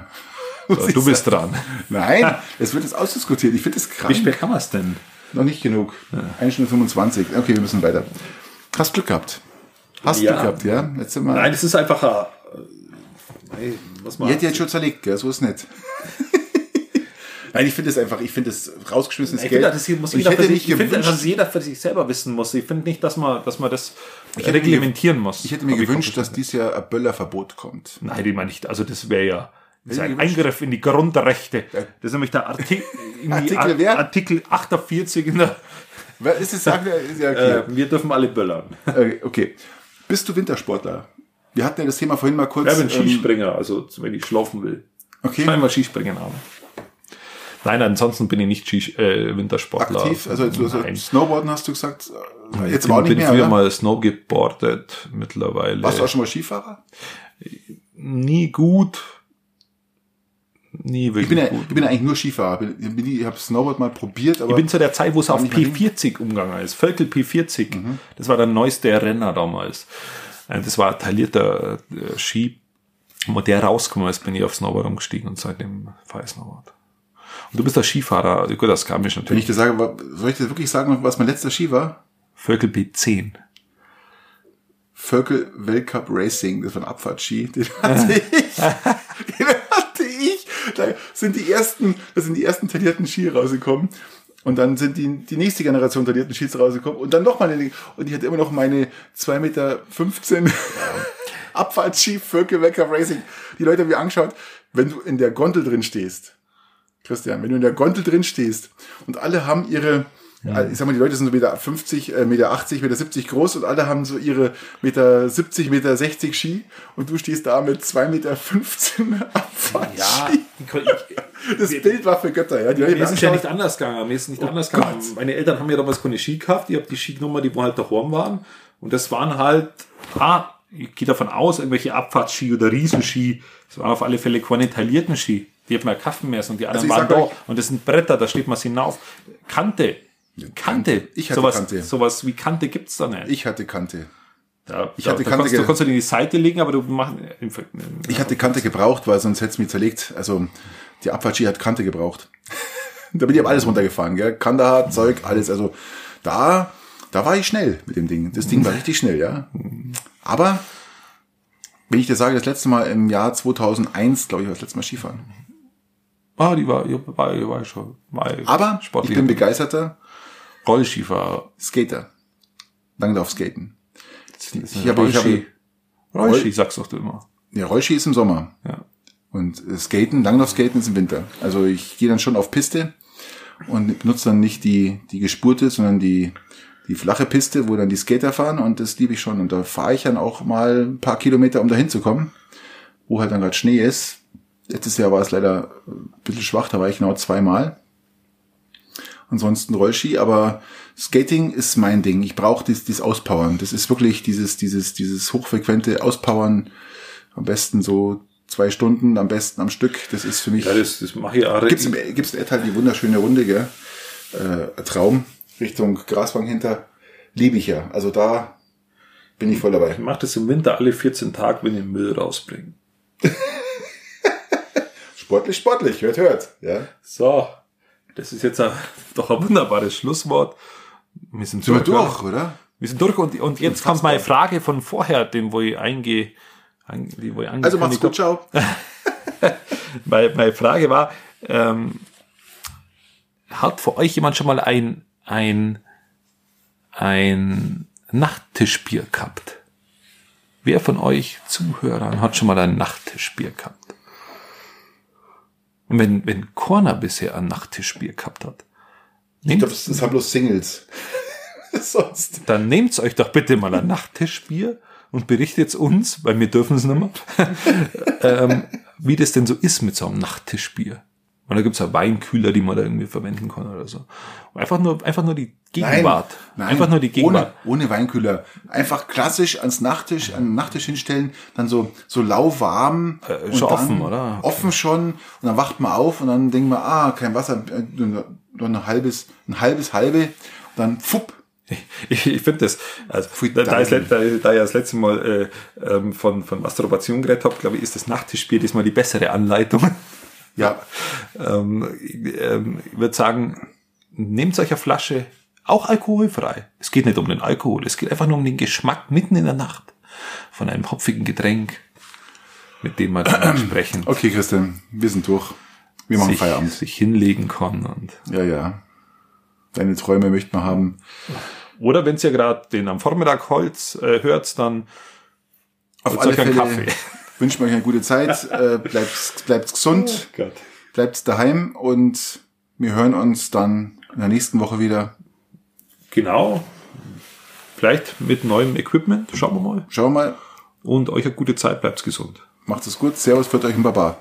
So, du bist dran. Nein, es wird jetzt ausdiskutiert. Ich finde es Wie krank. spät kann man es denn? Noch nicht genug. 1 Stunde 25. Okay, wir müssen weiter. Hast Glück gehabt. Hast Ja. Glück gehabt, ja? Letzte Mal. Nein, das ist einfach ein, äh, was man Ich hätte jetzt schon zerlegt, gell? So ist nett. Nein, ich finde es einfach, ich finde es rausgeschmissenes Ich Geld. finde, das hier muss jeder ich für hätte sich, ich finde, gewünscht, dass jeder für sich selber wissen muss. Ich finde nicht, dass man, dass man das hätte mir reglementieren muss. ich hätte mir Aber gewünscht, dass dieses Jahr ein Böllerverbot kommt. Nein, die meine ich, also das wäre ja das ist ein gewünscht. Eingriff in die Grundrechte. Das ist nämlich der Artikel, Artikel wer? Artikel 48 in der, Wer ist es, sagen wir, ist ja okay. äh, wir dürfen alle böllern. Äh, okay. Bist du Wintersportler? Wir hatten ja das Thema vorhin mal kurz. Ich bin ähm, Skispringer, also wenn ich schlafen will. okay. Scheinbar Skispringen haben. Nein, ansonsten bin ich nicht Skis äh, Wintersportler. Aktiv, also, also, also. Snowboarden hast du gesagt, Ich jetzt bin, auch nicht bin mehr, früher oder? mal Snowgeboardet, mittlerweile. Warst du auch schon mal Skifahrer? nie gut. Nie wirklich Ich bin, ja, gut. ich bin ja eigentlich nur Skifahrer. Ich, bin, ich habe Snowboard mal probiert, aber Ich bin zu der Zeit, wo es auf nicht mehr P40 umgegangen ist. Völkel P40. Mhm. Das war der neueste Renner damals. Äh, Das war ein taillierter äh, Ski. Und wo der rausgekommen ist, bin ich auf Snowboard umgestiegen und seitdem fahre ich Snowboard. Und du bist der Skifahrer. Gut, das kam ich wenn natürlich. ich dir sage, soll ich dir wirklich sagen, was mein letzter Ski war? Völkel P10. Völkel Weltcup Racing, das war ein Abfahrtski, den hatte ich. Ich. Da sind die ersten, das sind die ersten taillierten Ski rausgekommen. Und dann sind die, die nächste Generation taillierten Skis rausgekommen. Und dann nochmal eine, und ich hatte immer noch meine 2,15 Meter Abfahrtski Völkel Weltcup Racing. Die Leute haben mir angeschaut, wenn du in der Gondel drin stehst. Christian, wenn du in der Gondel drin stehst und alle haben ihre, ich sag mal, die Leute sind so Meter 50, äh, Meter 80, Meter 70 groß und alle haben so ihre Meter 70, Meter 60 Ski und du stehst da mit 2,15 Meter Abfahrtski. Das Bild war für Götter, ja. Die Mir ist es ja nicht anders gegangen. Mir ist nicht anders Gott. gegangen. Meine Eltern haben ja damals keine Ski gehabt. Ich habe die Ski-Nummer, die wo halt daheim waren. Und das waren halt, ah, ich gehe davon aus, irgendwelche Abfahrtski oder Riesenski. Das waren auf alle Fälle keine taillierten Ski. Die hat man ja kaufen müssen und die anderen Also waren da. Und das sind Bretter, da steht man hinauf. Kante. Kante. Ich hatte sowas, Kante. Sowas wie Kante gibt's da nicht. ich hatte Kante. da, ich da, hatte da Kante kannst, du kannst du die in die Seite legen, aber du machst, Ich hatte Kante gebraucht, weil sonst hätte es mich zerlegt. Also die Abfahrtski hat Kante gebraucht. da bin ich aber alles runtergefahren, gell? Kandahar, Zeug, alles. Also da, da war ich schnell mit dem Ding. Das Ding war richtig schnell, ja. Aber wenn ich dir sage, das letzte Mal im Jahr 2001, glaube ich, war das letzte Mal Skifahren. ah, die war, ja, war, war schon, war Aber ich bin begeisterter Rollskifahrer. Skater. Langlaufskaten. Ich habe, ich habe, Rollski, sagst doch du immer. ja, Rollski ist im Sommer. Ja. Und äh, Skaten, Langlaufskaten ist im Winter. Also ich gehe dann schon auf Piste und benutze dann nicht die, die gespurte, sondern die, die flache Piste, wo dann die Skater fahren und das liebe ich schon. Und da fahre ich dann auch mal ein paar Kilometer, um da hinzukommen, wo halt dann gerade Schnee ist. Letztes Jahr war es leider ein bisschen schwach, da war ich genau zweimal. Ansonsten Rollski, aber Skating ist mein Ding. Ich brauche dieses, dieses Auspowern. Das ist wirklich dieses, dieses, dieses hochfrequente Auspowern. Am besten so zwei Stunden, am besten am Stück. Das ist für mich. Ja, das, das mache ich auch. Gibt's im, gibt's in Ettal die wunderschöne Runde, gell? Äh, Traum Richtung Graswang hinter. Liebe ich ja. Also da bin ich voll dabei. Ich mache das im Winter alle 14 Tage, wenn ich Müll rausbringe. Sportlich, sportlich. Hört, hört. Ja. So, das ist jetzt ein, doch ein wunderbares Schlusswort. Wir sind, Sind wir durch, durch, oder? Wir sind durch und, und jetzt kommt meine Frage von vorher, den wo ich eingehe. ein- Die, wo ich Also macht's gut, ciao. Meine, meine Frage war, ähm, hat für euch jemand schon mal ein, ein, ein Nachttischbier gehabt? Wer von euch Zuhörern hat schon mal ein Nachttischbier gehabt? Und wenn, wenn Corner bisher ein Nachttischbier gehabt hat, ich glaube, das, haben bloß Singles. Sonst. Dann nehmt euch doch bitte mal ein Nachttischbier und berichtet uns, weil wir dürfen es nicht mehr, ähm, wie das denn so ist mit so einem Nachttischbier. Und da gibt's ja Weinkühler, die man da irgendwie verwenden kann oder so. Einfach nur, einfach nur die Gegenwart. Nein, nein, einfach nur die Gegenwart. Ohne, ohne Weinkühler. Einfach klassisch ans Nachttisch, an den Nachttisch hinstellen, dann so, so lauwarm. Äh, schon offen, oder? Offen schon. Und dann wacht man auf und dann denkt man, ah, kein Wasser, äh, nur ein halbes, ein halbes halbe. Und dann, fupp, ich, ich finde das, also, da, da, ist, da, da ich das letzte Mal äh, ähm, von, von Masturbation geredet habe, glaube ich, ist das Nachttischspiel diesmal die bessere Anleitung. Ja. ähm, ähm, ich würde sagen, nehmt eine Flasche, auch alkoholfrei. Es geht nicht um den Alkohol, es geht einfach nur um den Geschmack mitten in der Nacht von einem hopfigen Getränk, mit dem man dann sprechen. Okay, Christian, wir sind durch. Wir machen sich, Feierabend. Sich hinlegen kann und. Ja, ja. Deine Träume möchte man haben. Oder wenn ihr gerade den am Vormittag Holz äh, hört, dann auf alle Fälle Kaffee. Wünschen wir euch eine gute Zeit. äh, bleibt, bleibt gesund. Oh bleibt daheim und wir hören uns dann in der nächsten Woche wieder. Genau. Vielleicht mit neuem Equipment. Schauen wir mal. Schauen wir mal. Und euch eine gute Zeit. Bleibt gesund. Macht es gut. Servus, für euch ein Baba.